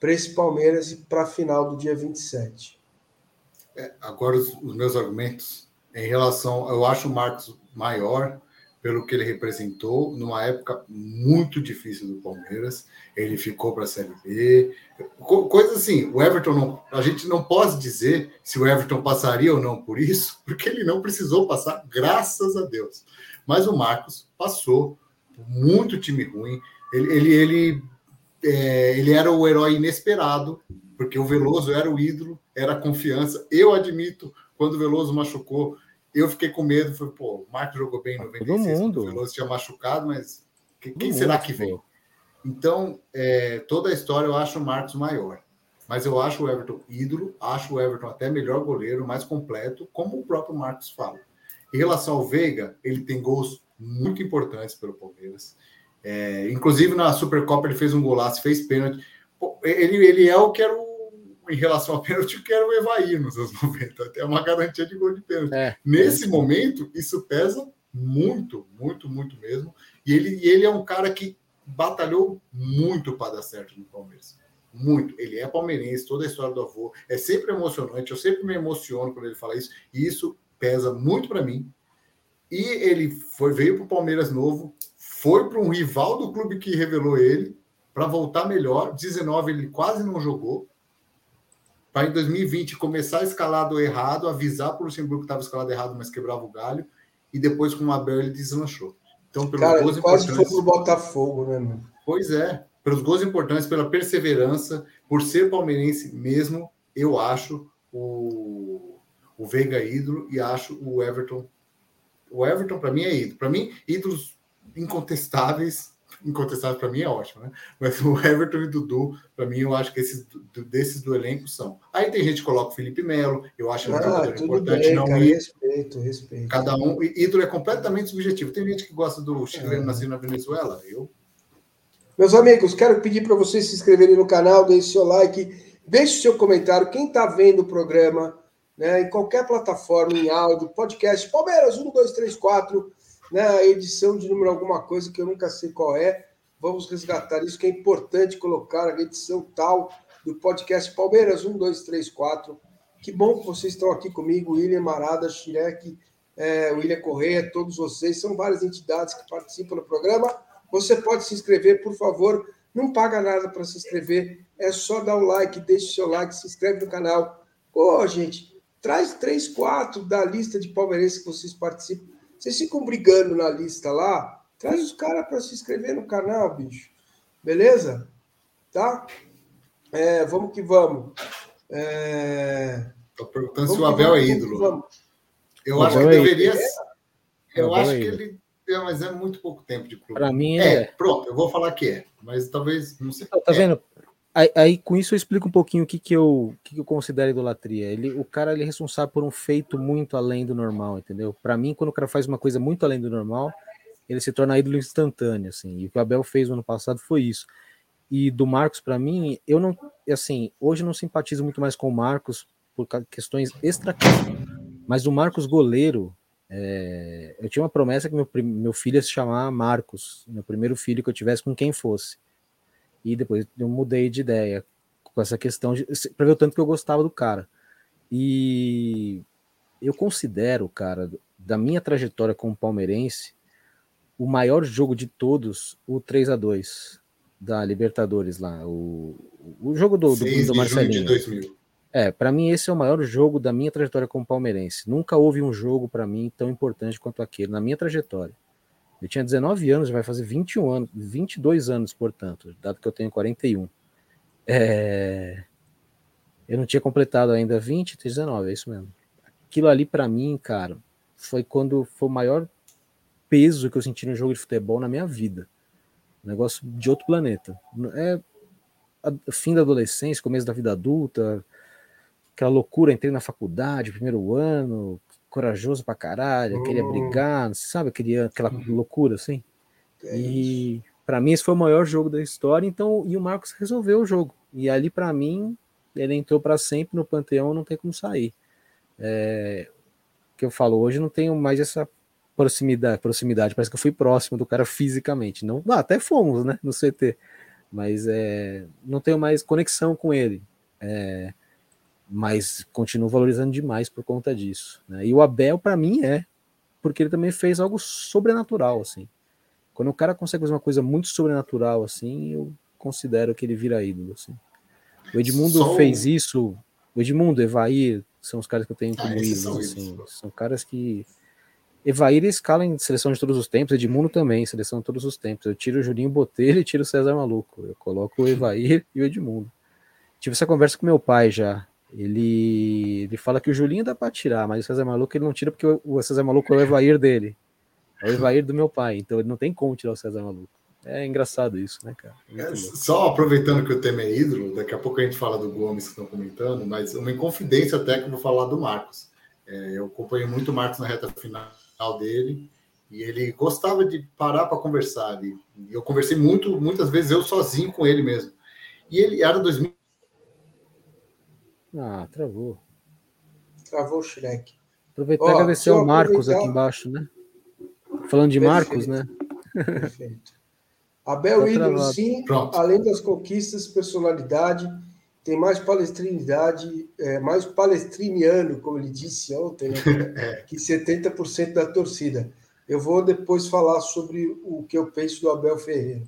para esse Palmeiras e para a final do dia 27. É, agora, os, os, meus argumentos em relação. Eu acho o Marcos maior pelo que ele representou numa época muito difícil do Palmeiras. Ele ficou para a Série B. Coisa assim, o Everton não. A gente não pode dizer se o Everton passaria ou não por isso, porque ele não precisou passar, graças a Deus. Mas o Marcos passou muito time ruim. Ele, ele, ele, é, ele era o herói inesperado, porque o Veloso era o ídolo, era a confiança. Eu admito, quando o Veloso machucou, eu fiquei com medo. Falei, pô, o Marcos jogou bem no 96, Todo mundo. o Veloso tinha machucado, mas quem, quem será que vem? Então, é, toda a história eu acho o Marcos maior. Mas eu acho o Everton ídolo, acho o Everton até melhor goleiro, mais completo, como o próprio Marcos fala. Em relação ao Veiga, ele tem gols muito importantes pelo Palmeiras. É, inclusive na Supercopa ele fez um golaço, fez pênalti. ele, ele é o que era o, em relação a pênalti, que era o Evair nos anos 90. Até uma garantia de gol de pênalti. É, Nesse é. momento, isso pesa muito, muito, muito mesmo. E ele, ele é um cara que batalhou muito para dar certo no Palmeiras. Muito. Ele é palmeirense, toda a história do avô. É sempre emocionante. Eu sempre me emociono quando ele fala isso. E isso pesa muito para mim. E ele foi veio para o Palmeiras novo, foi para um rival do clube que revelou ele, para voltar melhor. 19 ele quase não jogou. Para em 2020 começar escalado errado, avisar para o Luxemburgo que estava escalado errado, mas quebrava o galho. E depois com o Abel ele deslanchou. Então, pelo Cara, gols quase foi pro Botafogo, né, mano? Pois é, pelos gols importantes, pela perseverança, por ser palmeirense mesmo, eu acho o, o Veiga ídolo e acho o Everton. O Everton, para mim, é ídolo. Para mim, ídolos incontestáveis incontestável para mim é ótimo, né? Mas o Everton e o Dudu, para mim, eu acho que esses desses do elenco são. Aí tem gente que coloca o Felipe Melo, eu acho um ah, jogador importante, bem, não cara, respeito, respeito. Cada um, ídolo é completamente subjetivo. Tem gente que gosta do chileno é. nascido na Venezuela, eu. Meus amigos, quero pedir para vocês se inscreverem no canal, deixe seu like, deixe seu comentário. Quem está vendo o programa, né, em qualquer plataforma, em áudio, podcast, Palmeiras 1, 2, 3, 4 né, edição de número alguma coisa que eu nunca sei qual é. Vamos resgatar isso, que é importante colocar a edição tal do podcast Palmeiras 1, 2, 3, 4. Que bom que vocês estão aqui comigo, William Marada, Xirek, é, William Correia, todos vocês. São várias entidades que participam do programa. Você pode se inscrever, por favor. Não paga nada para se inscrever. É só dar o like, deixe seu like, se inscreve no canal. Ô, oh, gente, traz três, quatro da lista de palmeirenses que vocês participam vocês ficam brigando na lista lá, traz os caras para se inscrever no canal, bicho. Beleza? Tá? É, vamos que vamos. É... Tô perguntando vamos se o Abel vamos, é ídolo. Eu acho que deveria. É. Eu acho que ele. É, mas é muito pouco tempo de clube. Para mim é... é. Pronto, eu vou falar que é, mas talvez não sei. Tá, tá vendo? Aí, aí, com isso eu explico um pouquinho o que, que, eu, que, que eu considero idolatria. Ele, o cara ele é responsável por um feito muito além do normal, entendeu? Para mim, quando o cara faz uma coisa muito além do normal, ele se torna ídolo instantâneo, assim. E o que o Abel fez no ano passado foi isso. E do Marcos, para mim, eu não, assim, hoje eu não simpatizo muito mais com o Marcos por questões extra mas o Marcos goleiro, é, eu tinha uma promessa que meu, meu filho ia se chamar Marcos, meu primeiro filho que eu tivesse com quem fosse. E depois eu mudei de ideia com essa questão para ver o tanto que eu gostava do cara. E eu considero, cara, da minha trajetória como palmeirense, o maior jogo de todos, o 3 a 2 da Libertadores lá, o, o jogo do, do, do Marcelinho. É, para mim esse é o maior jogo da minha trajetória como palmeirense. Nunca houve um jogo para mim tão importante quanto aquele na minha trajetória. Eu tinha 19 anos, vai fazer 21 anos, 22 anos, portanto, dado que eu tenho 41. É... Eu não tinha completado ainda 20, 19, é isso mesmo. Aquilo ali para mim, cara, foi quando foi o maior peso que eu senti no jogo de futebol na minha vida. Um negócio de outro planeta. É fim da adolescência, começo da vida adulta, aquela loucura, entrei na faculdade, primeiro ano, corajoso pra caralho, queria hum. brigar, sabe? Queria aquela uhum. loucura assim. É e para mim esse foi o maior jogo da história, então e o Marcos resolveu o jogo. E ali para mim ele entrou para sempre no panteão, não tem como sair. É, que eu falo hoje não tenho mais essa proximidade, proximidade, parece que eu fui próximo do cara fisicamente, não, ah, até fomos, né, no CT, mas é, não tenho mais conexão com ele. É, mas continuo valorizando demais por conta disso. Né? E o Abel, para mim, é, porque ele também fez algo sobrenatural, assim. Quando o cara consegue fazer uma coisa muito sobrenatural, assim, eu considero que ele vira ídolo, assim. O Edmundo Só... fez isso, o Edmundo, Evair, são os caras que eu tenho como ah, ídolos, assim. São caras que... Evair escala em seleção de todos os tempos, Edmundo também, seleção de todos os tempos. Eu tiro o Julinho Botelho e tiro o César Maluco. Eu coloco o Evair e o Edmundo. Tive essa conversa com meu pai já. Ele, ele fala que o Julinho dá para tirar, mas o César Maluco ele não tira porque o César Maluco é o Evair dele. É o Evair do meu pai, então ele não tem como tirar o César Maluco. É engraçado isso, né, cara? É, só aproveitando que o tema é ídolo, daqui a pouco a gente fala do Gomes que estão comentando, mas uma inconfidência até que eu vou falar do Marcos. É, eu acompanhei muito o Marcos na reta final dele e ele gostava de parar para conversar. E eu conversei muito, muitas vezes eu sozinho com ele mesmo. E ele era 2000. Ah, travou. Travou o Shrek. Aproveitar e agradecer ao Marcos aqui embaixo, né? Falando de Perfeito. Marcos, né? Perfeito. Abel tá ídolo, sim, Pronto. além das conquistas, personalidade, tem mais palestrinidade, é, mais palestriniano, como ele disse ontem, né? é. que 70% da torcida. Eu vou depois falar sobre o que eu penso do Abel Ferreira.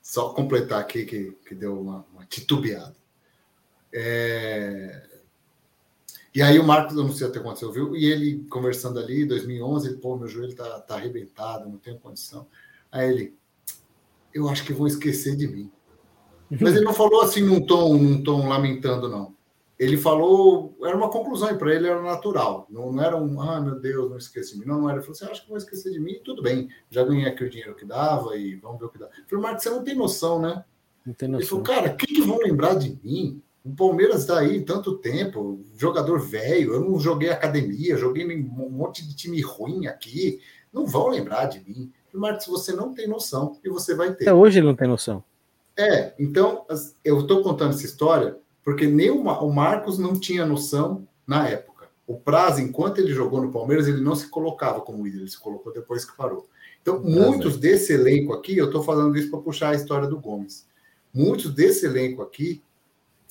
Só completar aqui que, que deu uma, uma titubeada. É... E aí o Marcos, eu não sei até aconteceu, viu? E ele conversando ali, em 2011, ele, pô, meu joelho tá, tá arrebentado, não tenho condição. Aí ele, eu acho que vão esquecer de mim. Mas ele não falou assim num tom, num tom lamentando, não. Ele falou, era uma conclusão para ele, era natural. Não, não, era um, ah, meu Deus, não esqueci de mim. Não, não era. Ele falou assim, acho que vão esquecer de mim, tudo bem. Já ganhei aqui o dinheiro que dava e vamos ver o que dá. Eu falei, Marcos, você não tem noção, né? Não tem noção. Ele falou, cara, o que, que vão lembrar de mim? O Palmeiras está aí tanto tempo, jogador velho, eu não joguei academia, joguei um monte de time ruim aqui, não vão lembrar de mim. Marcos, você não tem noção e você vai ter. Até hoje ele não tem noção. É, então eu estou contando essa história porque nem o, o Marcos não tinha noção na época. O Prazo, enquanto ele jogou no Palmeiras, ele não se colocava como ídolo, ele se colocou depois que parou. Então, muitos desse elenco aqui, eu estou falando isso para puxar a história do Gomes. Muitos desse elenco aqui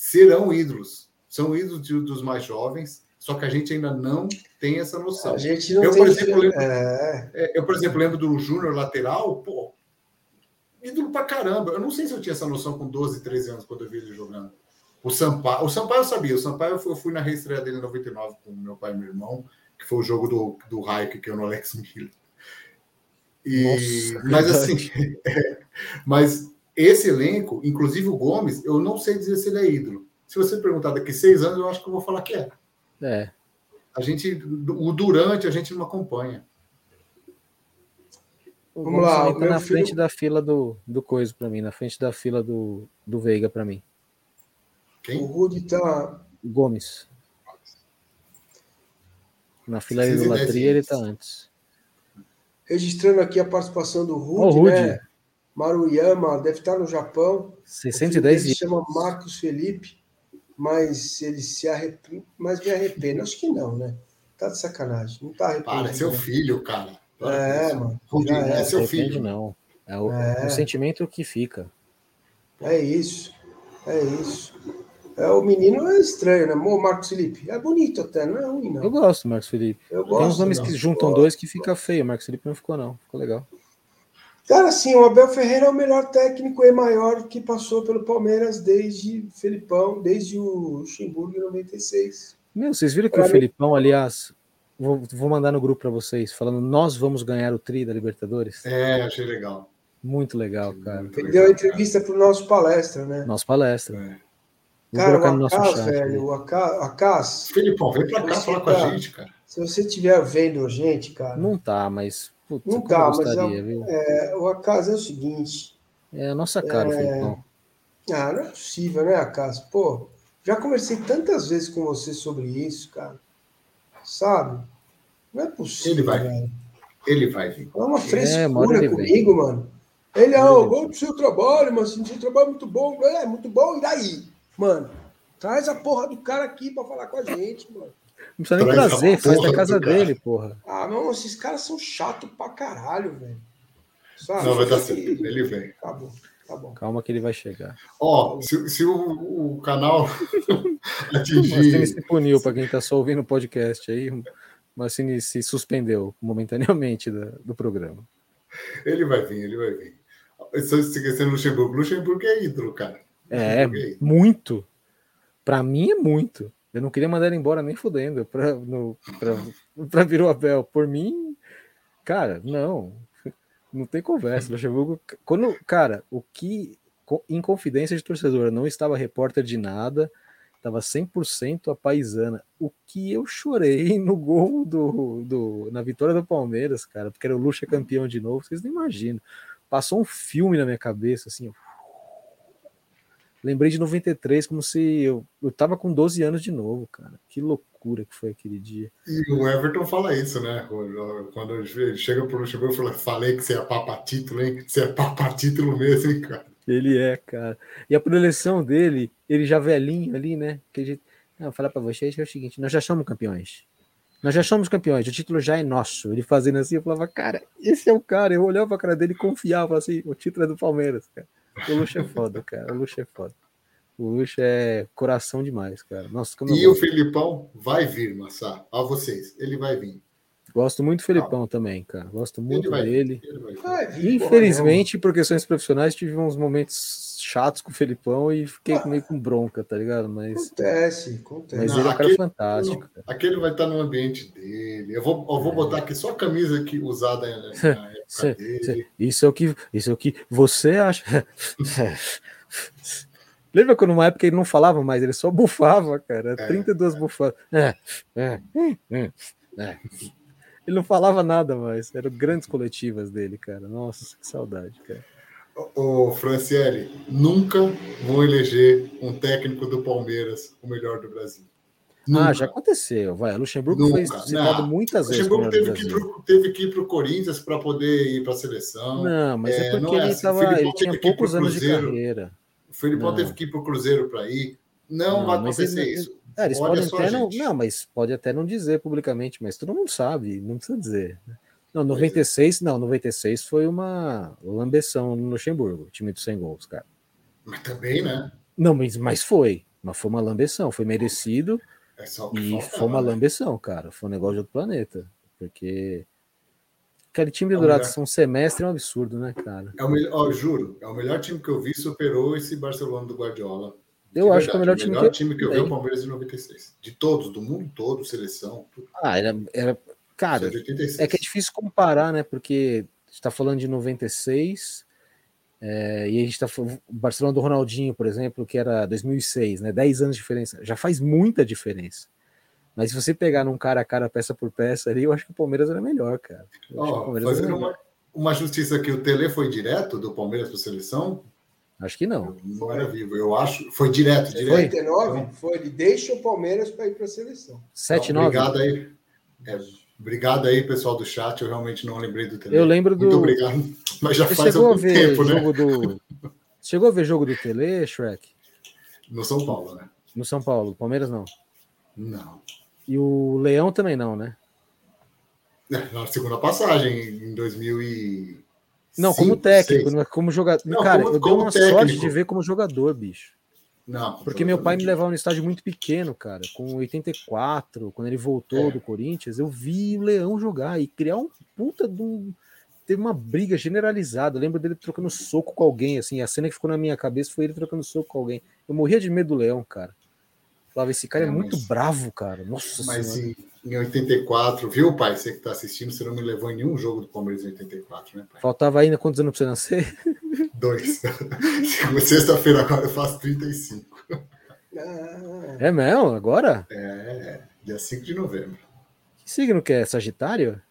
serão ídolos. São ídolos de, dos mais jovens, só que a gente ainda não tem essa noção. A gente não eu, tem por exemplo, lembro, é... é... eu, por exemplo, lembro do Júnior lateral, pô, ídolo pra caramba. Eu não sei se eu tinha essa noção com 12, 13 anos quando eu vi ele jogando. O Sampaio, o Sampaio eu sabia. O Sampaio eu fui na reestreia dele em 99 com meu pai e meu irmão, que foi o jogo do, do Raio que é no Alex Miller. E, Nossa, mas assim, é, mas esse elenco, inclusive o Gomes, eu não sei dizer se ele é ídolo. Se você perguntar daqui seis anos, eu acho que eu vou falar que é. É. A gente, o durante, a gente não acompanha. O Vamos lá. Tá na filho... frente da fila do, do Coisa para mim, na frente da fila do, do Veiga para mim. Quem? O Rude tá. Gomes. Na fila da idolatria ele tá antes. Registrando aqui a participação do Rude, oh, Rude. né? Maruyama deve estar no Japão. 610 dias. chama Marcos Felipe mas ele se arrepende, mas me arrependo. Acho que não, né? Tá de sacanagem. Não tá arrependido. Para, é seu filho, cara. Para é, mano. é, é seu filho. Não. É o, é. o sentimento que fica. É isso. É isso. É, o menino é estranho, né? O Marcos Felipe. É bonito até, não é ruim, não. Eu gosto do Marcos Felipe. Eu gosto, Tem uns nomes não. que juntam dois que fica feio. O Marcos Felipe não ficou, não. Ficou legal. Cara, assim, o Abel Ferreira é o melhor técnico e maior que passou pelo Palmeiras desde Felipão, desde o Luxemburgo em 96. Meu, vocês viram que pra o mim... Felipão, aliás, vou, vou mandar no grupo para vocês, falando nós vamos ganhar o tri da Libertadores. É, achei legal. Muito legal, cara. Ele deu a entrevista para o nosso palestra, né? Nosso palestra. É. Cara, o Acas, velho, o Acas... Felipão, vem para cá falar tá, com a tá gente, cara. Se você estiver vendo a gente, cara... Não tá, mas Putz, não tá, gostaria, mas é, é, o acaso é o seguinte. É a nossa cara, é... Felipão. Ah, não é possível, né, acaso? Pô, já conversei tantas vezes com você sobre isso, cara. Sabe? Não é possível. Ele vai. Velho. Ele vai vir. É uma frescura é, comigo, vem. mano. Ele, ah, oh, vamos pro seu trabalho, mas assim, seu trabalho é muito bom. É, muito bom, e daí? Mano, traz a porra do cara aqui pra falar com a gente, mano. Não precisa nem trazer, faz da casa dele, porra. Ah, não, esses caras são chatos pra caralho, velho. Não, vai dar certo, ele vem. Tá bom, tá bom. Calma que ele vai chegar. Ó, oh, se, se o, o canal atingir. Mas se puniu para quem tá só ouvindo o podcast aí, mas se, se suspendeu momentaneamente do, do programa. Ele vai vir, ele vai vir. Estou esquecendo o Luxemburgo. Luxemburgo é ídolo, cara. É, é muito. Para mim é muito. Eu não queria mandar ele embora nem fudendo para vir o Abel. Por mim, cara, não. Não tem conversa. Luxemburgo, quando, cara, o que em confidência de torcedor, não estava repórter de nada, estava 100% a paisana. O que eu chorei no gol do, do na vitória do Palmeiras, cara, porque era o Luxa campeão de novo, vocês não imaginam. Passou um filme na minha cabeça, assim, Lembrei de 93 como se eu, eu tava com 12 anos de novo, cara. Que loucura que foi aquele dia. E o Everton fala isso, né? Quando ele chega pro Luxemburgo, fala, falei que você é papa título, hein? Você é papa título mesmo, hein, cara? Ele é, cara. E a preleção dele, ele já velhinho ali, né? Que gente... Não, vou falar para vocês que é o seguinte: nós já somos campeões. Nós já somos campeões, o título já é nosso. Ele fazendo assim, eu falava, cara, esse é o cara. Eu olhava a cara dele e confiava assim, o título é do Palmeiras, cara. O Luxo é foda, cara. O Luxo é foda. O Luxo é coração demais, cara. Nossa, e o Filipão vai vir, Massá. A vocês, ele vai vir. Gosto muito do Felipão ah. também, cara. Gosto muito vai, dele. Infelizmente, por questões profissionais, tive uns momentos chatos com o Felipão e fiquei ah. meio com bronca, tá ligado? Mas, acontece, acontece. Mas não, ele é um cara fantástico. Cara. Aquele vai estar no ambiente dele. Eu vou, eu vou é. botar aqui só a camisa que usada na época dele. Isso é o que, isso é o que você acha. Lembra quando numa época ele não falava mais, ele só bufava, cara. É, 32 é. bufadas. É, é, é, é. Ele não falava nada mais. Eram grandes coletivas dele, cara. Nossa, que saudade, cara. Ô, Franciele, nunca vou eleger um técnico do Palmeiras o melhor do Brasil. Nunca. Ah, já aconteceu. Vai, Luxemburgo nunca. foi citado não. muitas vezes. Luxemburgo teve teve que ir para o Corinthians para poder ir para a seleção. Não, mas é, é porque é ele, assim. tava, ele tinha poucos anos de carreira. O Felipão teve que ir para o Cruzeiro para ir. Não, não vai acontecer ele, isso. É, eles podem até não, não, mas pode até não dizer publicamente, mas todo mundo sabe, não precisa dizer. Não, 96, é. não, 96 foi uma lambeção no Luxemburgo, time dos 100 gols, cara. Mas também, né? Não, mas, mas foi, mas foi uma lambeção, foi merecido é e foi uma né? lambeção, cara, foi um negócio de outro planeta, porque aquele time de é duração um semestre é um absurdo, né, cara? É o melhor, juro, é o melhor time que eu vi, superou esse Barcelona do Guardiola. Eu acho que é o melhor, time, melhor que... time que eu vi é o Palmeiras em 96. De todos, do mundo todo, seleção. Tudo. Ah, era, era cara, é que é difícil comparar, né? Porque está falando de 96 é, e a gente está falando o Barcelona do Ronaldinho, por exemplo, que era 2006, né? 10 anos de diferença. Já faz muita diferença. Mas se você pegar num cara a cara, peça por peça ali, eu acho que o Palmeiras era melhor, cara. Oh, fazendo uma, uma justiça aqui, o Tele foi direto do Palmeiras para a seleção? Acho que não. Não era vivo, eu acho. Foi direto, direto. 99 então, foi, ele deixa o Palmeiras para ir para a seleção. 7 9 Obrigado aí. É, obrigado aí, pessoal do chat. Eu realmente não lembrei do Tele. Eu lembro do. Muito obrigado. Mas já Você faz algum tempo, né? Do... Chegou a ver jogo do Tele, Shrek? No São Paulo, né? No São Paulo. Palmeiras não. Não. E o Leão também não, né? Na segunda passagem, em 2000 e não, como técnico, não é como jogador. Cara, como, eu dei uma técnico. sorte de ver como jogador, bicho. Não. Porque meu pai me levava no estádio muito pequeno, cara. Com 84, quando ele voltou é. do Corinthians, eu vi o Leão jogar e criar um puta de um. Teve uma briga generalizada. Eu lembro dele trocando soco com alguém, assim. A cena que ficou na minha cabeça foi ele trocando soco com alguém. Eu morria de medo do Leão, cara. Falava, esse cara é, é muito mas... bravo, cara. Nossa Mas senhora. em, em 84, viu, pai? Você que tá assistindo, você não me levou em nenhum jogo do Palmeiras em 84, né, pai? Faltava ainda quantos anos pra você nascer? Dois. Sexta-feira agora eu faço 35. É mesmo? Agora? É, dia 5 de novembro. Que signo que é? Sagitário?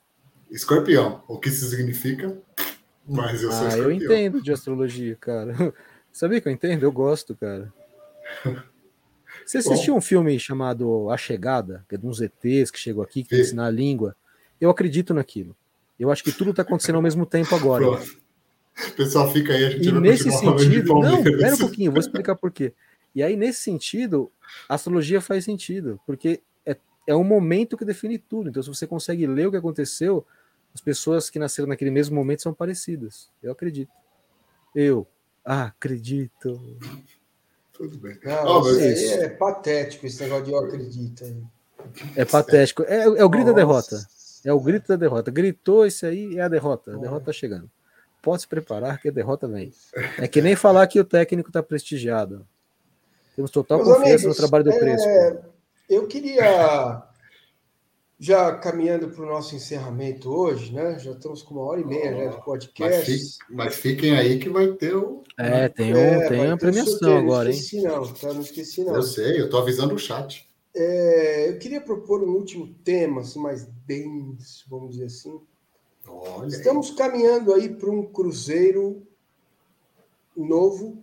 Escorpião. O que isso significa? Mas eu sou ah, escorpião. eu entendo de astrologia, cara. Sabia que eu entendo? Eu gosto, cara. Você assistiu Bom. um filme chamado A Chegada, que é de uns ETs que chegou aqui, que ensinar a língua? Eu acredito naquilo. Eu acho que tudo está acontecendo ao mesmo tempo agora. O pessoal fica aí, a gente e nesse sentido, não, espera um pouquinho, vou explicar por quê. E aí, nesse sentido, a astrologia faz sentido, porque é, é um momento que define tudo. Então, se você consegue ler o que aconteceu, as pessoas que nasceram naquele mesmo momento são parecidas. Eu acredito. Eu acredito. Tudo bem. Não, oh, mas... isso aí é patético, esse negócio de eu acredito. Aí. É patético. É, é o grito Nossa. da derrota. É o grito da derrota. Gritou esse aí, é a derrota. A derrota tá chegando. Pode se preparar que a derrota vem. É que nem falar que o técnico está prestigiado. Temos total Meus confiança amigos, no trabalho do é, Eu queria já caminhando para o nosso encerramento hoje, né? Já estamos com uma hora e meia oh, de podcast. Mas, fique, mas, fiquem aí que vai ter o. É, tem, um, é, tem uma premiação agora, hein? Não esqueci, não, tá? Não esqueci, não. Eu sei, eu estou avisando o chat. É, eu queria propor um último tema, assim, mais denso, vamos dizer assim. Olha Estamos aí. caminhando aí para um cruzeiro novo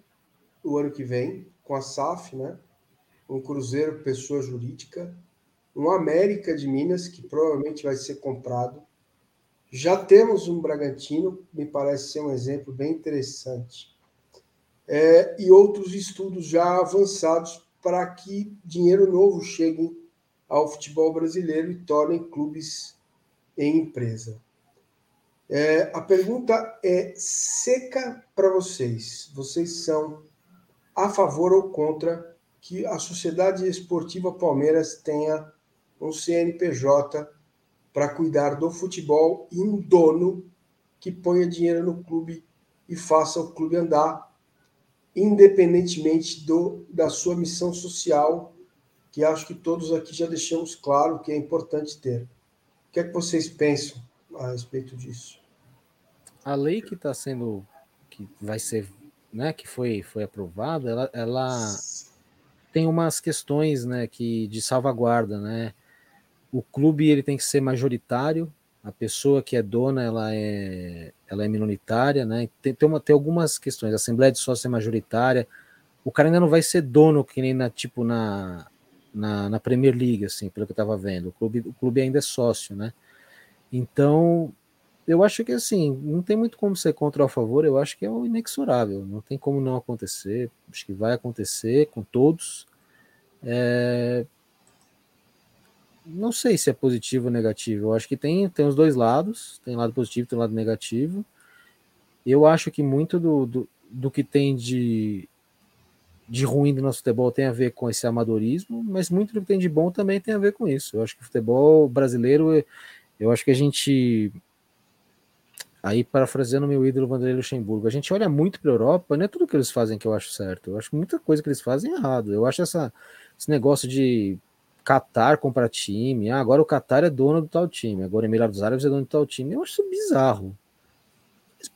o ano que vem, com a SAF, né? Um cruzeiro pessoa jurídica um América de Minas, que provavelmente vai ser comprado. Já temos um Bragantino, me parece ser um exemplo bem interessante. é, e outros estudos já avançados para que dinheiro novo chegue ao futebol brasileiro e tornem clubes em empresa. É, a pergunta é seca para vocês. Vocês são a favor ou contra que a Sociedade Esportiva Palmeiras tenha um CNPJ para cuidar do futebol e um dono que ponha dinheiro no clube e faça o clube andar, independentemente do, da sua missão social, que acho que todos aqui já deixamos claro que é importante ter. O que é que vocês pensam a respeito disso? A lei que está sendo, que vai ser, né, que foi, foi aprovada, ela, ela tem umas questões, né, que de salvaguarda, né, o clube ele tem que ser majoritário, a pessoa que é dona ela é, ela é minoritária, né? Tem, tem, uma, tem algumas questões. A assembleia de sócios é majoritária. O cara ainda não vai ser dono que nem na tipo na, na, na Premier League, assim, pelo que eu estava vendo. O clube, o clube ainda é sócio, né? Então eu acho que assim não tem muito como ser contra ou a favor. Eu acho que é o inexorável. Não tem como não acontecer. Acho que vai acontecer com todos. É, não sei se é positivo ou negativo. Eu acho que tem, tem os dois lados, tem lado positivo, tem lado negativo. Eu acho que muito do, do, do que tem de, de ruim do nosso futebol tem a ver com esse amadorismo, mas muito do que tem de bom também tem a ver com isso. Eu acho que o futebol brasileiro, eu acho que a gente. Aí, parafraseando meu ídolo Vanderlei Luxemburgo, a gente olha muito para a Europa, não é tudo que eles fazem que eu acho certo. Eu acho muita coisa que eles fazem é errado. Eu acho essa, esse negócio de Qatar compra time, ah, agora o Qatar é dono do tal time, agora o Emirados Árabes é dono do tal time. Eu acho isso bizarro.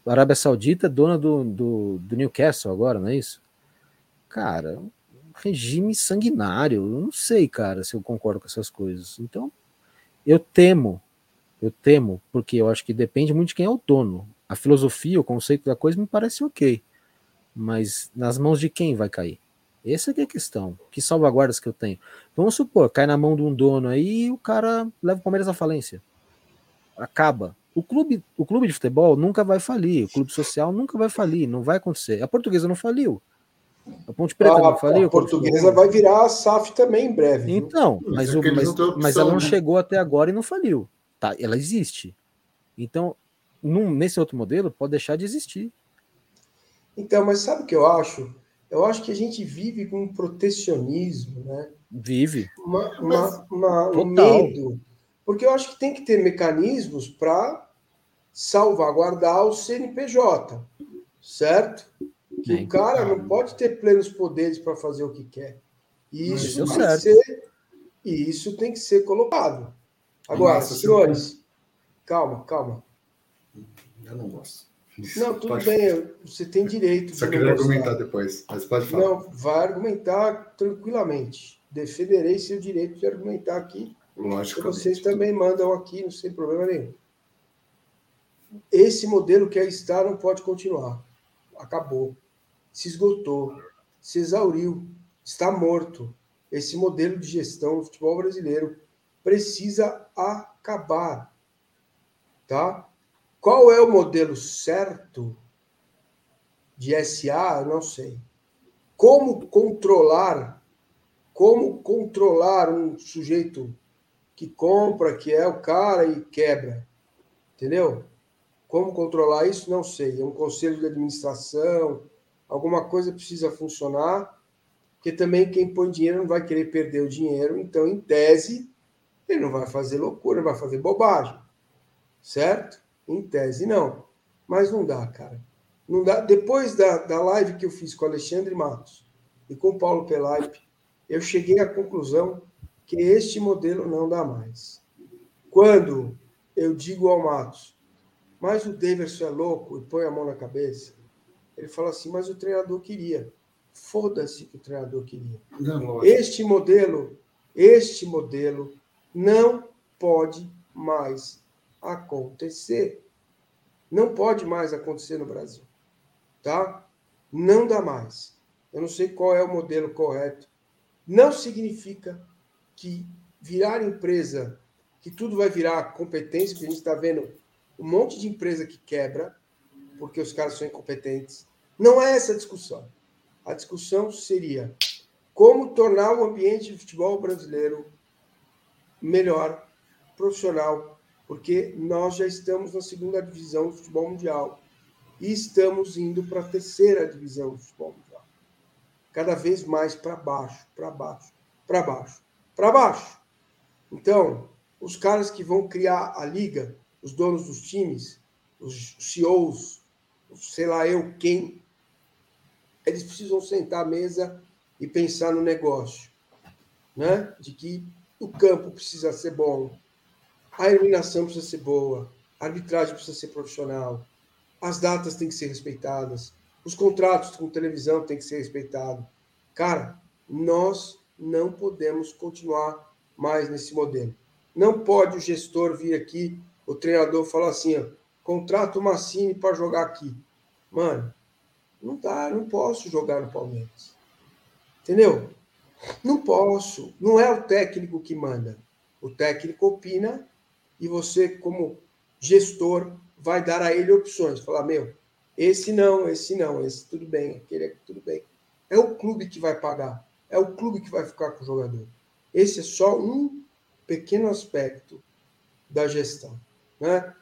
A Arábia Saudita é dona do, do, do Newcastle agora, não é isso? Cara, regime sanguinário. Eu não sei, cara, se eu concordo com essas coisas. Então, eu temo, eu temo, porque eu acho que depende muito de quem é o dono. A filosofia, o conceito da coisa me parece ok, mas nas mãos de quem vai cair? Essa é a questão. Que salvaguardas que eu tenho? Vamos supor, cai na mão de um dono aí e o cara leva o Palmeiras à falência. Acaba. O clube, o clube de futebol nunca vai falir, o clube social nunca vai falir, não vai acontecer. A portuguesa não faliu. A Ponte Preta ah, não faliu. A portuguesa vai virar a SAF também em breve. Viu? Então, mas, o, mas, mas ela não né? chegou até agora e não faliu. Tá, ela existe. Então, num, nesse outro modelo, pode deixar de existir. Então, mas sabe o que eu acho? Eu acho que a gente vive com um protecionismo, né? Vive. Uma, uma, uma um medo. Porque eu acho que tem que ter mecanismos para salvaguardar o CNPJ, certo? Que o cara não pode ter plenos poderes para fazer o que quer. E isso, tem que ser, e isso tem que ser colocado. Agora, Nossa, senhores, calma, calma. Eu não gosto. Não, tudo pode... bem, você tem direito. Só queria argumentar depois, mas pode falar. Não, vai argumentar tranquilamente. Defenderei seu direito de argumentar aqui. Lógico. Vocês também mandam aqui, não sem problema nenhum. Esse modelo que aí está não pode continuar. Acabou. Se esgotou. Se exauriu. Está morto. Esse modelo de gestão do futebol brasileiro precisa acabar. Tá? Qual é o modelo certo de SA? Eu não sei. Como controlar, como controlar um sujeito que compra, que é o cara e quebra? Entendeu? Como controlar isso? Não sei. É um conselho de administração, alguma coisa precisa funcionar, porque também quem põe dinheiro não vai querer perder o dinheiro, então, em tese, ele não vai fazer loucura, vai fazer bobagem. Certo? Em tese, não. Mas não dá, cara. Não dá. Depois da, da live que eu fiz com o Alexandre Matos e com o Paulo Pelaipe, eu cheguei à conclusão que este modelo não dá mais. Quando eu digo ao Matos, mas o Davidson é louco e põe a mão na cabeça, ele fala assim, mas o treinador queria. Foda-se que o treinador queria. Não, este modelo, este modelo não pode mais acontecer. Não pode mais acontecer no Brasil. Tá? Não dá mais. Eu não sei qual é o modelo correto. Não significa que virar empresa, que tudo vai virar competência, porque a gente está vendo um monte de empresa que quebra, porque os caras são incompetentes. Não é essa a discussão. A discussão seria como tornar o ambiente de futebol brasileiro melhor, profissional, porque nós já estamos na segunda divisão do futebol mundial e estamos indo para a terceira divisão do futebol mundial. Cada vez mais para baixo, para baixo, para baixo, para baixo. Então, os caras que vão criar a liga, os donos dos times, os CEOs, sei lá eu quem, eles precisam sentar à mesa e pensar no negócio, né? De que o campo precisa ser bom, a iluminação precisa ser boa, a arbitragem precisa ser profissional, as datas têm que ser respeitadas, os contratos com televisão têm que ser respeitados. Cara, nós não podemos continuar mais nesse modelo. Não pode o gestor vir aqui, o treinador falar assim, ó, contrata o Massini para jogar aqui. Mano, não dá, não posso jogar no Palmeiras. Entendeu? Não posso. Não é o técnico que manda. O técnico opina e você, como gestor, vai dar a ele opções. Falar, meu, esse não, esse não, esse tudo bem, aquele tudo bem. É o clube que vai pagar. É o clube que vai ficar com o jogador. Esse é só um pequeno aspecto da gestão. Né?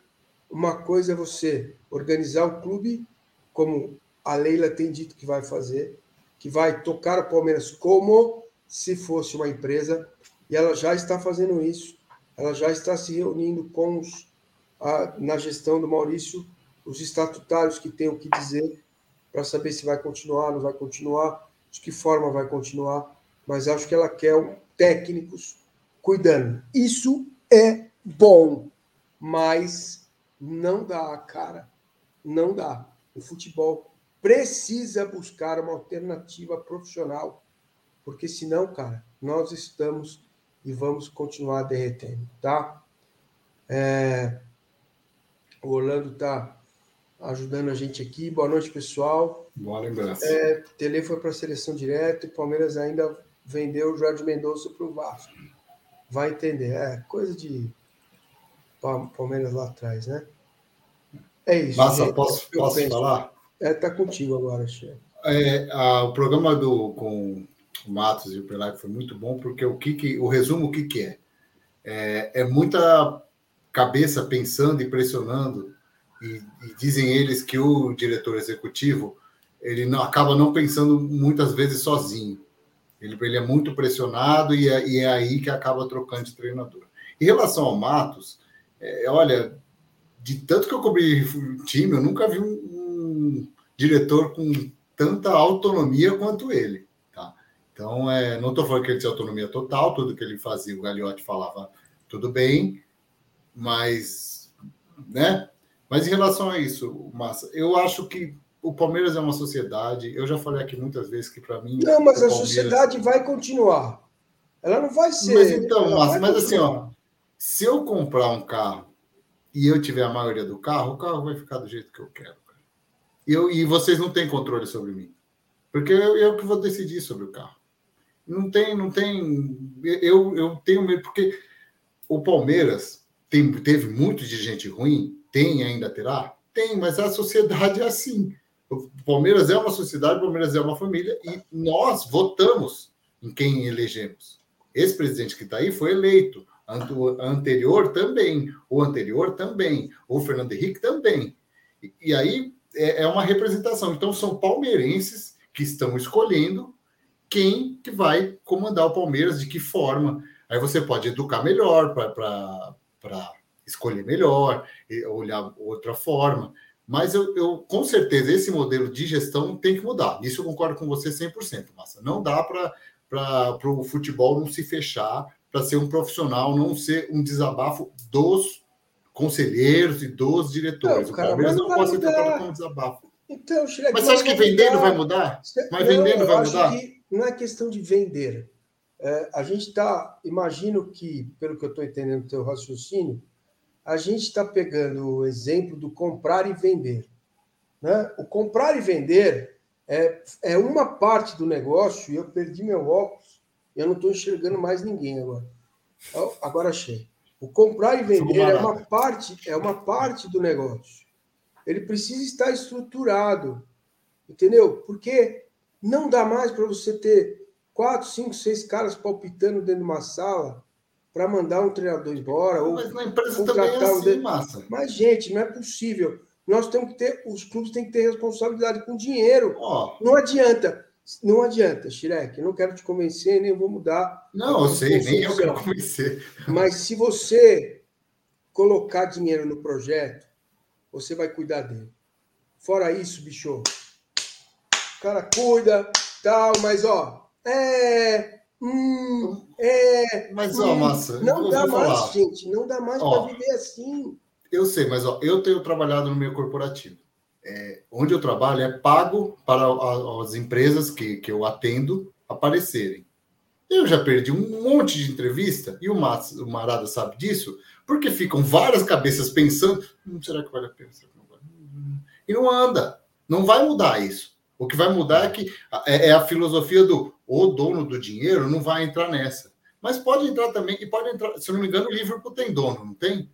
Uma coisa é você organizar o clube, como a Leila tem dito que vai fazer, que vai tocar o Palmeiras como se fosse uma empresa, e ela já está fazendo isso, ela já está se reunindo com os, a, na gestão do Maurício, os estatutários que têm o que dizer, para saber se vai continuar, não vai continuar, de que forma vai continuar, mas acho que ela quer técnicos cuidando. Isso é bom, mas não dá, cara. Não dá. O futebol precisa buscar uma alternativa profissional, porque senão, cara, nós estamos e vamos continuar derretendo, tá? É... O Orlando tá ajudando a gente aqui. Boa noite, pessoal. Boa lembrança. É, Tele foi para a seleção direto e Palmeiras ainda vendeu o Jorge Mendonça para o Vasco. Vai entender. É coisa de Palmeiras lá atrás, né? É isso. Massa, posso, posso falar? É, tá contigo agora, chefe. É, a, o programa do, com o Matos e o Pelai foi muito bom, porque o que, que o resumo o que, que é? é? é? muita cabeça pensando e pressionando, e, e, dizem eles que o diretor executivo ele não, acaba não pensando muitas vezes sozinho. Ele, ele é muito pressionado e é, e é aí que acaba trocando de treinador. Em relação ao Matos, é, olha, de tanto que eu cobri time, eu nunca vi um, um diretor com tanta autonomia quanto ele. Então, é, não estou falando que ele tinha autonomia total, tudo que ele fazia, o Gagliotti falava tudo bem, mas, né? Mas em relação a isso, Massa, eu acho que o Palmeiras é uma sociedade. Eu já falei aqui muitas vezes que para mim. Não, mas a Palmeiras... sociedade vai continuar. Ela não vai ser. Mas então, Massa, mas assim, ó, se eu comprar um carro e eu tiver a maioria do carro, o carro vai ficar do jeito que eu quero. Eu, e vocês não têm controle sobre mim. Porque eu, eu que vou decidir sobre o carro. Não tem, não tem. Eu, eu tenho medo, porque o Palmeiras tem, teve muito de gente ruim, tem ainda terá? Tem, mas a sociedade é assim. O Palmeiras é uma sociedade, o Palmeiras é uma família, e nós votamos em quem elegemos. Esse presidente que está aí foi eleito. O anterior também, o anterior também, o Fernando Henrique também. E, e aí é, é, uma representação. Então são palmeirenses que estão escolhendo quem que vai comandar o Palmeiras, de que forma. Aí você pode educar melhor para escolher melhor, olhar outra forma. Mas eu, eu, com certeza, esse modelo de gestão tem que mudar. Nisso eu concordo com você 100%, Massa. Não dá para o futebol não se fechar para ser um profissional, não ser um desabafo dos conselheiros e dos diretores. Não, cara, o Palmeiras não, não pode ser tratado como desabafo. Então, mas você acha que vendendo vai mudar? Mas vendendo vai mudar? Não é questão de vender. É, a gente está, imagino que, pelo que eu estou entendendo do teu raciocínio, a gente está pegando o exemplo do comprar e vender. Né? O comprar e vender é, é uma parte do negócio, e eu perdi meu óculos, e eu não estou enxergando mais ninguém agora. Então, agora achei. O comprar e vender é uma parte, é uma parte do negócio. Ele precisa estar estruturado, entendeu? Porque Não dá mais para você ter quatro, cinco, seis caras palpitando dentro de uma sala para mandar um treinador embora. Ou Mas na empresa também é assim, dentro... massa. Mas, gente, não é possível. Nós temos que ter, os clubes têm que ter responsabilidade com dinheiro. Oh. Não adianta. Não adianta, Shirek, não quero te convencer, nem vou mudar. Não, eu sei, nem eu quero convencer. Mas se você colocar dinheiro no projeto, você vai cuidar dele. Fora isso, bicho, o cara cuida, tal, mas ó, é. Hum, é. Mas, hum, ó, massa. Não dá mais, falar. gente, não dá mais para viver assim. Eu sei, mas ó, eu tenho trabalhado no meio corporativo é, onde eu trabalho é pago para as empresas que, que eu atendo aparecerem. Eu já perdi um monte de entrevista, e o, o Marada sabe disso, porque ficam várias cabeças pensando: hum, será que vale a pena? E não anda. Não vai mudar isso. O que vai mudar é que é, é a filosofia do o dono do dinheiro não vai entrar nessa. Mas pode entrar também, e pode entrar, se não me engano, o Liverpool tem dono, não tem?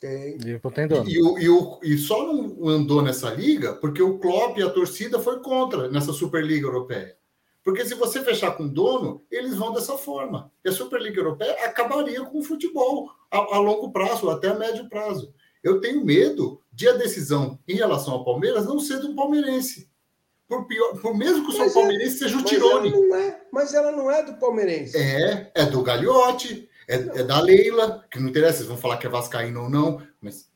Tem. Liverpool tem dono. E, e, o, e só não andou nessa liga porque o Klopp e a torcida foi contra nessa Superliga Europeia. Porque se você fechar com dono, eles vão dessa forma. E a Superliga Europeia acabaria com o futebol a, a longo prazo, até a médio prazo. Eu tenho medo de a decisão em relação ao Palmeiras não ser do palmeirense. Por, pior, por mesmo que o São é, Palmeirense seja o Tirone. É, mas ela não é do palmeirense. É, é do Gagliotti, é, é, da Leila, que não interessa, vocês vão falar que é Vascaíno ou não, mas.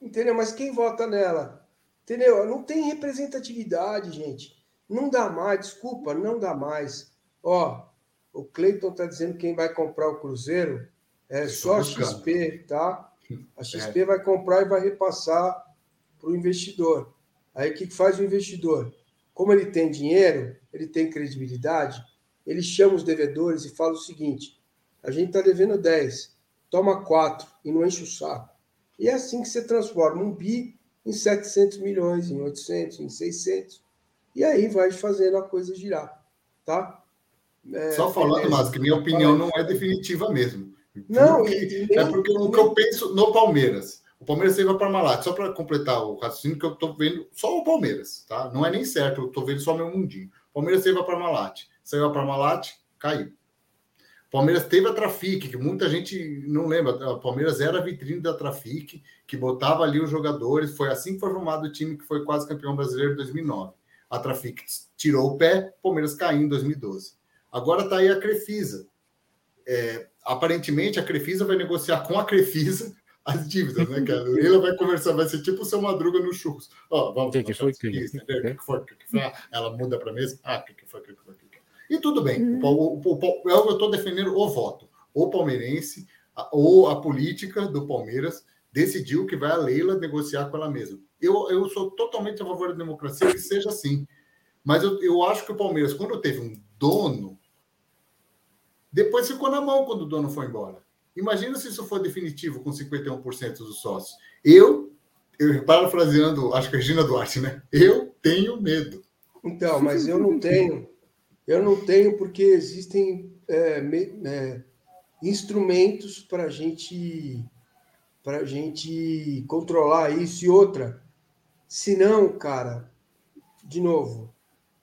Entendeu? Mas quem vota nela? Entendeu? Não tem representatividade, gente. Não dá mais, desculpa, não dá mais. Ó, o Cleiton tá dizendo que quem vai comprar o Cruzeiro é só a XP, tá? A XP é. vai comprar e vai repassar para o investidor. Aí o que faz o investidor? Como ele tem dinheiro, ele tem credibilidade, ele chama os devedores e fala o seguinte: a gente está devendo 10, toma 4 e não enche o saco. E é assim que você transforma um bi em 700 milhões, em 800, em 600. E aí vai fazendo a coisa girar, tá? É, Só falando, mas que minha opinião não é definitiva mesmo. Não, porque, é porque o que eu penso no Palmeiras. O Palmeiras saiu para Parmalat. Só para completar o raciocínio, que eu estou vendo só o Palmeiras, tá? Não é nem certo, eu estou vendo só meu mundinho. O Palmeiras saiu para Parmalat. Saiu para Parmalat, caiu. Palmeiras teve a Trafic, que muita gente não lembra. A Palmeiras era a vitrine da Trafic, que botava ali os jogadores. Foi assim que foi formado o time que foi quase campeão brasileiro em 2009. A Trafic tirou o pé, Palmeiras caiu em 2012. Agora está aí a Crefisa. É, aparentemente, a Crefisa vai negociar com a Crefisa as dívidas, né, cara? Ela vai conversar, vai ser tipo o seu Madruga no churros. Ó, vamos. Que que foi, que, que, que, foi? Que foi? Ah, ela muda para mesa. Ah, o que, que foi? Que foi? E tudo bem, uhum. o, o, o, eu estou defendendo o voto. O palmeirense, ou a política do Palmeiras, decidiu que vai a Leila negociar com ela mesma. Eu, eu sou totalmente a favor da democracia que seja assim. Mas eu, eu acho que o Palmeiras, quando teve um dono, depois ficou na mão quando o dono foi embora. Imagina se isso for definitivo com 51% dos sócios. Eu, eu parafraseando, acho que é Regina Duarte, né? Eu tenho medo. Então, mas eu não tenho. Eu não tenho, porque existem é, é, instrumentos para gente, a gente controlar isso. E outra, se não, cara, de novo,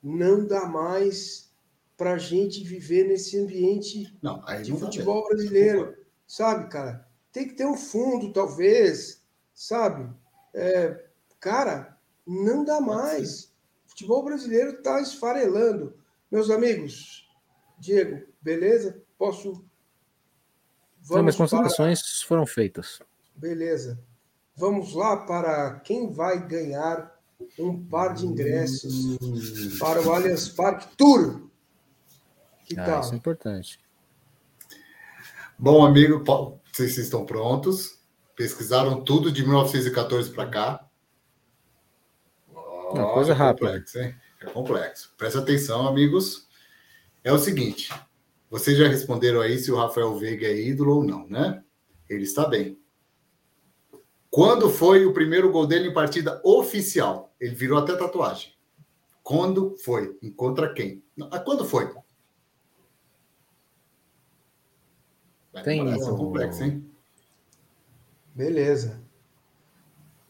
não dá mais para a gente viver nesse ambiente não, de futebol brasileiro. Sabe, cara? Tem que ter um fundo, talvez, sabe? É, cara, não dá mais. O futebol brasileiro está esfarelando. Meus amigos, Diego, beleza? Posso. Vamos Não, considerações para... foram feitas. Beleza. Vamos lá para quem vai ganhar um par de ingressos para o Allianz Parque Tour. Que ah, tal? Isso é importante. Bom, amigo, vocês estão prontos? Pesquisaram tudo de 1914 para cá? Uma coisa rápida. Complexo, hein? É complexo. Presta atenção, amigos. É o seguinte: vocês já responderam aí se o Rafael Veiga é ídolo ou não, né? Ele está bem. Quando foi o primeiro gol dele em partida oficial? Ele virou até tatuagem. Quando foi? E contra quem? Ah, quando foi? Vai Tem isso. complexo, hein? Beleza.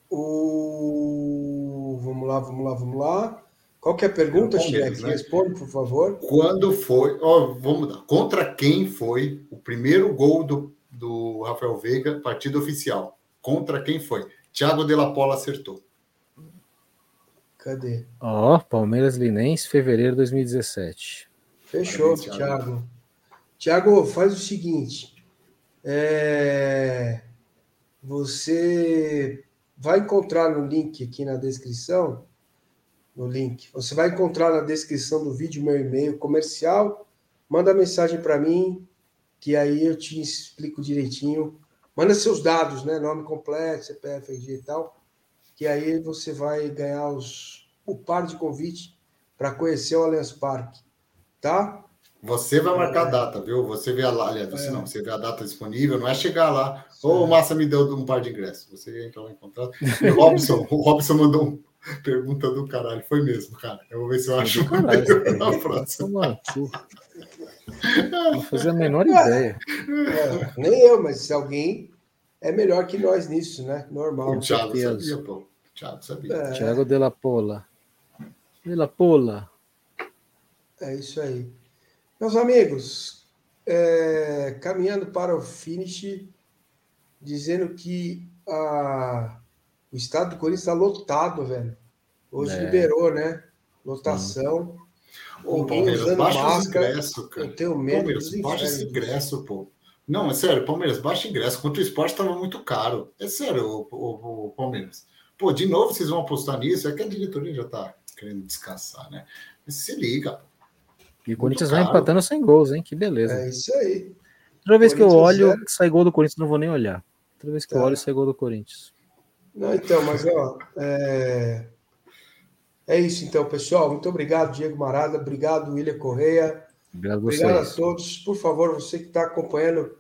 O... Vamos lá, vamos lá, vamos lá. Qual que é a pergunta, Chileque? Né? Responde, por favor. Quando foi. Ó, vamos dar. Contra quem foi o primeiro gol do, do Rafael Veiga, partida oficial? Contra quem foi? Thiago de la Pola acertou. Cadê? Ó, oh, Palmeiras Linense, fevereiro de 2017. Fechou, Parabéns, Thiago. Thiago, faz o seguinte. É... Você vai encontrar no link aqui na descrição. No link. Você vai encontrar na descrição do vídeo meu e-mail comercial. Manda mensagem para mim, que aí eu te explico direitinho. Manda seus dados, né? Nome completo, CPF, RG e tal que aí você vai ganhar os, o par de convite para conhecer o Allianz Parque, tá? Você vai marcar a é. data, viu? Você vê a aliás, você é. não, você vê a data disponível, não é chegar lá, ô, oh, o Massa me deu um par de ingressos. Você entra lá em contato. E o Robson, o Robson mandou uma pergunta do caralho, foi mesmo, cara. Eu vou ver se eu acho caralho, na próxima. Não fazer a menor ideia. É, nem eu, mas se alguém é melhor que nós nisso, né? Normal. O Thiago sabia, pô. Thiago sabia. É. Thiago de la Pola. De la Pola. É isso aí. Meus amigos, é, caminhando para o finish, dizendo que a, o estado do Corinthians está lotado, velho. Hoje é. liberou, né? Lotação. Ô, Palmeiras, baixa máscara. ingresso, cara. Eu tenho medo Palmeiras, baixa esse ingresso, pô. Não, é sério, Palmeiras, baixa ingresso. Contra o esporte estava muito caro. É sério, o, o, o Palmeiras. Pô, de novo vocês vão apostar nisso? É que a diretoria já tá querendo descansar, né? Mas se liga. E o Corinthians vai empatando sem gols, hein? Que beleza. É isso aí. Toda vez que eu olho, zero. sai gol do Corinthians, não vou nem olhar. Toda vez que tá. eu olho, sai gol do Corinthians. Não, então, mas ó, é... é isso então, pessoal. Muito obrigado, Diego Marada. Obrigado, William Correia. Obrigado, obrigado a todos. Por favor, você que está acompanhando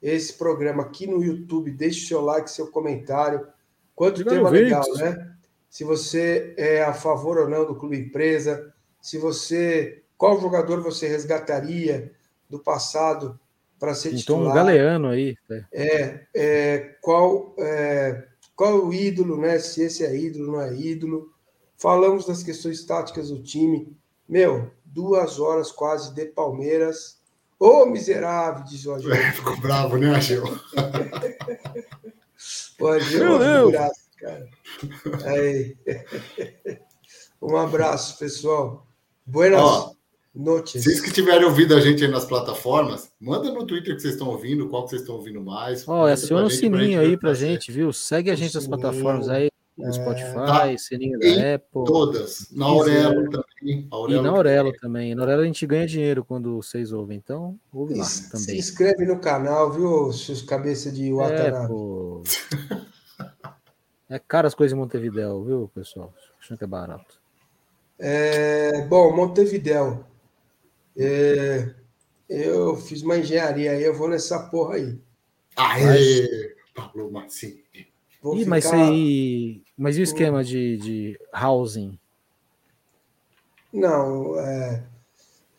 esse programa aqui no YouTube, deixe seu like, seu comentário. Quanto tema legal, né? Se você é a favor ou não do clube empresa, se você. Qual jogador você resgataria do passado para ser então, titular? um galeano aí. Né? É, é qual, é, qual o ídolo, né? Se esse é ídolo, não é ídolo. Falamos das questões táticas do time. Meu, duas horas quase de Palmeiras. Ô, oh, miserável, diz o Agil. É, ficou bravo, né, Agil? Pode Meu Deus. Braço, cara. Aí. Um abraço, pessoal. Buenas Ó, noites. Vocês que tiverem ouvido a gente aí nas plataformas, manda no Twitter que vocês estão ouvindo, qual que vocês estão ouvindo mais. Ó, aciona o sininho aí pra gente, viu? Segue a gente nas plataformas aí no Spotify, tá. Sininho da Apple. Todas. Na Aurelo também. Aurelo e na Aurelo também. também. Na Aurelo a gente ganha dinheiro quando vocês ouvem, então ouve lá se, também. Se inscreve no canal, viu, seus cabeça de Watanabe. É, pô. é caro as coisas em Montevidéu, viu, pessoal? Achando que é barato. É, bom, Montevidéu. É, eu fiz uma engenharia aí, eu vou nessa porra aí. Aê! Pablo Mancini. Ih, ficar... mas, aí, mas e o esquema de, de housing? Não, é,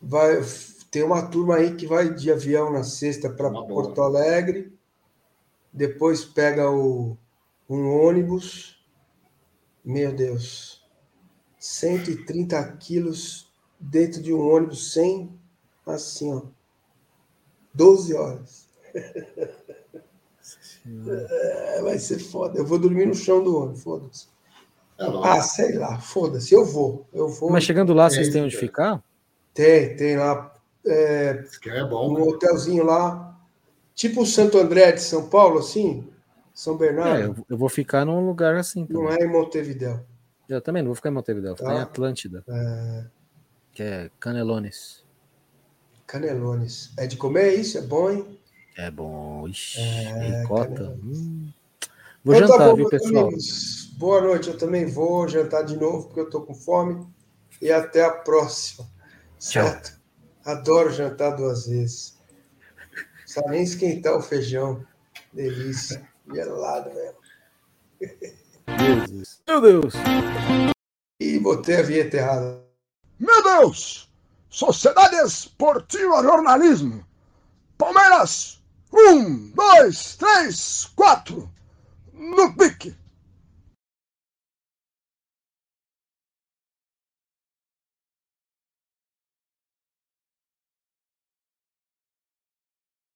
vai, tem uma turma aí que vai de avião na sexta para Porto Alegre, depois pega o, um ônibus, meu Deus, 130 quilos dentro de um ônibus sem, assim, ó, 12 horas. É, vai ser foda. Eu vou dormir no chão do ônibus, foda-se. É ah, sei lá, foda-se, eu vou. Eu vou. Mas chegando lá, é, vocês têm onde ficar? Tem, tem lá. É, é bom. Um né? hotelzinho lá, tipo o Santo André de São Paulo, assim, São Bernardo. É, eu, eu vou ficar num lugar assim. Também. Não é em Montevidéu. Eu também não vou ficar em Montevidéu, vou tá. ficar em Atlântida. É... Que é Canelones. Canelones. É de comer isso? É bom, hein? É bom. Ixi, é, cota. Hum. Vou então, jantar, tá bom, viu, pessoal? Amigos. Boa noite, eu também vou jantar de novo, porque eu tô com fome. E até a próxima. Certo? Tchau. Adoro jantar duas vezes. Não precisa nem esquentar o feijão. Delícia. Gelado. Jesus. Meu Deus! E botei a vinheta errada. Meu Deus! Sociedade Esportiva Jornalismo. Palmeiras um, dois, três, quatro. No pique.